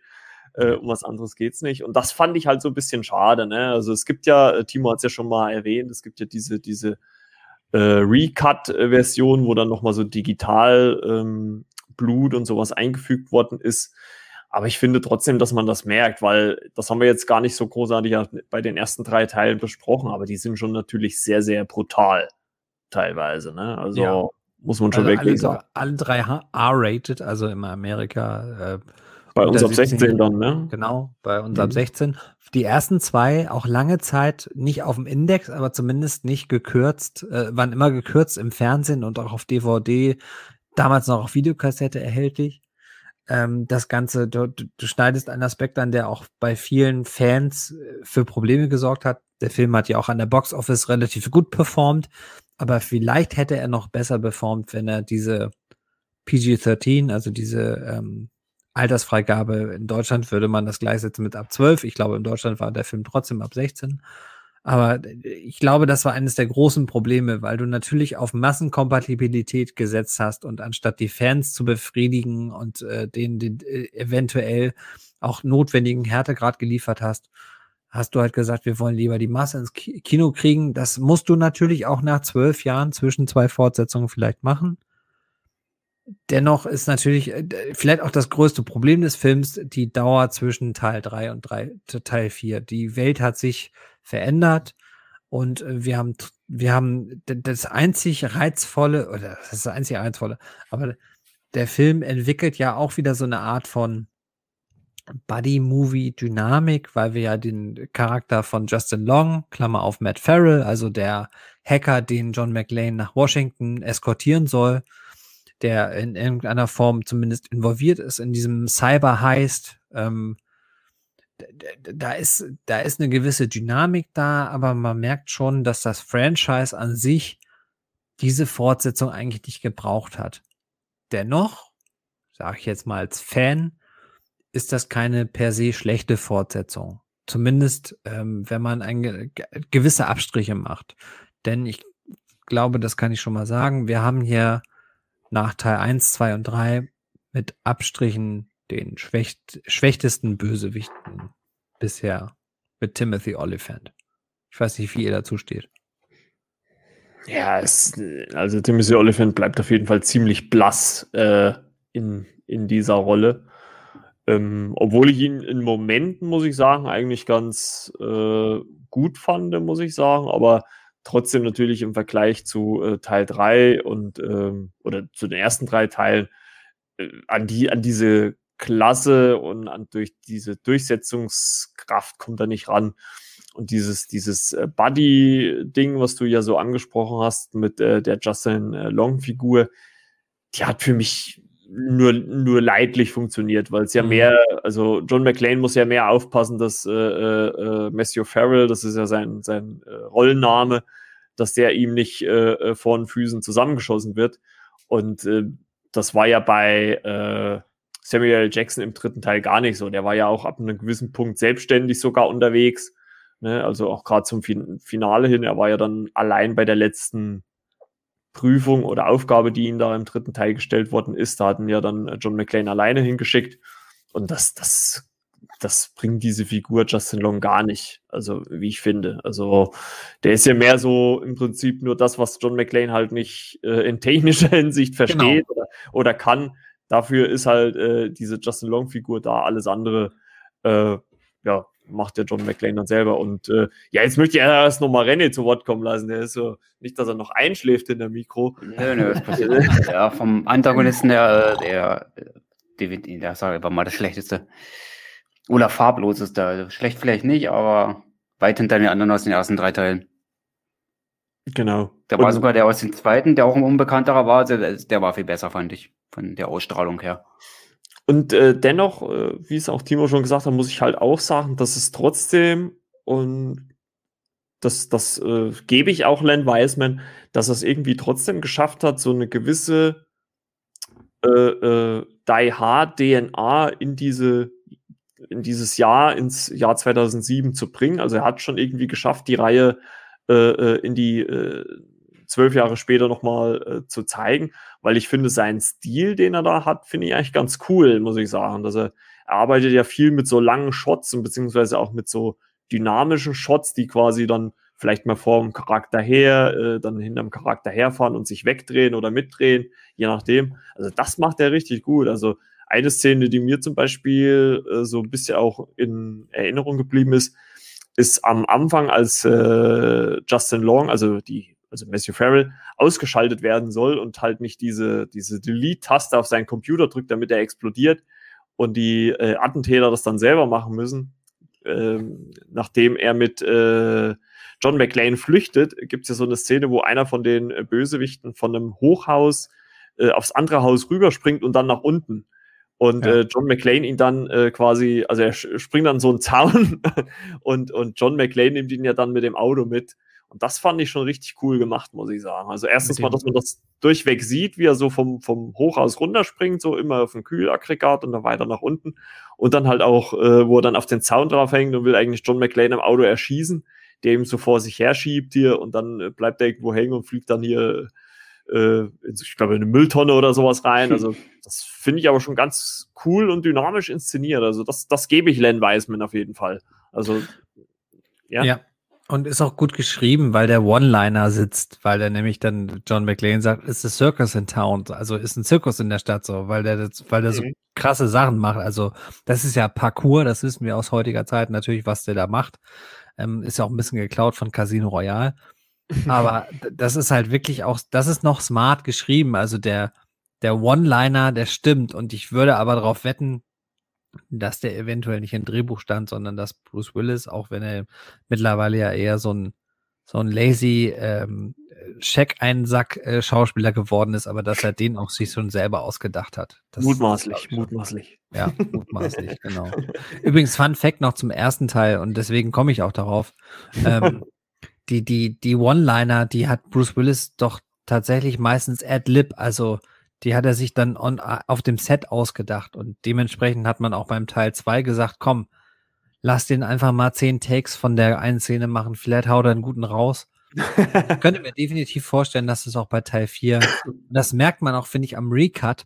Äh, um was anderes geht's nicht. Und das fand ich halt so ein bisschen schade. Ne? Also es gibt ja, äh, Timo hat's ja schon mal erwähnt, es gibt ja diese, diese äh, Recut-Version, wo dann nochmal so digital ähm, Blut und sowas eingefügt worden ist. Aber ich finde trotzdem, dass man das merkt, weil das haben wir jetzt gar nicht so großartig bei den ersten drei Teilen besprochen, aber die sind schon natürlich sehr, sehr brutal teilweise. Ne? Also Ja. muss man schon Also alle, sagen. sogar- alle drei R-rated, also in Amerika. Äh, Bei uns ab 16 17 dann, ne? Genau, bei uns ab Mhm. 16. Die ersten zwei auch lange Zeit nicht auf dem Index, aber zumindest nicht gekürzt, äh, waren immer gekürzt im Fernsehen und auch auf DVD, damals noch auf Videokassette erhältlich. Ähm, das Ganze, du, du du schneidest einen Aspekt an, der auch bei vielen Fans äh, für Probleme gesorgt hat. Der Film hat ja auch an der Box Office relativ gut performt, aber vielleicht hätte er noch besser performt, wenn er diese PG-13, also diese ähm, Altersfreigabe in Deutschland würde man das gleichsetzen mit ab 12. Ich glaube, in Deutschland war der Film trotzdem ab 16. Aber ich glaube, das war eines der großen Probleme, weil du natürlich auf Massenkompatibilität gesetzt hast und anstatt die Fans zu befriedigen und äh, denen den, äh, eventuell auch notwendigen Härtegrad geliefert hast, hast du halt gesagt, wir wollen lieber die Masse ins Kino kriegen. Das musst du natürlich auch nach zwölf Jahren zwischen zwei Fortsetzungen vielleicht machen. Dennoch ist natürlich äh, vielleicht auch das größte Problem des Films die Dauer zwischen Teil 3 und 3, Teil 4. Die Welt hat sich verändert und äh, wir haben, wir haben das einzig reizvolle, oder das ist das einzig reizvolle, aber der Film entwickelt ja auch wieder so eine Art von Buddy-Movie-Dynamik, weil wir ja den Charakter von Justin Long, Klammer auf Matt Farrell, also der Hacker, den John McLean nach Washington eskortieren soll, der in irgendeiner Form zumindest involviert ist in diesem Cyber-Heist. Ähm, da ist, da ist eine gewisse Dynamik da, aber man merkt schon, dass das Franchise an sich diese Fortsetzung eigentlich nicht gebraucht hat. Dennoch, sage ich jetzt mal als Fan, ist das keine per se schlechte Fortsetzung. Zumindest, ähm, wenn man ein, gewisse Abstriche macht. Denn ich glaube, das kann ich schon mal sagen, wir haben hier nach Teil 1, 2 und 3 mit Abstrichen den schwächt, schwächtesten Bösewichten bisher mit Timothy Oliphant. Ich weiß nicht, wie ihr dazu steht. Ja, es, also Timothy Oliphant bleibt auf jeden Fall ziemlich blass äh, in, in dieser Rolle. Ähm, obwohl ich ihn in Momenten, muss ich sagen, eigentlich ganz äh, gut fand, muss ich sagen, aber trotzdem natürlich im Vergleich zu äh, Teil 3 und ähm, oder zu den ersten drei Teilen äh, an die, an diese Klasse und an durch diese Durchsetzungskraft kommt er nicht ran. Und dieses, dieses äh, Buddy-Ding, was du ja so angesprochen hast mit äh, der Justin äh, Long-Figur, die hat für mich nur, nur leidlich funktioniert, weil es ja mhm. mehr, also John McClane muss ja mehr aufpassen, dass äh, äh, Matthew Farrell, das ist ja sein, sein äh, Rollenname, dass der ihm nicht äh, äh vor den Füßen zusammengeschossen wird. Und äh, das war ja bei äh, Samuel L. Jackson im dritten Teil gar nicht so. Der war ja auch ab einem gewissen Punkt selbstständig sogar unterwegs. Ne? Also auch gerade zum fin Finale hin. Er war ja dann allein bei der letzten Prüfung oder Aufgabe, die ihm da im dritten Teil gestellt worden ist. Da hatten ja dann John McClane alleine hingeschickt. Und das, das, das bringt diese Figur Justin Long gar nicht. Also, wie ich finde. Also, der ist ja mehr so im Prinzip nur das, was John McClane halt nicht äh, in technischer Hinsicht versteht genau. oder, oder kann. Dafür ist halt äh, diese Justin Long-Figur da. Alles andere, äh, ja, macht der John McClane dann selber. Und äh, ja, jetzt möchte ich erst nochmal René zu Wort kommen lassen. Der ist so, nicht, dass er noch einschläft in der Mikro. Nö, nö, das passiert nicht. Ja, vom Antagonisten, der, der, der, der sag ich mal das Schlechteste. Oder farbloseste. Also schlecht vielleicht nicht, aber weit hinter den anderen aus den ersten drei Teilen. Genau. Der war sogar der aus dem zweiten, der auch ein unbekannterer war. Der, der war viel besser, fand ich, von der Ausstrahlung her. Und äh, dennoch, äh, wie es auch Timo schon gesagt hat, muss ich halt auch sagen, dass es trotzdem und das, das äh, gebe ich auch Len Wiseman, dass er es irgendwie trotzdem geschafft hat, so eine gewisse äh, äh, Die Hard DNA in diese in dieses Jahr, ins Jahr 2007 zu bringen. Also er hat schon irgendwie geschafft, die Reihe äh, in die zwölf Jahre später nochmal äh, zu zeigen, weil ich finde, seinen Stil, den er da hat, finde ich eigentlich ganz cool, muss ich sagen. Dass er, er arbeitet ja viel mit so langen Shots und beziehungsweise auch mit so dynamischen Shots, die quasi dann vielleicht mal vor dem Charakter her, äh, dann hinterm Charakter herfahren und sich wegdrehen oder mitdrehen, je nachdem. Also das macht er richtig gut. Also eine Szene, die mir zum Beispiel äh, so ein bisschen auch in Erinnerung geblieben ist, ist am Anfang, als äh, Justin Long, also die also Matthew Farrell, ausgeschaltet werden soll und halt nicht diese, diese Delete-Taste auf seinen Computer drückt, damit er explodiert und die äh, Attentäter das dann selber machen müssen. Ähm, nachdem er mit äh, John McClane flüchtet, gibt es ja so eine Szene, wo einer von den äh, Bösewichten von einem Hochhaus äh, aufs andere Haus rüberspringt und dann nach unten. Und ja. äh, John McClane ihn dann äh, quasi, also er springt dann so einen Zaun und, und John McClane nimmt ihn ja dann mit dem Auto mit. Und das fand ich schon richtig cool gemacht, muss ich sagen. Also erstens mal, dass man das durchweg sieht, wie er so vom, vom Hochhaus runterspringt, so immer auf dem Kühlaggregat und dann weiter nach unten. Und dann halt auch, äh, wo er dann auf den Zaun drauf hängt und will eigentlich John McClane im Auto erschießen, der ihm so vor sich her schiebt hier und dann äh, bleibt er irgendwo hängen und fliegt dann hier, äh, ich glaube, in eine Mülltonne oder sowas rein. Also das finde ich aber schon ganz cool und dynamisch inszeniert. Also das, das gebe ich Len Wiseman auf jeden Fall. Also Ja. ja. Und ist auch gut geschrieben, weil der One-Liner sitzt, weil der nämlich dann John McLean sagt, ist a circus in town, also ist ein Zirkus in der Stadt so, weil der, weil der so mhm. krasse Sachen macht. Also das ist ja Parcours, das wissen wir aus heutiger Zeit natürlich, was der da macht. Ähm, ist ja auch ein bisschen geklaut von Casino Royale. Aber das ist halt wirklich auch, das ist noch smart geschrieben. Also der, der One-Liner, der stimmt. Und ich würde aber darauf wetten, dass der eventuell nicht im Drehbuch stand, sondern dass Bruce Willis, auch wenn er mittlerweile ja eher so ein, so ein lazy ähm, Check-Einsack-Schauspieler geworden ist, aber dass er den auch sich schon selber ausgedacht hat. Das, mutmaßlich, das mutmaßlich. Ja, mutmaßlich, genau. Übrigens, Fun Fact noch zum ersten Teil und deswegen komme ich auch darauf. Ähm, die, die, die One-Liner, die hat Bruce Willis doch tatsächlich meistens ad-lib, also die hat er sich dann on, auf dem Set ausgedacht und dementsprechend hat man auch beim Teil 2 gesagt, komm, lass den einfach mal zehn Takes von der einen Szene machen, vielleicht haut er einen guten raus. ich könnte mir definitiv vorstellen, dass es auch bei Teil 4, das merkt man auch, finde ich, am Recut,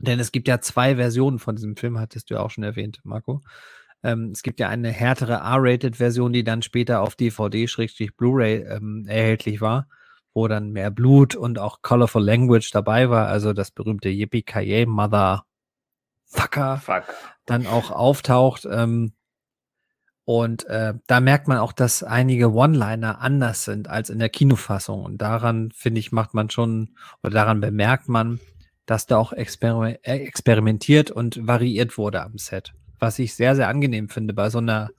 denn es gibt ja zwei Versionen von diesem Film, hattest du ja auch schon erwähnt, Marco. Ähm, es gibt ja eine härtere R-Rated-Version, die dann später auf DVD-Blu-ray ähm, erhältlich war, wo dann mehr Blut und auch Colorful Language dabei war, also das berühmte Yippie Kaye Mother Fucker Fuck. dann auch auftaucht. Ähm, und äh, da merkt man auch, dass einige One-Liner anders sind als in der Kinofassung. Und daran, finde ich, macht man schon, oder daran bemerkt man, dass da auch exper äh, experimentiert und variiert wurde am Set was ich sehr, sehr angenehm finde bei so einer,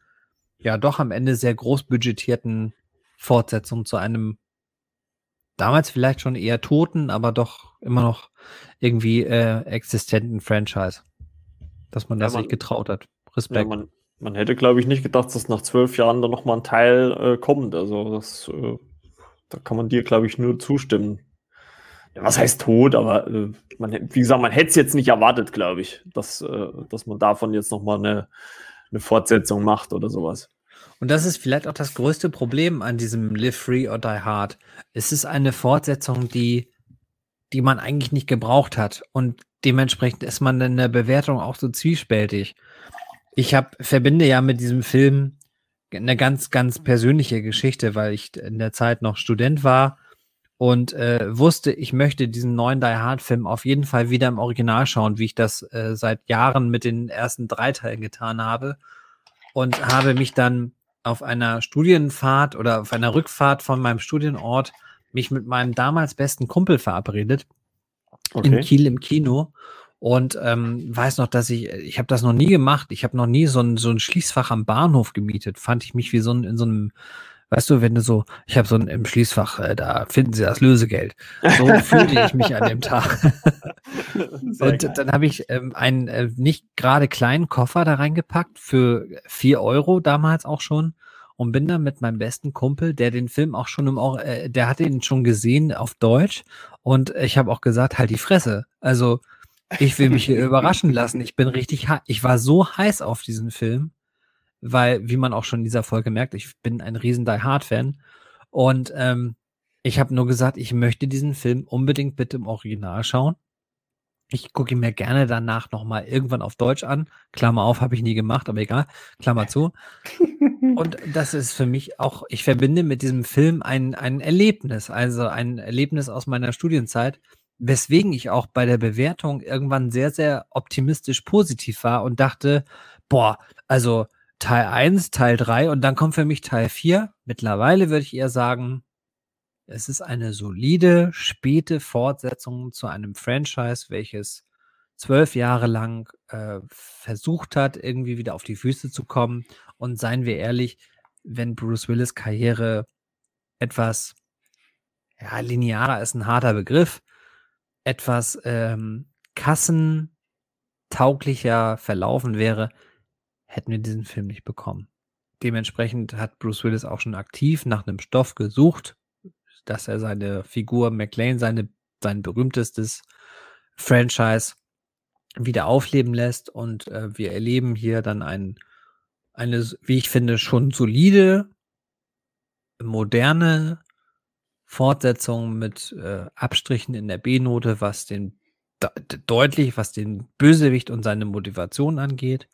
ja, doch am Ende sehr groß budgetierten Fortsetzung zu einem damals vielleicht schon eher toten, aber doch immer noch irgendwie äh, existenten Franchise. Dass man ja, das man, sich getraut hat. Respekt. Ja, man, man, hätte, glaube ich, nicht gedacht, dass nach zwölf Jahren da nochmal ein Teil äh, kommt. Also das, äh, da kann man dir, glaube ich, nur zustimmen ja, was heißt tot, aber äh, man, wie gesagt, man hätte es jetzt nicht erwartet, glaube ich, dass, äh, dass man davon jetzt nochmal eine, eine Fortsetzung macht oder sowas. Und das ist vielleicht auch das größte Problem an diesem Live Free or Die Hard. Es ist eine Fortsetzung, die, die man eigentlich nicht gebraucht hat. Und dementsprechend ist man in der Bewertung auch so zwiespältig. Ich hab, verbinde ja mit diesem Film eine ganz, ganz persönliche Geschichte, weil ich in der Zeit noch Student war und äh, wusste, ich möchte diesen neuen Die Hard Film auf jeden Fall wieder im Original schauen, wie ich das äh, seit Jahren mit den ersten drei Teilen getan habe und habe mich dann auf einer Studienfahrt oder auf einer Rückfahrt von meinem Studienort mich mit meinem damals besten Kumpel verabredet okay. in Kiel im Kino und ähm, weiß noch, dass ich, ich habe das noch nie gemacht. Ich habe noch nie so ein, so ein Schließfach am Bahnhof gemietet. Fand ich mich wie so ein, in so einem Weißt du, wenn du so, ich habe so ein im Schließfach, äh, da finden sie das Lösegeld. So fühlte ich mich an dem Tag. und geil. dann habe ich ähm, einen äh, nicht gerade kleinen Koffer da reingepackt für vier Euro damals auch schon und bin dann mit meinem besten Kumpel, der den Film auch schon im, äh, der hatte ihn schon gesehen auf Deutsch und ich habe auch gesagt, halt die Fresse. Also ich will mich hier überraschen lassen. Ich bin richtig, ich war so heiß auf diesen Film weil, wie man auch schon in dieser Folge merkt, ich bin ein riesen Die Hard-Fan. Und ähm, ich habe nur gesagt, ich möchte diesen Film unbedingt bitte im Original schauen. Ich gucke ihn mir gerne danach nochmal irgendwann auf Deutsch an. Klammer auf, habe ich nie gemacht, aber egal. Klammer zu. Und das ist für mich auch, ich verbinde mit diesem Film ein, ein Erlebnis, also ein Erlebnis aus meiner Studienzeit, weswegen ich auch bei der Bewertung irgendwann sehr, sehr optimistisch positiv war und dachte, boah, also Teil 1, Teil 3 und dann kommt für mich Teil 4. Mittlerweile würde ich eher sagen, es ist eine solide, späte Fortsetzung zu einem Franchise, welches zwölf Jahre lang äh, versucht hat, irgendwie wieder auf die Füße zu kommen. Und seien wir ehrlich, wenn Bruce Willis Karriere etwas ja, linearer ist ein harter Begriff, etwas ähm, kassentauglicher verlaufen wäre, hätten wir diesen Film nicht bekommen. Dementsprechend hat Bruce Willis auch schon aktiv nach einem Stoff gesucht, dass er seine Figur McLean, seine, sein berühmtestes Franchise wieder aufleben lässt. Und äh, wir erleben hier dann ein, eine, wie ich finde, schon solide, moderne Fortsetzung mit äh, Abstrichen in der B-Note, was den deutlich, was den Bösewicht und seine Motivation angeht.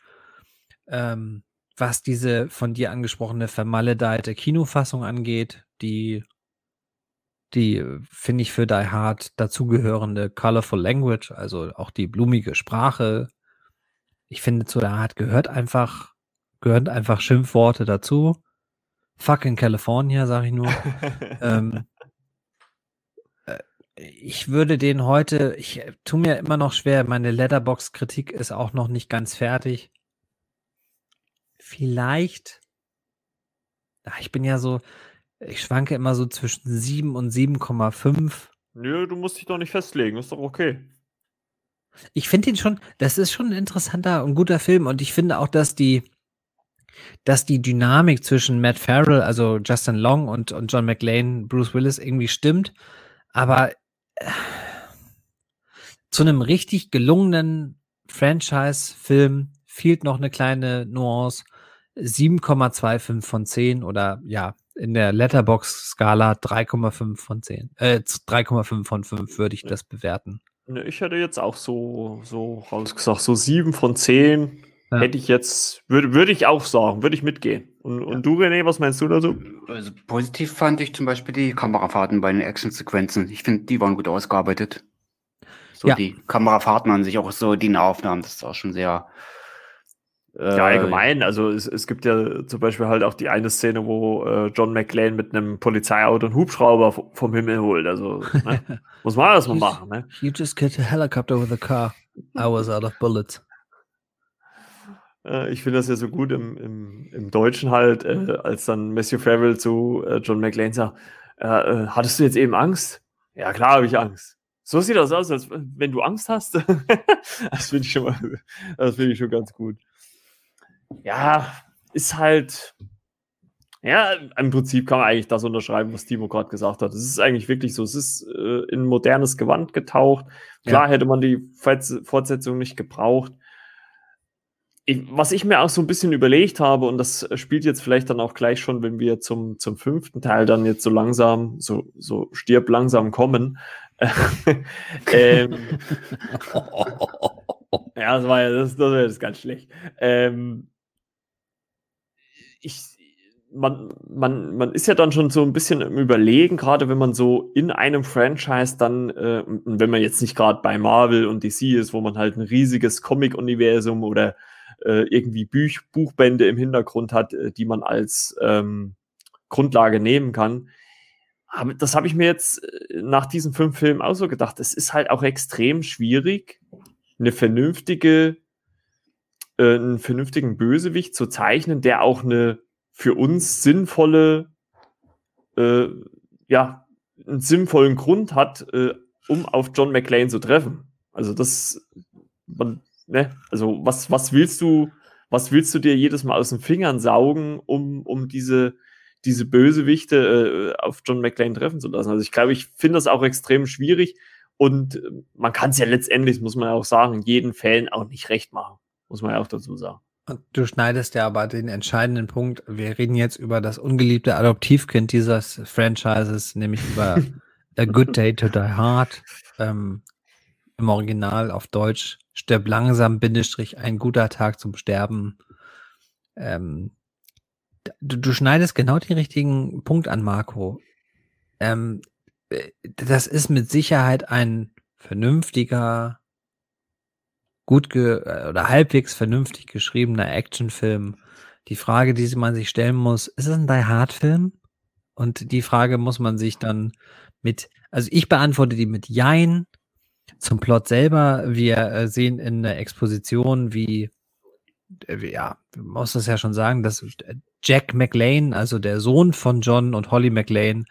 Ähm, was diese von dir angesprochene vermaledeite Kinofassung angeht, die, die finde ich für Die Hard dazugehörende Colorful Language, also auch die blumige Sprache. Ich finde, zu Die Hard gehört einfach, gehören einfach Schimpfworte dazu. Fucking California, sag ich nur. ähm, äh, ich würde den heute, ich äh, tue mir immer noch schwer, meine Letterbox-Kritik ist auch noch nicht ganz fertig vielleicht, ach, ich bin ja so, ich schwanke immer so zwischen 7 und 7,5. Nö, du musst dich doch nicht festlegen, ist doch okay. Ich finde ihn schon, das ist schon ein interessanter und guter Film und ich finde auch, dass die, dass die Dynamik zwischen Matt Farrell, also Justin Long und, und John McLean, Bruce Willis irgendwie stimmt, aber äh, zu einem richtig gelungenen Franchise-Film fehlt noch eine kleine Nuance 7,25 von 10 oder ja, in der Letterbox-Skala 3,5 von 10. Äh, 3,5 von 5 würde ich das bewerten. Ne, ich hätte jetzt auch so, so rausgesagt, so 7 von 10 ja. hätte ich jetzt, würde, würde ich auch sagen, würde ich mitgehen. Und, und du, René, was meinst du dazu? Also positiv fand ich zum Beispiel die Kamerafahrten bei den Action-Sequenzen. Ich finde, die waren gut ausgearbeitet. So ja. die Kamerafahrten an sich, auch so die Nahaufnahmen, das ist auch schon sehr ja, äh, allgemein. Also es, es gibt ja zum Beispiel halt auch die eine Szene, wo äh, John McClane mit einem Polizeiauto einen Hubschrauber vom Himmel holt. Also ne? muss man alles mal machen. Ne? You just get a helicopter with a car. I was out of bullets. Äh, ich finde das ja so gut im, im, im Deutschen halt, äh, als dann Matthew Farrell zu äh, John McClane sagt, hattest du jetzt eben Angst? Ja, klar habe ich Angst. So sieht das aus, als wenn du Angst hast. das finde ich schon mal, das finde ich schon ganz gut ja, ist halt, ja, im Prinzip kann man eigentlich das unterschreiben, was Timo gerade gesagt hat. Es ist eigentlich wirklich so, es ist äh, in modernes Gewand getaucht. Klar ja. hätte man die Fortsetzung nicht gebraucht. Ich, was ich mir auch so ein bisschen überlegt habe, und das spielt jetzt vielleicht dann auch gleich schon, wenn wir zum, zum fünften Teil dann jetzt so langsam, so, so stirb langsam kommen. ähm, ja, das war ja, das, das war jetzt ganz schlecht. Ähm, ich, man, man, man ist ja dann schon so ein bisschen im Überlegen, gerade wenn man so in einem Franchise dann, äh, wenn man jetzt nicht gerade bei Marvel und DC ist, wo man halt ein riesiges Comic-Universum oder äh, irgendwie Büch, Buchbände im Hintergrund hat, äh, die man als ähm, Grundlage nehmen kann. Aber das habe ich mir jetzt äh, nach diesen fünf Filmen auch so gedacht. Es ist halt auch extrem schwierig, eine vernünftige äh, einen vernünftigen Bösewicht zu zeichnen, der auch eine für uns sinnvolle, äh, ja, einen sinnvollen Grund hat, äh, um auf John McClane zu treffen. Also das, man, ne, also was, was willst du, was willst du dir jedes Mal aus den Fingern saugen, um, um diese, diese Bösewichte äh, auf John McClane treffen zu lassen? Also ich glaube, ich finde das auch extrem schwierig und man kann es ja letztendlich, muss man ja auch sagen, in jeden Fällen auch nicht recht machen muss man ja auch dazu sagen. Und du schneidest ja aber den entscheidenden Punkt. Wir reden jetzt über das ungeliebte Adoptivkind dieses Franchises, nämlich über A Good Day to Die Hard. Ähm, Im Original auf Deutsch stirb langsam, Bindestrich, ein guter Tag zum Sterben. Ähm, du, du, schneidest genau den richtigen Punkt an, Marco. Ähm, äh, das ist mit Sicherheit ein vernünftiger, gut ge äh, oder halbwegs vernünftig geschriebener Actionfilm. Die Frage, die man sich stellen muss, ist es ein Die Hard Film? Und die Frage muss man sich dann mit, also ich beantworte die mit Jein. Zum Plot selber, wir äh, sehen in der Exposition, wie, äh, ja, man muss das ja schon sagen, dass Jack McLean, also der Sohn von John und Holly McLean,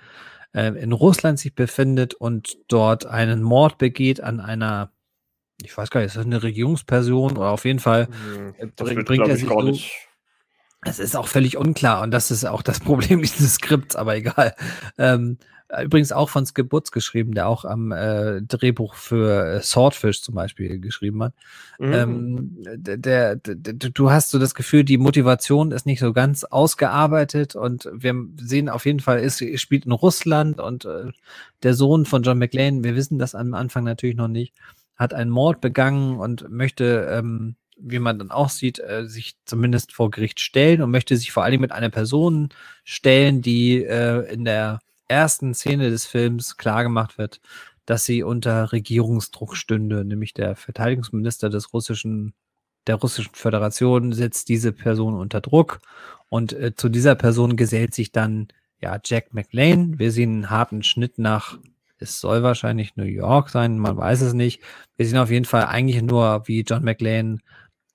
in Russland sich befindet und dort einen Mord begeht an einer ich weiß gar nicht, ist das eine Regierungsperson oder auf jeden Fall hm, das bringt, bringt er sich gar nicht. Es ist auch völlig unklar und das ist auch das Problem dieses Skripts, aber egal. Ähm, übrigens auch von Skip Butz geschrieben, der auch am äh, Drehbuch für äh, Swordfish zum Beispiel geschrieben hat. Mhm. Ähm, der, der, der, du hast so das Gefühl, die Motivation ist nicht so ganz ausgearbeitet und wir sehen auf jeden Fall, es spielt in Russland und äh, der Sohn von John McLean, wir wissen das am Anfang natürlich noch nicht, hat einen Mord begangen und möchte ähm, wie man dann auch sieht, äh, sich zumindest vor Gericht stellen und möchte sich vor allem mit einer Person stellen, die äh, in der ersten Szene des Films klargemacht wird, dass sie unter Regierungsdruck stünde, nämlich der Verteidigungsminister des russischen, der russischen Föderation setzt diese Person unter Druck und äh, zu dieser Person gesellt sich dann ja Jack McLean. Wir sehen einen harten Schnitt nach es soll wahrscheinlich New York sein, man weiß es nicht. Wir sehen auf jeden Fall eigentlich nur, wie John McLean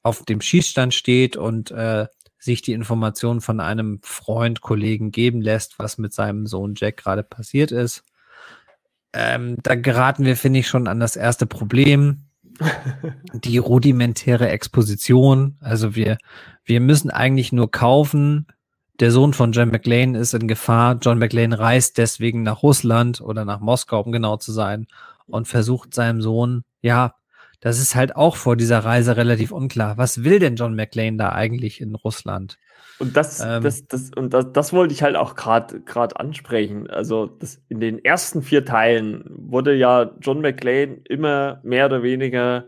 auf dem Schießstand steht und äh, sich die Informationen von einem Freund, Kollegen geben lässt, was mit seinem Sohn Jack gerade passiert ist. Ähm, da geraten wir, finde ich, schon an das erste Problem. die rudimentäre Exposition. Also wir, wir müssen eigentlich nur kaufen, der Sohn von John McLean ist in Gefahr. John McLean reist deswegen nach Russland oder nach Moskau, um genau zu sein, und versucht seinem Sohn, ja, das ist halt auch vor dieser Reise relativ unklar. Was will denn John McLean da eigentlich in Russland? Und das, ähm, das, das, und das, das wollte ich halt auch gerade ansprechen. Also das, in den ersten vier Teilen wurde ja John McLean immer mehr oder weniger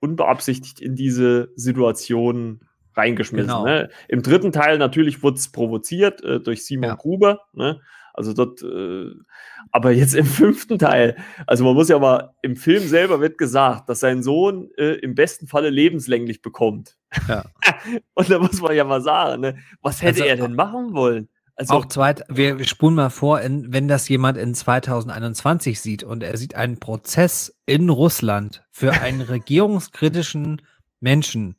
unbeabsichtigt in diese Situation reingeschmissen. Genau. Ne? Im dritten Teil natürlich wurde es provoziert äh, durch Simon ja. Gruber. Ne? Also dort, äh, aber jetzt im fünften Teil, also man muss ja mal, im Film selber wird gesagt, dass sein Sohn äh, im besten Falle lebenslänglich bekommt. Ja. Und da muss man ja mal sagen, ne? was hätte also, er denn machen wollen? Also, auch zweit, wir spulen mal vor, in, wenn das jemand in 2021 sieht und er sieht einen Prozess in Russland für einen regierungskritischen Menschen,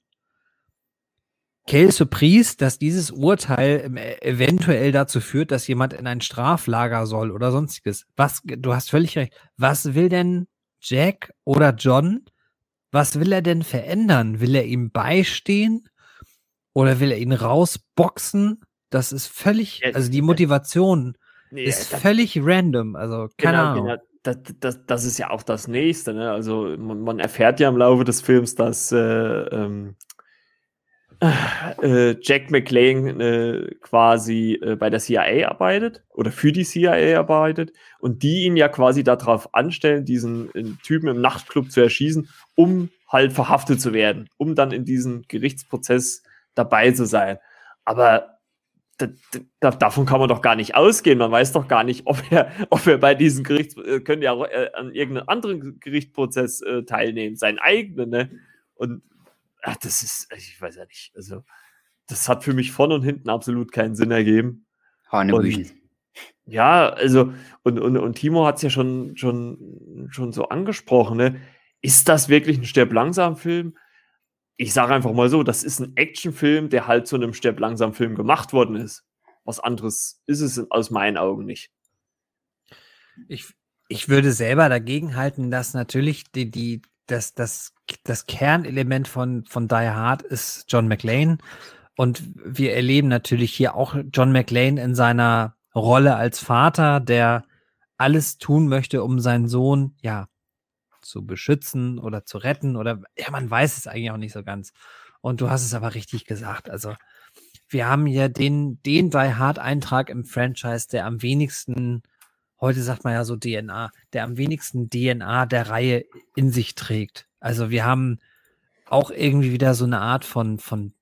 Quelle Surprise, dass dieses Urteil ähm, e-, eventuell dazu führt, dass jemand in ein Straflager soll oder sonstiges. Was, du hast völlig recht. Was will denn Jack oder John? Was will er denn verändern? Will er ihm beistehen? Oder will er ihn rausboxen? Das ist völlig, also die Motivation nee, ist völlig random. Also keine genau, Ahnung. Genau. Das, das, das, ist ja auch das Nächste. Ne? Also man, man, erfährt ja im Laufe des Films, dass äh, ähm, äh, Jack McLean äh, quasi äh, bei der CIA arbeitet oder für die CIA arbeitet und die ihn ja quasi darauf anstellen, diesen äh, Typen im Nachtclub zu erschießen, um halt verhaftet zu werden, um dann in diesem Gerichtsprozess dabei zu sein. Aber da, da, davon kann man doch gar nicht ausgehen. Man weiß doch gar nicht, ob er, ob er bei diesem Gericht, äh, können ja äh, an irgendeinem anderen Gerichtsprozess teilnehmen, seinen eigenen, ne? Und ach, das ist, ich weiß ja nicht, also das hat für mich von und hinten absolut keinen Sinn ergeben. Und, ja, also, und, und, und Timo hat es ja schon, schon, schon so angesprochen, ne? Ist das wirklich ein Sterb langsam Film? Ich sage einfach mal so, das ist ein Actionfilm, der halt zu einem Sterb langsam Film gemacht worden ist. Was anderes ist es aus meinen Augen nicht. Ich, ich würde selber dagegen halten, dass natürlich die, die, das, das, das Kernelement von, von Die Hard ist John McLean. Und wir erleben natürlich hier auch John McLean in seiner Rolle als Vater, der alles tun möchte, um seinen Sohn, ja, zu beschützen oder zu retten oder, ja, man weiß es eigentlich auch nicht so ganz. Und du hast es aber richtig gesagt. Also, wir haben hier den, den Die Hard Eintrag im Franchise, der am wenigsten heute sagt man ja so DNA, der am wenigsten DNA der Reihe in sich trägt. Also wir haben auch irgendwie wieder so eine Art von, von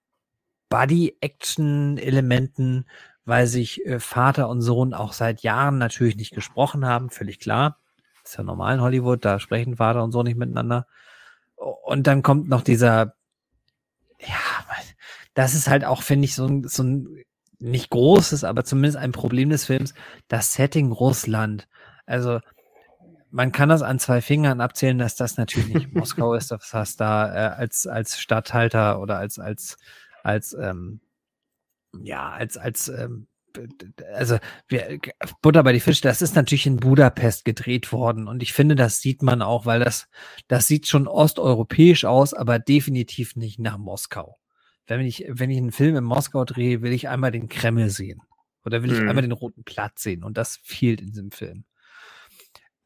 Buddy-Action-Elementen, weil sich äh, Vater und Sohn auch seit Jahren natürlich nicht gesprochen haben, völlig klar. ist ja normal in Hollywood, da sprechen Vater und Sohn nicht miteinander. Und dann kommt noch dieser, ja, das ist halt auch, finde ich, so ein, so ein nicht großes, aber zumindest ein Problem des Films, das Setting Russland. Also man kann das an zwei Fingern abzählen, dass das natürlich nicht Moskau ist, das heißt da äh, als als Stadthalter oder als als als ähm, ja als als ähm, also wir, Butter bei die Fische, das ist natürlich in Budapest gedreht worden und ich finde, das sieht man auch, weil das das sieht schon osteuropäisch aus, aber definitiv nicht nach Moskau wenn ich, wenn ich einen Film in Moskau drehe, will ich einmal den Kreml sehen. Oder will ich mhm. einmal den Roten Platz sehen. Und das fehlt in diesem Film.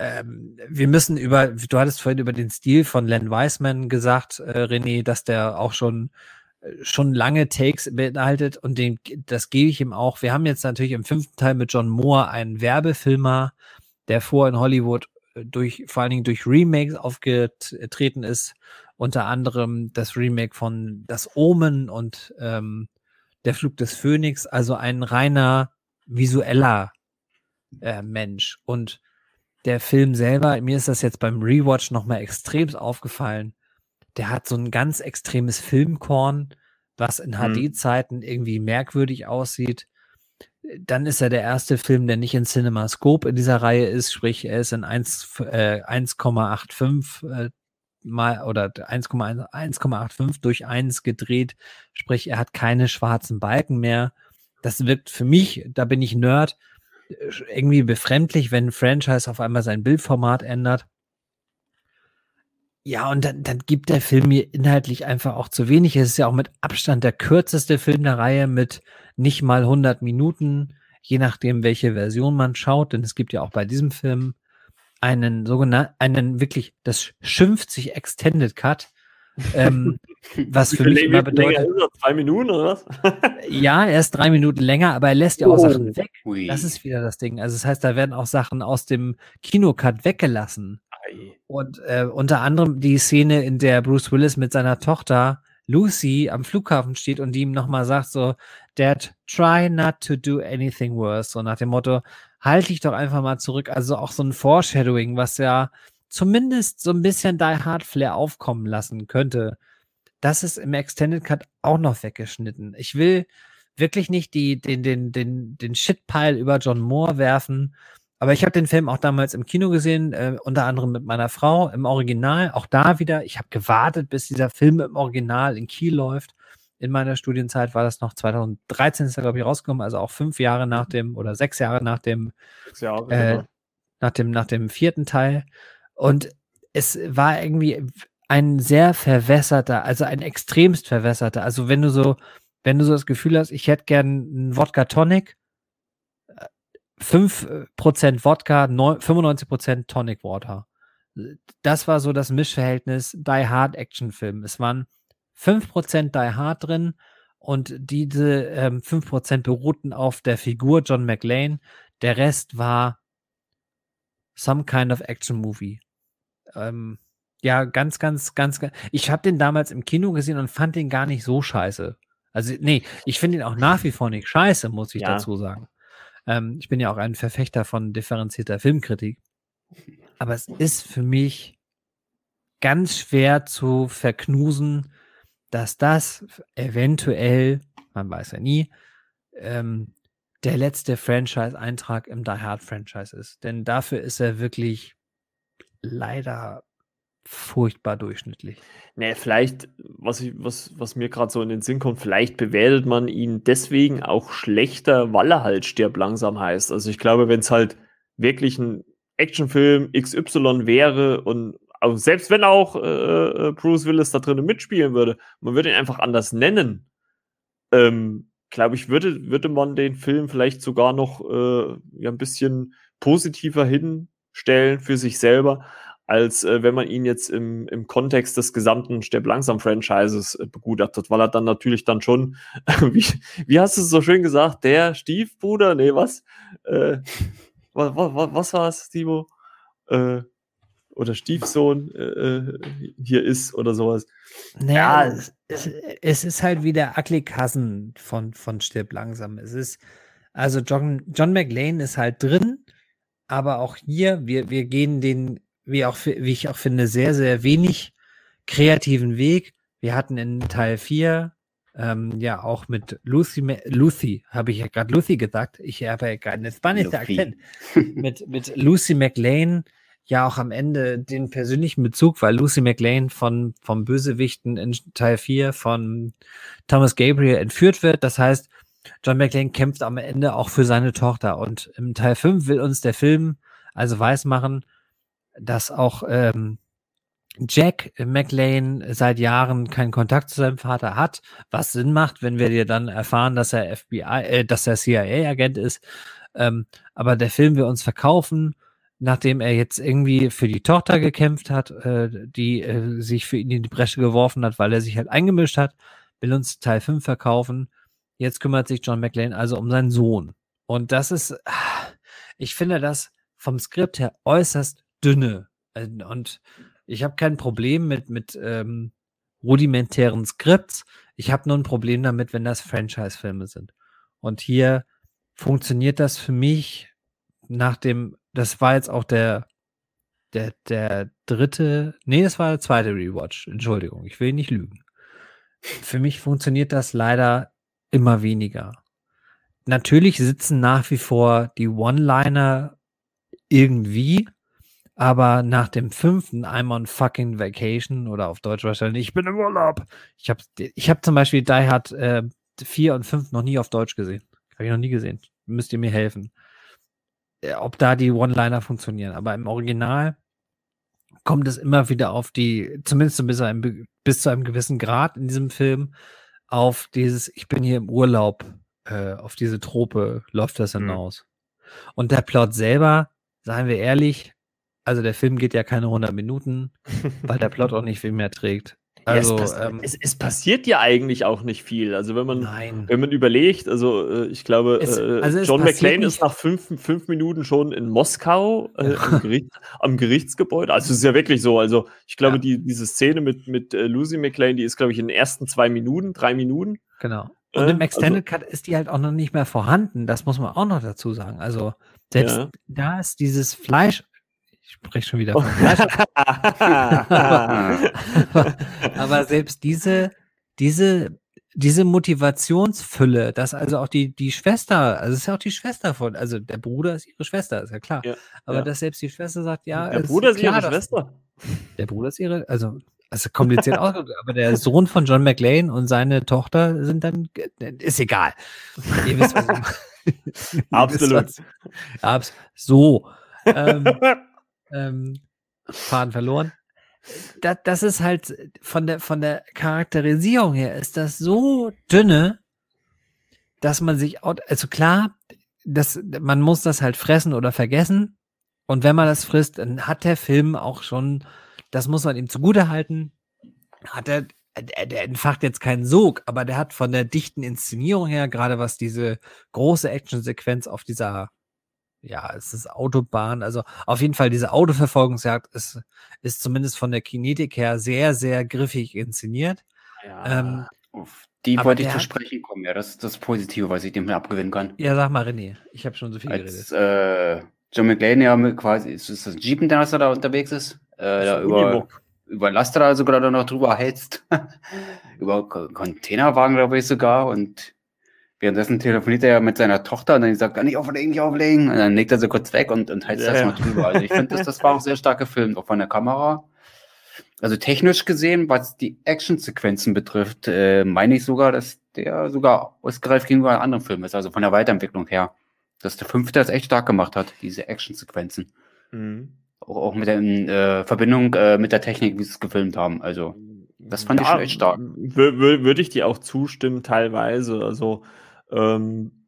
Ähm, wir müssen über, du hattest vorhin über den Stil von Len Wiseman gesagt, äh, René, dass der auch schon, äh, schon lange Takes beinhaltet und den, das gebe ich ihm auch. Wir haben jetzt natürlich im fünften Teil mit John Moore einen Werbefilmer, der vor in Hollywood äh, durch, vor allen Dingen durch Remakes aufgetreten ist unter anderem das Remake von Das Omen und ähm, Der Flug des Phönix, also ein reiner visueller äh, Mensch. Und der Film selber, mir ist das jetzt beim Rewatch nochmal extrem aufgefallen, der hat so ein ganz extremes Filmkorn, was in mhm. HD-Zeiten irgendwie merkwürdig aussieht. Dann ist er der erste Film, der nicht in CinemaScope in dieser Reihe ist, sprich, er ist in 1,85 äh, äh, mal oder 1,85 durch 1 gedreht, sprich, er hat keine schwarzen Balken mehr. Das wirkt für mich, da bin ich Nerd, irgendwie befremdlich, wenn ein Franchise auf einmal sein Bildformat ändert. Ja, und dann, dann gibt der Film mir inhaltlich einfach auch zu wenig. Es ist ja auch mit Abstand der kürzeste Film der Reihe mit nicht mal 100 Minuten, je nachdem, welche Version man schaut. Denn es gibt ja auch bei diesem Film einen sogenannten, einen wirklich, das schimpft sich Extended Cut. Ähm, was für mich immer bedeutet. Zwei Minuten oder was? ja, er ist drei Minuten länger, aber er lässt ja auch oh. Sachen weg. Ui. Das ist wieder das Ding. Also, das heißt, da werden auch Sachen aus dem Kinocut weggelassen. Und äh, unter anderem die Szene, in der Bruce Willis mit seiner Tochter Lucy am Flughafen steht und die ihm nochmal sagt: so, Dad, try not to do anything worse. So nach dem Motto, halte dich doch einfach mal zurück. Also auch so ein Foreshadowing, was ja zumindest so ein bisschen Die Hard Flair aufkommen lassen könnte. Das ist im Extended Cut auch noch weggeschnitten. Ich will wirklich nicht die, den, den, den, den Shitpile über John Moore werfen, aber ich habe den Film auch damals im Kino gesehen, äh, unter anderem mit meiner Frau im Original. Auch da wieder, ich habe gewartet, bis dieser Film im Original in Kiel läuft. In meiner Studienzeit war das noch 2013, ist er, glaube ich, rausgekommen, also auch fünf Jahre nach dem oder sechs Jahre nach dem, Jahre, äh, genau. nach dem, nach dem vierten Teil. Und es war irgendwie ein sehr verwässerter, also ein extremst verwässerter. Also wenn du so, wenn du so das Gefühl hast, ich hätte gern einen Wodka Tonic, 5% äh, Wodka, 95% Tonic Water. Das war so das Mischverhältnis Die Hard Actionfilm. Es waren 5% Die Hard drin und diese ähm, 5% beruhten auf der Figur John McLean. Der Rest war some kind of Action Movie. Ähm, ja, ganz, ganz, ganz, ganz. Ich habe den damals im Kino gesehen und fand den gar nicht so scheiße. Also, nee, ich finde ihn auch nach wie vor nicht scheiße, muss ich ja. dazu sagen. Ähm, ich bin ja auch ein Verfechter von differenzierter Filmkritik. Aber es ist für mich ganz schwer zu verknusen, dass das eventuell, man weiß ja nie, ähm, der letzte Franchise-Eintrag im Die Hard-Franchise ist. Denn dafür ist er wirklich leider furchtbar durchschnittlich. Nee, vielleicht, was, ich, was, was mir gerade so in den Sinn kommt, vielleicht bewertet man ihn deswegen auch schlechter, weil er halt stirb langsam heißt. Also ich glaube, wenn es halt wirklich ein Actionfilm XY wäre und auch, selbst wenn auch äh, äh, Bruce Willis da drinnen mitspielen würde, man würde ihn einfach anders nennen. Ähm, glaube ich, würde, würde man den Film vielleicht sogar noch äh, ja, ein bisschen positiver hinstellen für sich selber, als äh, wenn man ihn jetzt im, im Kontext des gesamten Sterb langsam Franchises äh, begutachtet, weil er dann natürlich dann schon, wie, wie hast du es so schön gesagt, der Stiefbruder, nee, was? Äh, was, was, was war es, Timo? Äh, oder Stiefsohn äh, äh, hier ist oder sowas. Naja, ja, es, es, ist halt wie der Ugly Cousin von, von Stirb langsam. Es ist, also John, John McLean ist halt drin, aber auch hier, wir, wir gehen den, wie, auch, wie ich auch finde, sehr, sehr wenig kreativen Weg. Wir hatten in Teil 4 ähm, ja auch mit Lucy, Lucy, habe ich ja gerade Lucy gesagt, ich habe ja gerade einen spanischen Akzent, mit, mit Lucy McLean ja auch am Ende den persönlichen Bezug, weil Lucy McLean von, vom Bösewichten in Teil 4 von Thomas Gabriel entführt wird. Das heißt, John McLean kämpft am Ende auch für seine Tochter. Und im Teil 5 will uns der Film also weismachen, dass auch ähm, Jack McLean seit Jahren keinen Kontakt zu seinem Vater hat, was Sinn macht, wenn wir dir dann erfahren, dass er FBI, äh, dass er CIA-Agent ist. Ähm, aber der Film will uns verkaufen nachdem er jetzt irgendwie für die Tochter gekämpft hat, äh, die äh, sich für ihn in die Bresche geworfen hat, weil er sich halt eingemischt hat, will uns Teil 5 verkaufen. Jetzt kümmert sich John McLean also um seinen Sohn. Und das ist, ich finde das vom Skript her äußerst dünne. Und Ich habe kein Problem mit, mit ähm, rudimentären Skripts. Ich habe nur ein Problem damit, wenn das Franchise-Filme sind. Und hier funktioniert das für mich nach dem, das war jetzt auch der, der, der dritte, nee, das war der zweite Rewatch. Entschuldigung, ich will nicht lügen. Für mich funktioniert das leider immer weniger. Natürlich sitzen nach wie vor die One-Liner irgendwie, aber nach dem fünften I'm on fucking vacation oder auf Deutsch wahrscheinlich, ich bin im Urlaub. Ich habe ich hab zum Beispiel Die Hard äh, 4 und 5 noch nie auf Deutsch gesehen. Habe ich noch nie gesehen. Müsst ihr mir helfen. Äh, ob da die One-Liner funktionieren. Aber im Original kommt es immer wieder auf die, zumindest bis, einem, bis zu einem gewissen Grad in diesem Film, auf dieses, ich bin hier im Urlaub, äh, auf diese Trope läuft das hinaus. Mhm. Und der Plot selber, seien wir ehrlich, also der Film geht ja keine 100 Minuten, weil der Plot auch nicht viel mehr trägt. Also, ja, es, ähm, es, es, passiert ja eigentlich auch nicht viel. Also wenn man, nein. wenn man überlegt, also äh, ich glaube, es, äh, also John McClane ist nach fünf, fünf Minuten schon in Moskau äh, Gericht, am Gerichtsgebäude. Also es ist ja wirklich so. Also ich glaube, ja. die, diese Szene mit, mit äh, Lucy McClane, die ist, glaube ich, in den ersten zwei Minuten, drei Minuten. Genau. Und im Extended also, Cut ist die halt auch noch nicht mehr vorhanden. Das muss man auch noch dazu sagen. Also selbst ja. da ist dieses Fleisch spreche schon wieder von aber, aber selbst diese, diese, diese Motivationsfülle, dass also auch die, die Schwester, also es ist ja auch die Schwester von, also der Bruder ist ihre Schwester, ist ja klar. Ja, aber ja. dass selbst die Schwester sagt, ja, der Bruder ist, klar, ihre Schwester. Der Bruder ist ihre, also, also kompliziert aus, aber der Sohn von John McLean und seine Tochter sind dann, ist egal. Ihr wisst, was ich Absolut. Wisst, was, so. Ähm, ähm, Faden verloren. Das, das ist halt von der, von der Charakterisierung her ist das so dünne, dass man sich, also klar, das, man muss das halt fressen oder vergessen. Und wenn man das frisst, dann hat der Film auch schon, das muss man ihm zugute halten, hat er, der, der entfacht jetzt keinen Sog, aber der hat von der dichten Inszenierung her, gerade was diese große Actionsequenz auf dieser ja, es ist Autobahn. Also auf jeden Fall diese Autoverfolgungsjagd ist, ist zumindest von der Kinetik her sehr, sehr griffig inszeniert. Ja, ähm, die wollte ich zu sprechen kommen. Ja, das ist das Positive, was ich dem abgewinnen kann. Ja, sag mal, René. Ich habe schon so viel Als, geredet. Äh, John McLean ja quasi, ist das Jeep, der da unterwegs ist? Äh, da über, über Laster sogar da noch drüber heizt. über Containerwagen, glaube ich sogar. Und Währenddessen telefoniert er ja mit seiner Tochter und dann sagt er nicht auflegen, nicht auflegen. Und dann legt er sie kurz weg und, und heizt ja. das mal drüber. Also ich finde, das, das war auch sehr stark gefilmt, auch von der Kamera. Also technisch gesehen, was die Actionsequenzen betrifft, äh, meine ich sogar, dass der sogar ausgereift gegenüber anderen Filmen ist, also von der Weiterentwicklung her. Dass der fünfte das echt stark gemacht hat, diese Actionsequenzen. Mhm. Auch, auch mit der äh, Verbindung äh, mit der Technik, wie sie es gefilmt haben. Also, das fand ja, ich schon echt stark. Würde ich dir auch zustimmen, teilweise. Also, ähm,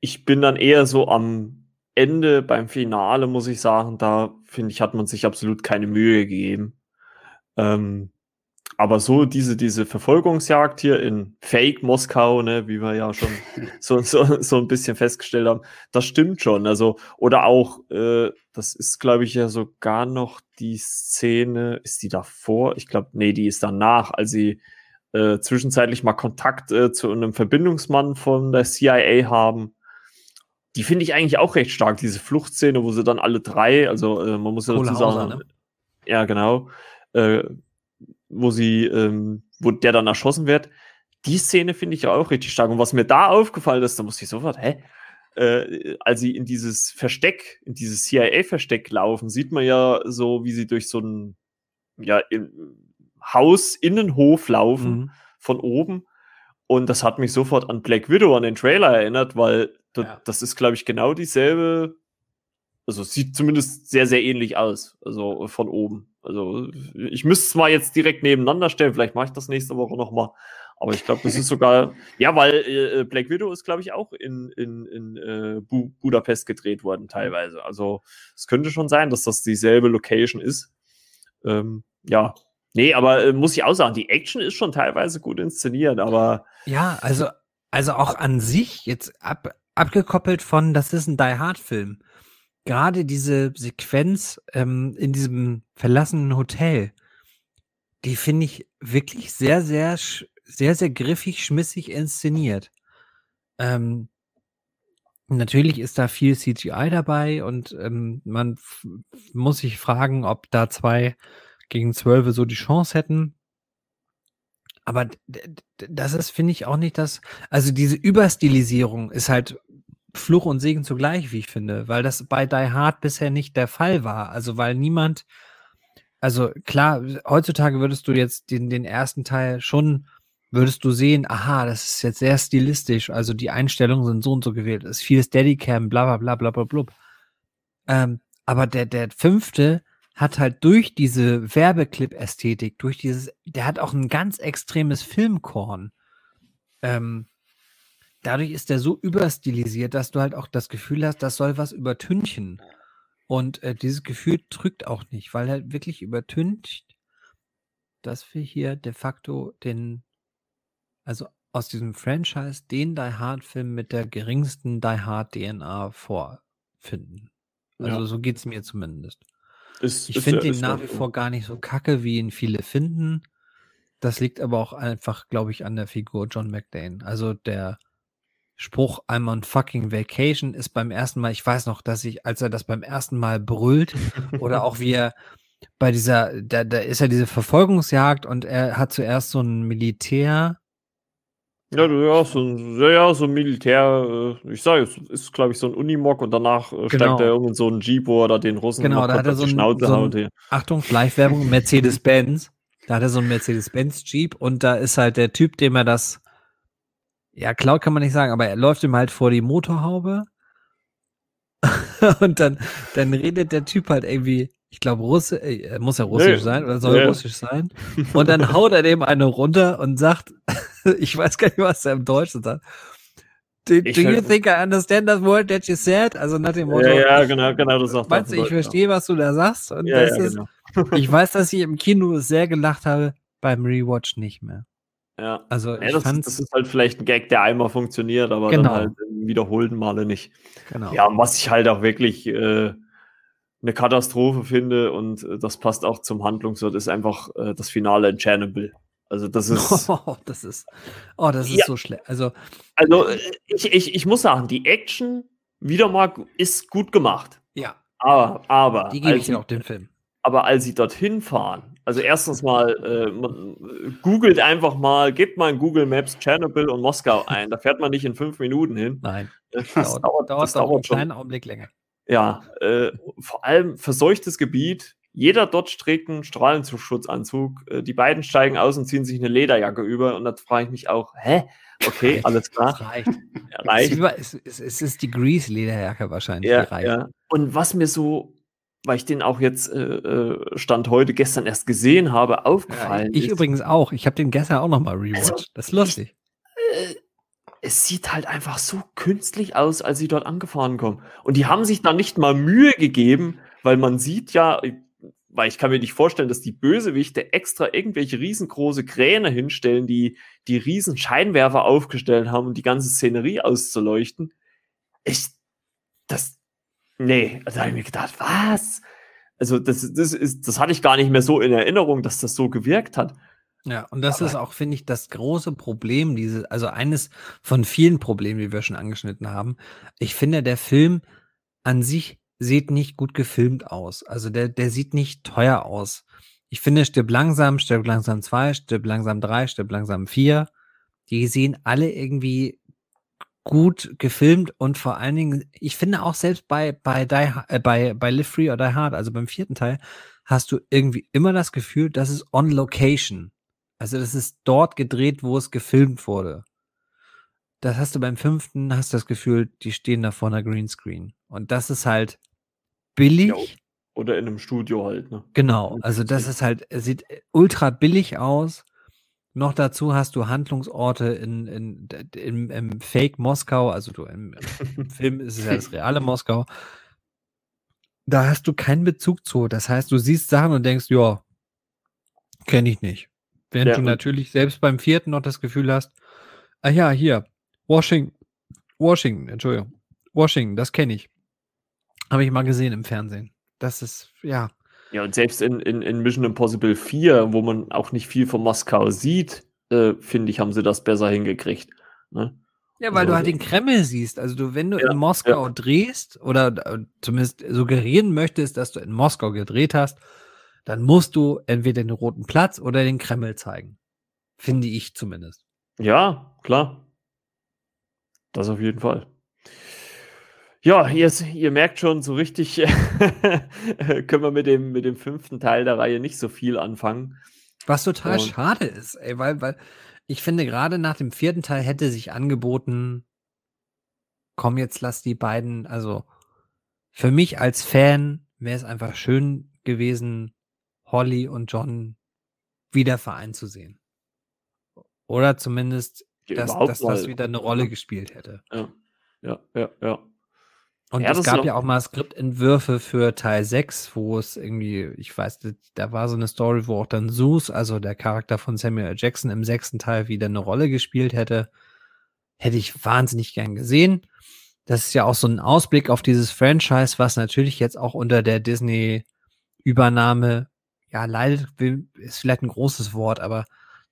ich bin dann eher so am Ende beim Finale, muss ich sagen, da finde ich, hat man sich absolut keine Mühe gegeben. Ähm, aber so diese, diese Verfolgungsjagd hier in Fake Moskau, ne, wie wir ja schon so, so, so ein bisschen festgestellt haben, das stimmt schon. Also, oder auch, äh, das ist, glaube ich, ja sogar noch die Szene, ist die davor? Ich glaube, nee, die ist danach, als sie äh, zwischenzeitlich mal Kontakt äh, zu einem Verbindungsmann von der CIA haben. Die finde ich eigentlich auch recht stark, diese Fluchtszene, wo sie dann alle drei, also äh, man muss ja dazu sagen, ne? ja genau, äh, wo sie, ähm, wo der dann erschossen wird. Die Szene finde ich ja auch richtig stark. Und was mir da aufgefallen ist, da musste ich sofort, hä? Äh, als sie in dieses Versteck, in dieses CIA-Versteck laufen, sieht man ja so, wie sie durch so ein, ja, in, Hausinnenhof laufen mhm. von oben. Und das hat mich sofort an Black Widow, an den Trailer erinnert, weil das, ja. das ist, glaube ich, genau dieselbe. Also sieht zumindest sehr, sehr ähnlich aus. Also von oben. Also ich müsste es mal jetzt direkt nebeneinander stellen. Vielleicht mache ich das nächste Woche nochmal. Aber ich glaube, das ist sogar, ja, weil äh, Black Widow ist, glaube ich, auch in, in, in äh, Bu Budapest gedreht worden, teilweise. Also es könnte schon sein, dass das dieselbe Location ist. Ähm, ja, Nee, aber äh, muss ich auch sagen, die Action ist schon teilweise gut inszeniert, aber. Ja, also, also auch an sich, jetzt ab, abgekoppelt von, das ist ein Die Hard-Film, gerade diese Sequenz ähm, in diesem verlassenen Hotel, die finde ich wirklich sehr, sehr, sehr, sehr griffig, schmissig inszeniert. Ähm, natürlich ist da viel CGI dabei und ähm, man muss sich fragen, ob da zwei gegen zwölf so die Chance hätten. Aber das ist, finde ich, auch nicht das. Also diese Überstilisierung ist halt Fluch und Segen zugleich, wie ich finde, weil das bei Die Hard bisher nicht der Fall war. Also weil niemand, also klar, heutzutage würdest du jetzt den, den ersten Teil schon, würdest du sehen, aha, das ist jetzt sehr stilistisch, also die Einstellungen sind so und so gewählt, es ist viel Steadicam, bla bla bla bla bla bla. Ähm, aber der, der fünfte hat halt durch diese Werbeclip-Ästhetik, durch dieses, der hat auch ein ganz extremes Filmkorn. Ähm, dadurch ist der so überstilisiert, dass du halt auch das Gefühl hast, das soll was übertünchen. Und äh, dieses Gefühl drückt auch nicht, weil er wirklich übertüncht, dass wir hier de facto den, also aus diesem Franchise, den Die Hard-Film mit der geringsten Die Hard-DNA vorfinden. Also ja. so geht es mir zumindest. Ist, ich finde ihn nach wie vor gar nicht so kacke, wie ihn viele finden. Das liegt aber auch einfach, glaube ich, an der Figur John McDane. Also der Spruch I'm on fucking vacation ist beim ersten Mal, ich weiß noch, dass ich, als er das beim ersten Mal brüllt oder auch wie er bei dieser, da, da ist ja diese Verfolgungsjagd und er hat zuerst so ein Militär, ja, ja, so ein, ja, so ein Militär, äh, ich sage, es ist, glaube ich, so ein Unimog und danach äh, steigt genau. er irgend so ein Jeep, wo er da den Russen genau, da hat er so ein, Schnauze so ein, Achtung, Live-Werbung, Mercedes-Benz. Da hat er so ein Mercedes-Benz Jeep und da ist halt der Typ, dem er das, ja, klaut kann man nicht sagen, aber er läuft ihm halt vor die Motorhaube und dann, dann redet der Typ halt irgendwie, ich glaube, Russe, äh, muss ja russisch nee. sein oder soll nee. russisch sein. Und dann haut er dem eine runter und sagt, ich weiß gar nicht, was er im Deutschen sagt. Do, do you think I understand that word that you said? Also nach dem Motto. Ja, ja genau, genau, das sagt Meinst du, ich verstehe, was du da sagst? Und ja, das ja, ist, genau. ich weiß, dass ich im Kino sehr gelacht habe, beim Rewatch nicht mehr. Ja, also ja, das, das, ist halt vielleicht ein Gag, der einmal funktioniert, aber genau. dann halt im wiederholten Male nicht. Genau. Ja, was ich halt auch wirklich äh, eine Katastrophe finde und äh, das passt auch zum Handlungswort, ist einfach äh, das Finale in Chernobyl. Also das ist. Oh, das ist, oh, das ist ja. so schlecht. Also, also äh, ich, ich, ich muss sagen, die Action wieder mal ist gut gemacht. Ja. Aber, aber. Die gebe ich dir auch den Film. Aber als sie dorthin fahren, also erstens mal, äh, man, googelt einfach mal, gebt mal in Google Maps Chernobyl und Moskau ein. Da fährt man nicht in fünf Minuten hin. Nein. Das dauert, dauert, dauert, das dauert einen kleinen Augenblick länger. Ja, äh, vor allem verseuchtes Gebiet. Jeder dort trägt einen Strahlenschutzanzug. Äh, die beiden steigen aus und ziehen sich eine Lederjacke über. Und da frage ich mich auch, hä? Okay, alles klar. Das reicht. Ja, reicht. Es, ist, es, ist die Grease-Lederjacke wahrscheinlich. Ja, ja. Und was mir so, weil ich den auch jetzt äh, äh Stand heute gestern erst gesehen habe, aufgefallen ja, ich ist. Ich übrigens auch. Ich habe den gestern auch nochmal rewatcht. Also, das ist lustig. Es sieht halt einfach so künstlich aus, als sie dort angefahren kommen. Und die haben sich da nicht mal Mühe gegeben, weil man sieht ja, weil ich kann mir nicht vorstellen, dass die Bösewichte extra irgendwelche riesengroße Kräne hinstellen, die die riesen Scheinwerfer aufgestellt haben, um die ganze Szenerie auszuleuchten. Ich, das, nee, also habe ich mir gedacht, was? Also das, das ist, das hatte ich gar nicht mehr so in Erinnerung, dass das so gewirkt hat. Ja, und das Aber ist auch, finde ich, das große Problem, diese, also eines von vielen Problemen, die wir schon angeschnitten haben. Ich finde, der Film an sich sieht nicht gut gefilmt aus. Also der, der sieht nicht teuer aus. Ich finde, Stirb langsam, Stirb langsam 2, Stirb langsam 3, Stirb langsam 4, die sehen alle irgendwie gut gefilmt und vor allen Dingen, ich finde auch selbst bei, bei, Die, äh, bei, bei Live Free or Die Hard, also beim vierten Teil, hast du irgendwie immer das Gefühl, das ist on location. Also das ist dort gedreht, wo es gefilmt wurde. Das hast du beim fünften, hast das Gefühl, die stehen da vor einer Greenscreen. Und das ist halt billig. Ja, oder in einem Studio halt, ne? Genau, also das ist halt, es sieht ultra billig aus. Noch dazu hast du Handlungsorte in, in, in, im Fake Moskau, also du im, im Film ist es ja das reale Moskau. Da hast du keinen Bezug zu. Das heißt, du siehst Sachen und denkst, ja, kenne ich nicht. Während ja, du natürlich selbst beim vierten noch das Gefühl hast, ah ja, hier, Washington, Washington, Entschuldigung, Washington, das kenne ich. Habe ich mal gesehen im Fernsehen. Das ist, ja. Ja, und selbst in, in, in Mission Impossible 4, wo man auch nicht viel von Moskau sieht, äh, finde ich, haben sie das besser hingekriegt. Ne? Ja, weil Also, du halt den Kreml siehst. Also du, wenn du Ja, in Moskau drehst oder äh, zumindest suggerieren möchtest, dass du in Moskau gedreht hast, dann musst du entweder den Roten Platz oder den Kreml zeigen. Finde ich zumindest. Ja, klar. Das auf jeden Fall. Ja, ihr, ihr merkt schon, so richtig können wir mit dem, mit dem fünften Teil der Reihe nicht so viel anfangen. Was total Und- schade ist, ey, weil, weil ich finde, gerade nach dem vierten Teil hätte sich angeboten, komm, jetzt lass die beiden, also für mich als Fan wäre es einfach schön gewesen, Holly und John wieder vereint zu sehen. Oder zumindest, dass, dass das wieder eine Rolle gespielt hätte. Ja, ja, ja. ja. Und Ja, es gab ja auch- mal Skriptentwürfe für Teil 6, wo es irgendwie, ich weiß, da war so eine Story, wo auch dann Zeus, also der Charakter von Samuel. Jackson im sechsten Teil wieder eine Rolle gespielt hätte. Hätte ich wahnsinnig gern gesehen. Das ist ja auch so ein Ausblick auf dieses Franchise, was natürlich jetzt auch unter der Disney-Übernahme, ja, leidet, ist vielleicht ein großes Wort, aber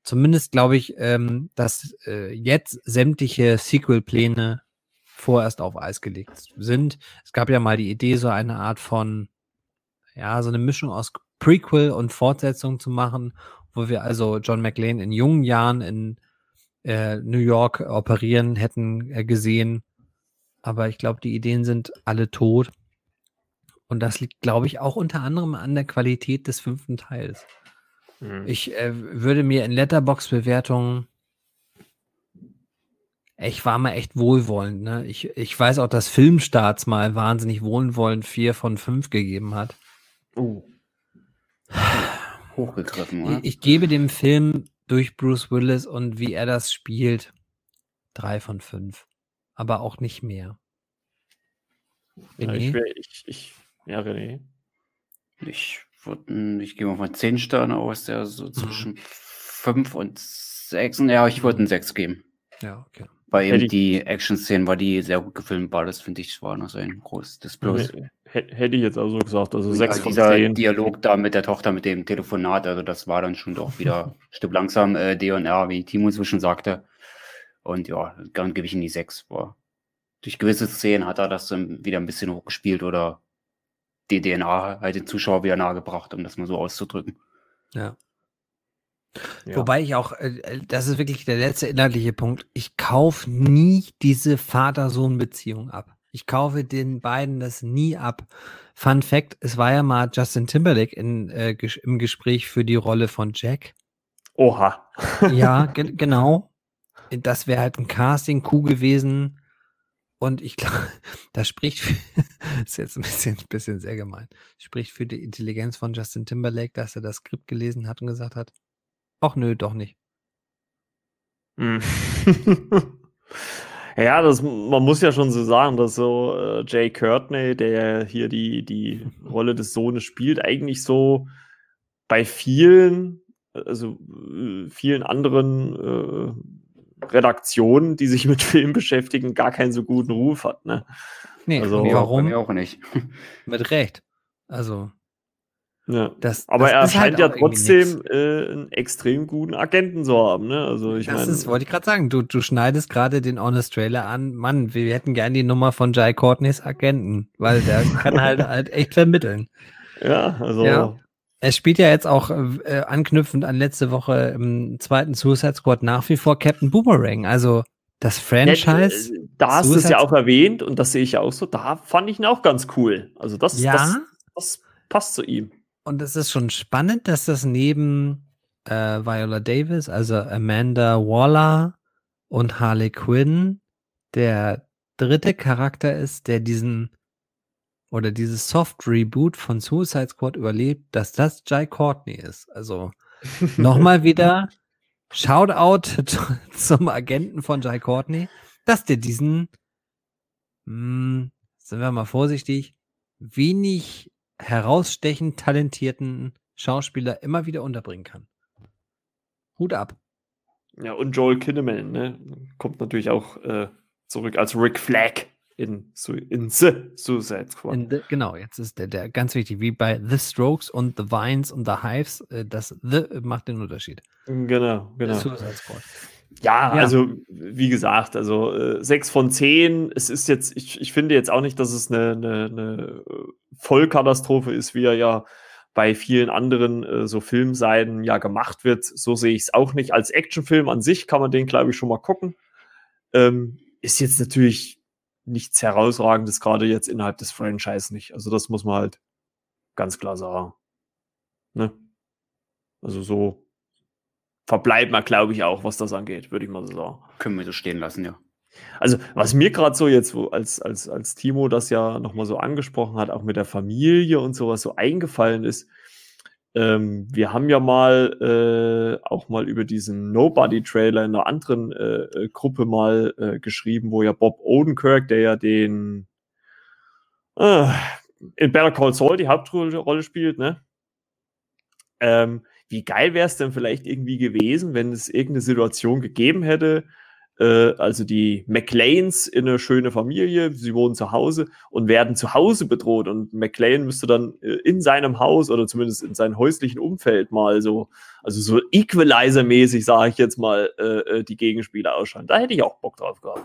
zumindest glaube ich, ähm, dass äh, jetzt sämtliche Sequel-Pläne vorerst auf Eis gelegt sind. Es gab ja mal die Idee, so eine Art von, ja, so eine Mischung aus Prequel und Fortsetzung zu machen, wo wir also John McLean in jungen Jahren in äh, New York operieren hätten äh, gesehen. Aber ich glaube, die Ideen sind alle tot. Und das liegt, glaube ich, auch unter anderem an der Qualität des fünften Teils. Mhm. Ich äh, würde mir in Letterbox-Bewertungen ich war mal echt wohlwollend. Ne? Ich, ich weiß auch, dass Filmstarts mal wahnsinnig wohlwollend 4 von 5 gegeben hat. Uh, Hochgegriffen, oder? Ich, ich gebe dem Film durch Bruce Willis und wie er das spielt 3 von 5. Aber auch nicht mehr. ja, ich, wär, ich, ich, ja, René. Ich, würd- ich gehe mal von 10 Sternen aus, der Mhm. so zwischen 5 und 6. Ja, ich würde einen 6 geben. Ja, okay. Weil Hätte eben ich- die Action-Szenen, weil die sehr gut gefilmt war, das finde ich, war noch so ein großes Plus. Hätte ich jetzt auch so gesagt. Also Und sechs ja, von dieser zehn. Dialog da mit der Tochter, mit dem Telefonat, also das war dann schon doch wieder ein Stück langsam äh, D&R, wie Timo schon sagte. Und ja, dann gebe ich ihm die 6. War. Durch gewisse Szenen hat er das dann wieder ein bisschen hochgespielt oder die DNA halt den Zuschauer wieder nahegebracht, um das mal so auszudrücken. Ja. Ja. Wobei ich auch, äh, äh, das ist wirklich der letzte inhaltliche Punkt. Ich kaufe nie diese Vater-Sohn-Beziehung ab. Ich kaufe den beiden das nie ab. Fun Fact: Es war ja mal Justin Timberlake in, äh, ges im Gespräch für die Rolle von Jack. Oha. Ja, ge genau. Das wäre halt ein Casting-Coup gewesen. Und ich glaube, das spricht für, ist jetzt ein bisschen, bisschen sehr gemein, spricht für die Intelligenz von Justin Timberlake, dass er das Skript gelesen hat und gesagt hat, ach nö, doch nicht. Hm. ja, das, man muss ja schon so sagen, dass so äh, Jay Courtney, der hier die, die Rolle des Sohnes spielt, eigentlich so bei vielen, also äh, vielen anderen äh, Redaktionen, die sich mit Film beschäftigen, gar keinen so guten Ruf hat. Ne? Nee, Also- warum? auch nicht. Mit Recht. Also, Ja. das Aber das er ist halt scheint ja auch irgendwie trotzdem äh, einen extrem guten Agenten zu haben. Ne? Also ich das meine, ist, wollte ich gerade sagen, du, du schneidest gerade den Honest Trailer an. Mann, wir hätten gern die Nummer von Jai Courtneys Agenten, weil der kann halt, halt echt vermitteln. ja, also Ja. Er spielt ja jetzt auch äh, anknüpfend an letzte Woche im zweiten Suicide Squad nach wie vor Captain Boomerang. Also das Franchise. Ja, äh, da hast du es ja auch erwähnt und das sehe ich ja auch so. Da fand ich ihn auch ganz cool. Also das, Ja. das, das passt zu ihm. Und es ist schon spannend, dass das neben äh, Viola Davis, also Amanda Waller und Harley Quinn der dritte Charakter ist, der diesen oder dieses Soft Reboot von Suicide Squad überlebt, dass das Jai Courtney ist. Also nochmal wieder Shoutout zum Agenten von Jai Courtney, dass der diesen, mh, sind wir mal vorsichtig, wenig herausstechend talentierten Schauspieler immer wieder unterbringen kann. Hut ab. Ja, und Joel Kinnaman, ne? Kommt natürlich auch äh, zurück als Rick Flag. In, in The Suicide Squad. The, genau, jetzt ist der, der ganz wichtig, wie bei The Strokes und The Vines und The Hives, äh, das The macht den Unterschied. Genau, genau. Suicide Squad. Ja, ja, also wie gesagt, also äh, sechs von zehn. Es ist jetzt, ich, ich finde jetzt auch nicht, dass es eine, eine, eine Vollkatastrophe ist, wie er ja bei vielen anderen äh, so Filmseiten ja gemacht wird. So sehe ich es auch nicht. Als Actionfilm an sich kann man den, glaube ich, schon mal gucken. Ähm, ist jetzt natürlich nichts Herausragendes, gerade jetzt innerhalb des Franchise nicht. Also das muss man halt ganz klar sagen. Ne? Also so verbleibt man, glaube ich, auch, was das angeht, würde ich mal so sagen. Können wir so stehen lassen, ja. Also, was mir gerade so jetzt, als, als, als Timo das ja nochmal so angesprochen hat, auch mit der Familie und sowas so eingefallen ist, ähm, wir haben ja mal äh, auch mal über diesen Nobody-Trailer in einer anderen äh, äh, Gruppe mal äh, geschrieben, wo ja Bob Odenkirk, der ja den äh, in Better Call Saul die Hauptrolle spielt, ne? Ähm, wie geil wäre es denn vielleicht irgendwie gewesen, wenn es irgendeine Situation gegeben hätte, also die McLeans in eine schöne Familie, sie wohnen zu Hause und werden zu Hause bedroht und McLean müsste dann äh, in seinem Haus oder zumindest in seinem häuslichen Umfeld mal so, also so Equalizer-mäßig, sage ich jetzt mal, äh, äh die Gegenspieler ausschauen. Da hätte ich auch Bock drauf gehabt.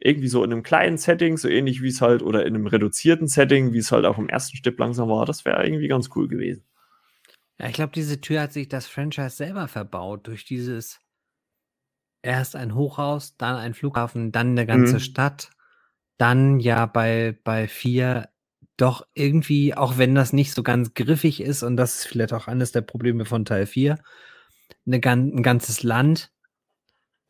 Irgendwie so in einem kleinen Setting, so ähnlich wie es halt, oder in einem reduzierten Setting, wie es halt auch im ersten Stück langsam war, das wäre irgendwie ganz cool gewesen. Ja, ich glaube, diese Tür hat sich das Franchise selber verbaut durch dieses erst ein Hochhaus, dann ein Flughafen, dann eine ganze Mhm. Stadt, dann ja bei bei 4 doch irgendwie, auch wenn das nicht so ganz griffig ist und das ist vielleicht auch eines der Probleme von Teil 4, 'ne gan 'n ganzes Land.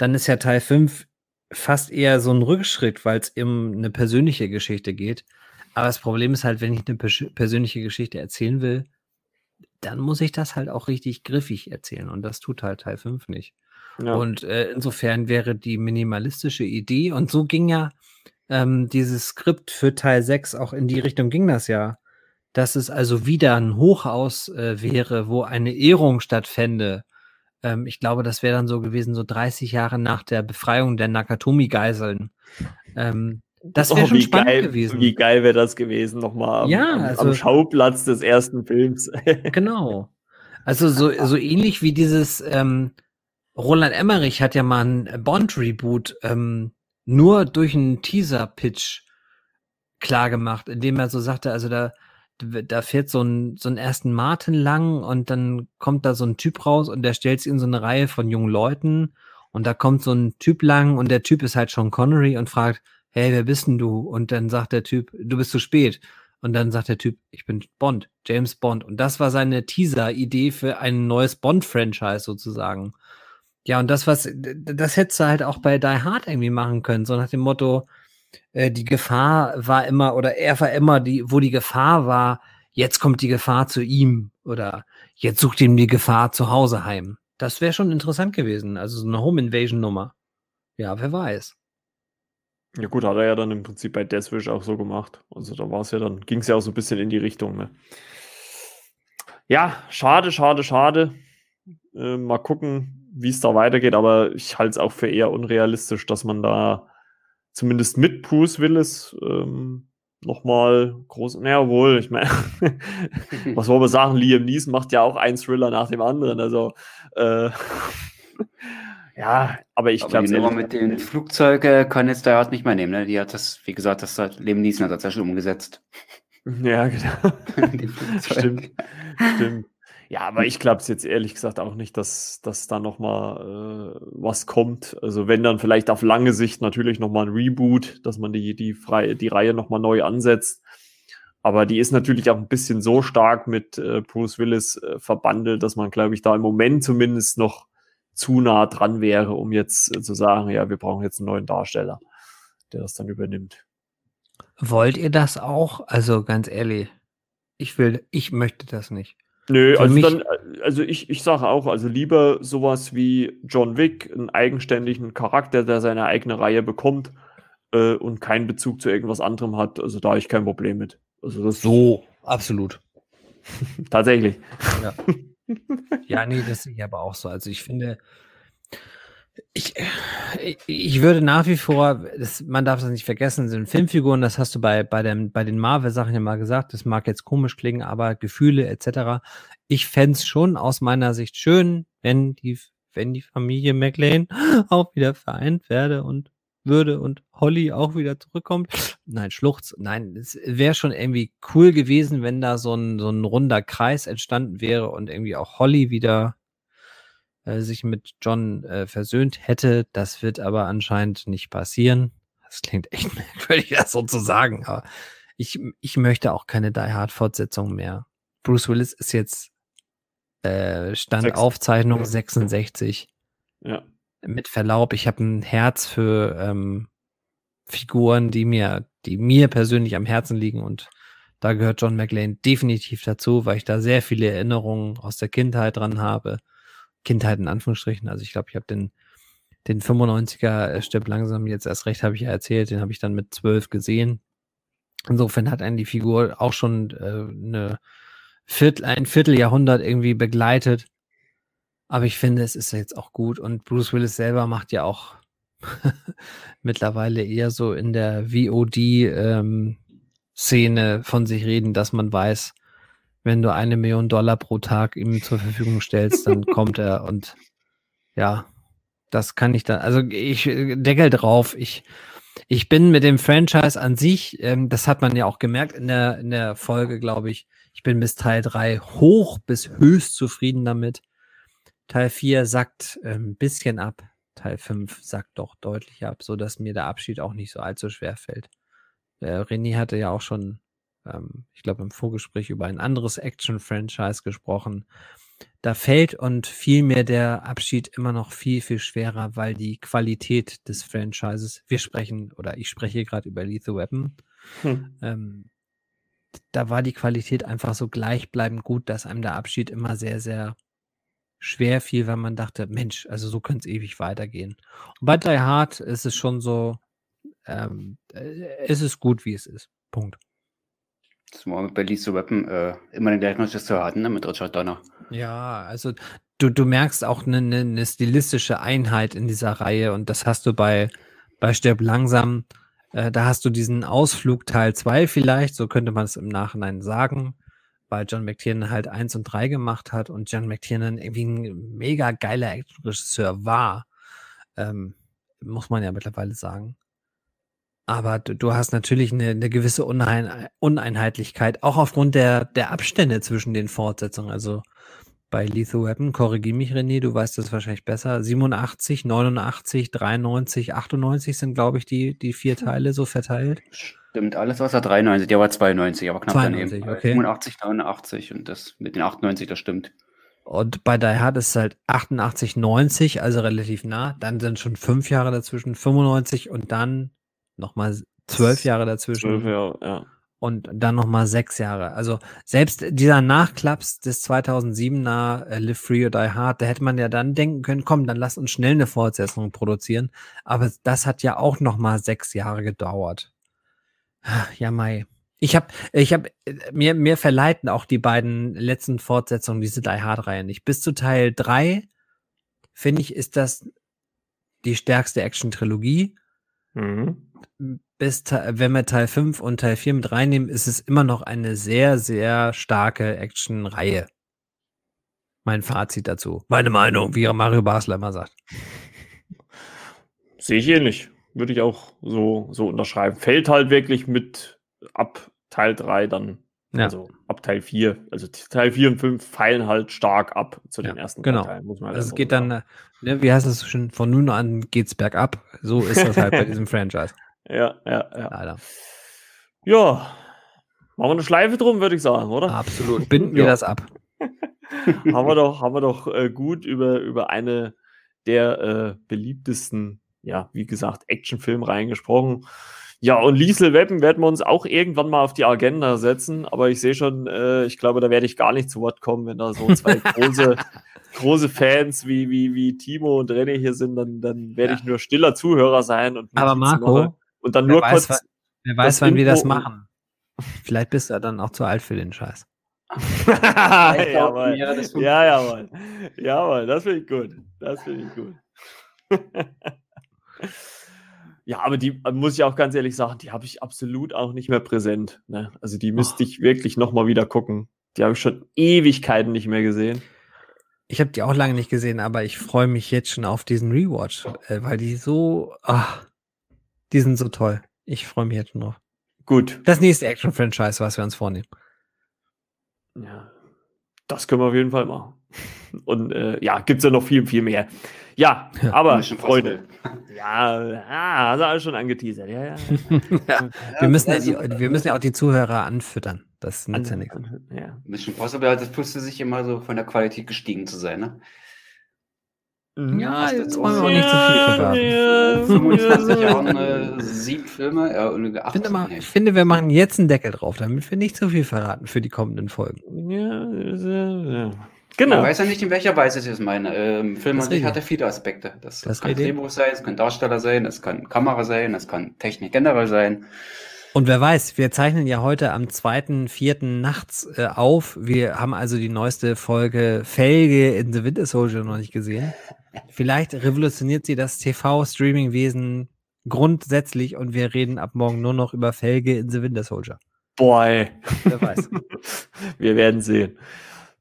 Dann ist ja Teil 5 fast eher so ein Rückschritt, weil es um eine persönliche Geschichte geht. Aber das Problem ist halt, wenn ich eine persönliche Geschichte erzählen will, dann muss ich das halt auch richtig griffig erzählen und das tut halt Teil 5 nicht. Ja. Und äh, insofern wäre die minimalistische Idee, und so ging ja ähm, dieses Skript für Teil 6 auch in die Richtung ging das ja, dass es also wieder ein Hochhaus äh, wäre, wo eine Ehrung stattfände. Ähm, ich glaube, das wäre dann so gewesen, so 30 Jahre nach der Befreiung der Nakatomi-Geiseln. Ähm, das wäre oh, schon spannend geil, gewesen. Wie geil wäre das gewesen, nochmal am, ja, also, am, Schauplatz des ersten Films. genau. Also so, so ähnlich wie dieses, ähm, Roland Emmerich hat ja mal ein Bond-Reboot ähm, nur durch einen Teaser-Pitch klar gemacht, indem er so sagte, also da, da fährt so ein, so ein ersten Martin lang und dann kommt da so ein Typ raus und der stellt sich in so eine Reihe von jungen Leuten und da kommt so ein Typ lang und der Typ ist halt Sean Connery und fragt, hey, wer bist denn du? Und dann sagt der Typ, du bist zu spät. Und dann sagt der Typ, ich bin Bond, James Bond. Und das war seine Teaser-Idee für ein neues Bond-Franchise sozusagen. Ja, und das, was, das hättest du halt auch bei Die Hard irgendwie machen können, so nach dem Motto, äh, die Gefahr war immer, oder er war immer, die, wo die Gefahr war, jetzt kommt die Gefahr zu ihm oder jetzt sucht ihm die Gefahr zu Hause heim. Das wäre schon interessant gewesen. Also so eine Home Invasion Nummer. Ja, wer weiß. Ja gut, hat er ja dann im Prinzip bei Deathwish auch so gemacht. Also da war es ja dann, ging es ja auch so ein bisschen in die Richtung. Ne? Ja, schade, schade, schade. Äh, mal gucken, wie es da weitergeht, aber ich halte es auch für eher unrealistisch, dass man da zumindest mit Bruce Willis ähm, nochmal groß. Naja, wohl, ich meine, was wollen wir sagen? Liam Neeson macht ja auch einen Thriller nach dem anderen. Also, äh, ja, aber ich glaube. Die Nummer mit den Flugzeugen kann jetzt der Art nicht mehr nehmen. Ne? Die hat das, wie gesagt, das hat Liam Neeson hat das ja schon umgesetzt. Ja, genau. stimmt. Stimmt. Ja, aber ich glaube es jetzt ehrlich gesagt auch nicht, dass, dass da nochmal äh, was kommt. Also wenn dann vielleicht auf lange Sicht natürlich nochmal ein Reboot, dass man die, die, frei, die Reihe nochmal neu ansetzt. Aber die ist natürlich auch ein bisschen so stark mit äh, Bruce Willis äh, verbandelt, dass man, glaube ich, da im Moment zumindest noch zu nah dran wäre, um jetzt äh, zu sagen, ja, wir brauchen jetzt einen neuen Darsteller, der das dann übernimmt. Wollt ihr das auch? Also ganz ehrlich, ich will, ich möchte das nicht. Nö, Für also dann, also ich, ich sage auch, also lieber sowas wie John Wick, einen eigenständigen Charakter, der seine eigene Reihe bekommt äh, und keinen Bezug zu irgendwas anderem hat. Also da habe ich kein Problem mit. Also das so, absolut. Tatsächlich. Ja. ja, nee, das sehe ich aber auch so. Also ich finde, Ich, ich würde nach wie vor, das, man darf das nicht vergessen, sind Filmfiguren, das hast du bei, bei, dem, bei den Marvel-Sachen ja mal gesagt, das mag jetzt komisch klingen, aber Gefühle etc. Ich fände es schon aus meiner Sicht schön, wenn die, wenn die Familie McLean auch wieder vereint werde und würde und Holly auch wieder zurückkommt. Nein, Schluchz, nein, es wäre schon irgendwie cool gewesen, wenn da so ein, so ein runder Kreis entstanden wäre und irgendwie auch Holly wieder äh, sich mit John äh, versöhnt hätte. Das wird aber anscheinend nicht passieren. Das klingt echt merkwürdig, das so zu sagen, aber ich, ich möchte auch keine Die Hard Fortsetzung mehr. Bruce Willis ist jetzt äh, Stand Sechs. Aufzeichnung 66. Ja. Mit Verlaub, ich habe ein Herz für ähm, Figuren, die mir, die mir persönlich am Herzen liegen und da gehört John McLean definitiv dazu, weil ich da sehr viele Erinnerungen aus der Kindheit dran habe. Kindheit in Anführungsstrichen. Also ich glaube, ich habe den, den 95er äh, Step langsam jetzt erst recht, habe ich ja erzählt, den habe ich dann mit zwölf gesehen. Insofern hat einen die Figur auch schon äh, eine Viertel, ein Vierteljahrhundert irgendwie begleitet. Aber ich finde, es ist jetzt auch gut. Und Bruce Willis selber macht ja auch mittlerweile eher so in der VOD-Szene ähm, von sich reden, dass man weiß, wenn du eine Million Dollar pro Tag ihm zur Verfügung stellst, dann kommt er und ja, das kann ich dann, also ich äh, deckel drauf, ich, ich bin mit dem Franchise an sich, ähm, das hat man ja auch gemerkt in der, in der Folge, glaube ich, ich bin bis Teil 3 hoch bis höchst zufrieden damit. Teil 4 sackt ein ähm, bisschen ab, Teil 5 sackt doch deutlich ab, so dass mir der Abschied auch nicht so allzu schwer fällt. Der René hatte ja auch schon ähm, ich glaube, im Vorgespräch über ein anderes Action-Franchise gesprochen. Da fällt und fiel mir der Abschied immer noch viel, viel schwerer, weil die Qualität des Franchises, wir sprechen, oder ich spreche gerade über Lethal Weapon, hm. ähm, da war die Qualität einfach so gleichbleibend gut, dass einem der Abschied immer sehr, sehr schwer fiel, weil man dachte, Mensch, also so könnte es ewig weitergehen. Und bei Die Hard ist es schon so, ähm, äh, ist es gut, wie es ist. Punkt. Das war mit Belly zu Weapon äh, immer den gleichen Regisseur hatten, ne, mit Richard Donner. Ja, also du, du merkst auch eine, eine, eine stilistische Einheit in dieser Reihe und das hast du bei, bei Stirb langsam. Äh, da hast du diesen Ausflug Teil 2 vielleicht, so könnte man es im Nachhinein sagen, weil John McTiernan halt 1 und 3 gemacht hat und John McTiernan irgendwie ein mega geiler Regisseur war. Ähm, muss man ja mittlerweile sagen. Aber du, du hast natürlich eine, eine gewisse Unein Uneinheitlichkeit, auch aufgrund der, der Abstände zwischen den Fortsetzungen. Also bei Lethal Weapon, korrigier mich, René, du weißt das wahrscheinlich besser. 87, 89, 93, 98 sind, glaube ich, die, die vier hm. Teile so verteilt. Stimmt, alles außer 93, der war 92, aber knapp 92, daneben. Okay. 85, 89 und das mit den 98, das stimmt. Und bei Die Hard ist es halt 88, 90, also relativ nah. Dann sind schon fünf Jahre dazwischen, 95 und dann nochmal zwölf Jahre dazwischen. Zwölf Jahre, ja. Und dann nochmal sechs Jahre. Also selbst dieser Nachklaps des 2007er äh, Live Free or Die Hard, da hätte man ja dann denken können, komm, dann lass uns schnell eine Fortsetzung produzieren. Aber das hat ja auch nochmal sechs Jahre gedauert. Ja, Mai. Ich habe, ich habe, mir, mir verleiten auch die beiden letzten Fortsetzungen diese Die Hard-Reihe nicht. Bis zu Teil drei finde ich, ist das die stärkste Action-Trilogie. Mhm bis, wenn wir Teil 5 und Teil 4 mit reinnehmen, ist es immer noch eine sehr, sehr starke Action-Reihe. Mein Fazit dazu. Meine Meinung, wie Mario Basler immer sagt. Sehe ich ähnlich. Würde ich auch so, so unterschreiben. Fällt halt wirklich mit ab Teil 3 dann, ja. also ab Teil 4. Also Teil 4 und 5 fallen halt stark ab zu den ja, ersten genau. Teilen, muss man halt also es geht sagen. dann, ne, wie heißt es schon, von nun an geht's bergab. So ist das halt bei diesem Franchise. Ja, ja, ja. Leider. Ja, machen wir eine Schleife drum, würde ich sagen, oder? Absolut. Binden wir das ab. haben wir doch, haben wir doch äh, gut über, über eine der äh, beliebtesten, ja, wie gesagt, Actionfilmreihen gesprochen. Ja, und Liesel Weppen werden wir uns auch irgendwann mal auf die Agenda setzen, aber ich sehe schon, äh, ich glaube, da werde ich gar nicht zu Wort kommen, wenn da so zwei große, große Fans wie, wie, wie Timo und René hier sind, dann, dann werde ja. ich nur stiller Zuhörer sein. Und aber Marco, und dann nur weiß, kurz. Wer weiß, wann wir das machen. Vielleicht bist du dann auch zu alt für den Scheiß. jawohl. Ja, jawohl. Jawohl, das finde ich gut. Das finde ich gut. ja, aber die äh, muss ich auch ganz ehrlich sagen, die habe ich absolut auch nicht mehr präsent. Ne? Also die müsste ich wirklich nochmal wieder gucken. Die habe ich schon Ewigkeiten nicht mehr gesehen. Ich habe die auch lange nicht gesehen, aber ich freue mich jetzt schon auf diesen Rewatch, äh, weil die so, ach, die sind so toll. Ich freue mich jetzt schon drauf. Gut. Das nächste Action-Franchise, was wir uns vornehmen. Ja, das können wir auf jeden Fall machen. Und äh, ja, gibt es ja noch viel, viel mehr. Ja, Ja, aber Freunde. Ja, ja, hast du alles schon angeteasert. Ja, ja. ja, wir, müssen ja die, also, wir müssen ja auch die Zuhörer anfüttern. Das nützt ja nichts. Ja. Mission Possible das wusste sich immer so von der Qualität gestiegen zu sein, ne? Ja, Hast du jetzt wollen wir auch nicht zu viel verraten. 25 Jahren äh, sieben Filme, ja, und Ich acht, finde, mal, ich finde, wir machen jetzt einen Deckel drauf, damit wir nicht zu viel verraten für die kommenden Folgen. Ja, ja, ja. Genau. weiß ja nicht, in welcher Weise ich es meine. Ähm, Film Das an sich hat ja viele Aspekte. Das, Das kann ich. Drehbuch sein, es kann Darsteller sein, es kann Kamera sein, es kann Technik generell sein. Und wer weiß, wir zeichnen ja heute am 2.4. nachts äh, auf. Wir haben also die neueste Folge Felge in The Winter Soldier noch nicht gesehen. Vielleicht revolutioniert sie das TV-Streaming-Wesen grundsätzlich und wir reden ab morgen nur noch über Felge in The Winter Soldier. Boy. Wer weiß. Wir werden sehen.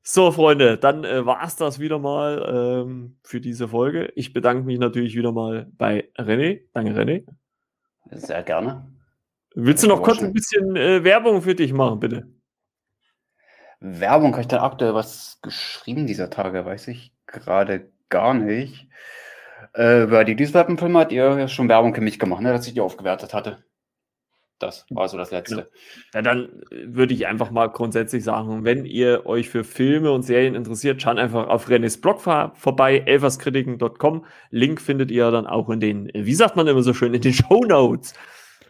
So, Freunde, dann äh, war es das wieder mal ähm, für diese Folge. Ich bedanke mich natürlich wieder mal bei René. Danke, René. Sehr gerne. Willst du noch kurz ein bisschen äh, Werbung für dich machen, bitte? Werbung, habe ich da aktuell was geschrieben dieser Tage? Weiß ich gerade gar nicht. Äh, über die Düsseldorf-Filme hat ihr ja schon Werbung für mich gemacht, ne, dass ich die aufgewertet hatte. Das war so das Letzte. Ja, dann äh, würde ich einfach mal grundsätzlich sagen, wenn ihr euch für Filme und Serien interessiert, schaut einfach auf Renés Blog vor- vorbei, elferskritiken.com. Link findet ihr dann auch in den, wie sagt man immer so schön, in den Show Notes.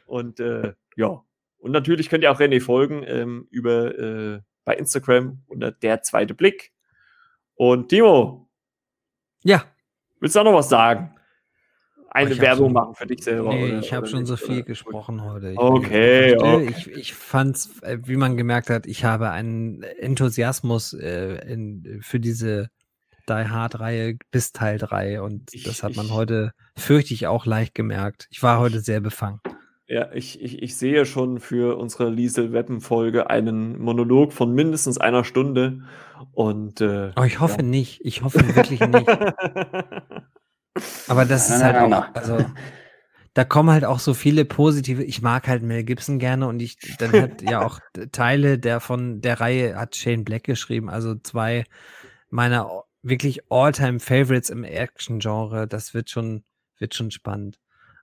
Und äh, ja, und natürlich könnt ihr auch René folgen ähm, über äh, bei Instagram unter der zweite Blick. Und Timo, Ja, willst du auch noch was sagen? Eine Oh, ich hab Werbung schon- machen für dich selber. nee, oder- ich habe schon nicht, so viel oder? gesprochen heute. Ich Okay, bin okay. Ich, ich fand's, äh, wie man gemerkt hat, ich habe einen Enthusiasmus äh, in, für diese Die Hard-Reihe bis Teil 3 und Ich- das hat man heute, fürchte ich, auch leicht gemerkt. Ich war heute sehr befangen. Ja, ich, ich, ich sehe schon für unsere Liesel Weppen Folge einen Monolog von mindestens einer Stunde und äh, Aber ich hoffe Ja. nicht. Ich hoffe wirklich nicht. Aber das ist halt auch, also da kommen halt auch so viele positive. Ich mag halt Mel Gibson gerne und ich, dann hat ja auch Teile der von der Reihe hat Shane Black geschrieben, also zwei meiner wirklich All-Time Favorites im Action-Genre. Das wird schon, wird schon spannend.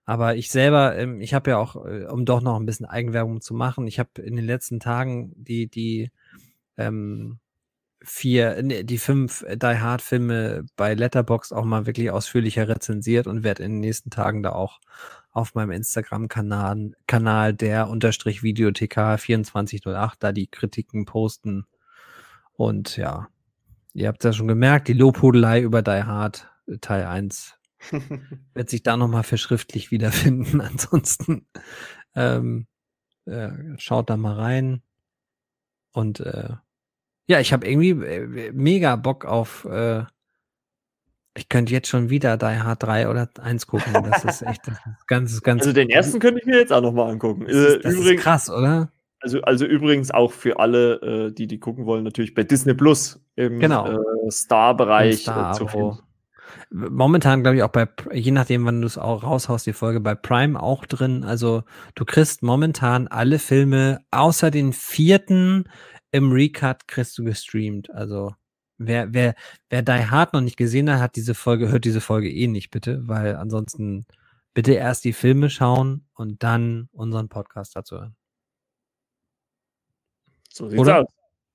Aber ich selber, ähm, ich habe ja auch, äh, um doch noch ein bisschen Eigenwerbung zu machen, ich habe in den letzten Tagen die, die ähm, vier, nee, die fünf äh, Die Hard Filme bei Letterbox auch mal wirklich ausführlicher rezensiert und werde in den nächsten Tagen da auch auf meinem Instagram-Kanal, Kanal der unterstrich Videothek 2408 da die Kritiken posten. Und ja, ihr habt ja schon gemerkt, die Lobhudelei über Die Hard äh, Teil 1 wird sich da nochmal verschriftlich wiederfinden. Ansonsten ähm, äh, schaut da mal rein. Und äh, ja, ich habe irgendwie äh, mega Bock auf. Äh, ich könnte jetzt schon wieder Die Hard 3 oder 1 gucken. Das ist echt das ist ganz, ganz. also den ersten könnte ich mir jetzt auch noch mal angucken. Das ist, Äh, das ist übrigens, krass, oder? also, also übrigens auch für alle, äh, die die gucken wollen, natürlich bei Disney Plus im Genau. äh, Star-Bereich Star zu finden. Momentan, glaube ich, auch bei, je nachdem, wann du es auch raushaust, die Folge bei Prime auch drin. Also du kriegst momentan alle Filme außer den vierten im Recut kriegst du gestreamt. Also wer, wer, wer Die Hard noch nicht gesehen hat, hat diese Folge, hört diese Folge eh nicht, bitte, weil ansonsten bitte erst die Filme schauen und dann unseren Podcast dazu hören. So sieht's Oder? aus.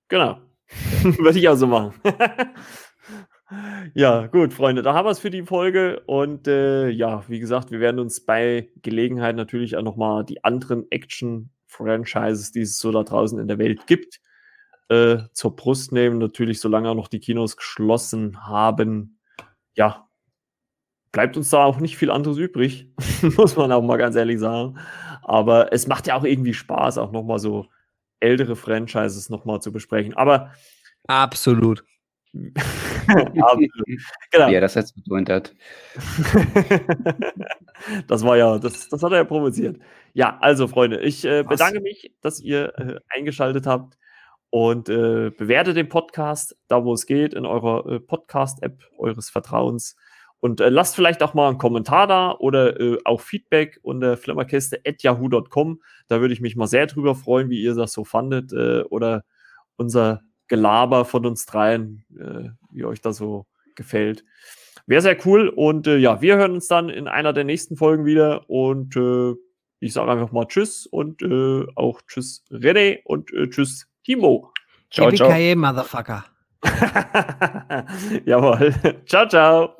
Genau. Würde ich auch so machen. ja, gut, Freunde, da haben wir es für die Folge. Und äh, ja, wie gesagt, wir werden uns bei Gelegenheit natürlich auch nochmal die anderen Action-Franchises, die es so da draußen in der Welt gibt, äh, zur Brust nehmen. Natürlich, solange auch noch die Kinos geschlossen haben. Ja, bleibt uns da auch nicht viel anderes übrig, muss man auch mal ganz ehrlich sagen. Aber es macht ja auch irgendwie Spaß, auch nochmal so ältere Franchises nochmal zu besprechen. Aber Absolut. genau. Ja, das jetzt betont hat. das war ja, das, das hat er ja provoziert. Ja, also Freunde, ich äh, bedanke mich, dass ihr äh, eingeschaltet habt und äh, bewertet den Podcast da, wo es geht, in eurer äh, Podcast-App eures Vertrauens. Und äh, lasst vielleicht auch mal einen Kommentar da oder äh, auch Feedback unter flimmerkiste.yahoo.com. Da würde ich mich mal sehr drüber freuen, wie ihr das so fandet oder unser Gelaber von uns dreien, äh, wie euch das so gefällt. Wäre sehr cool. Und äh, ja, wir hören uns dann in einer der nächsten Folgen wieder. Und äh, ich sage einfach mal Tschüss und äh, auch Tschüss René und äh, Tschüss Timo. Ciao, ciao. Motherfucker. Jawohl. ciao, ciao.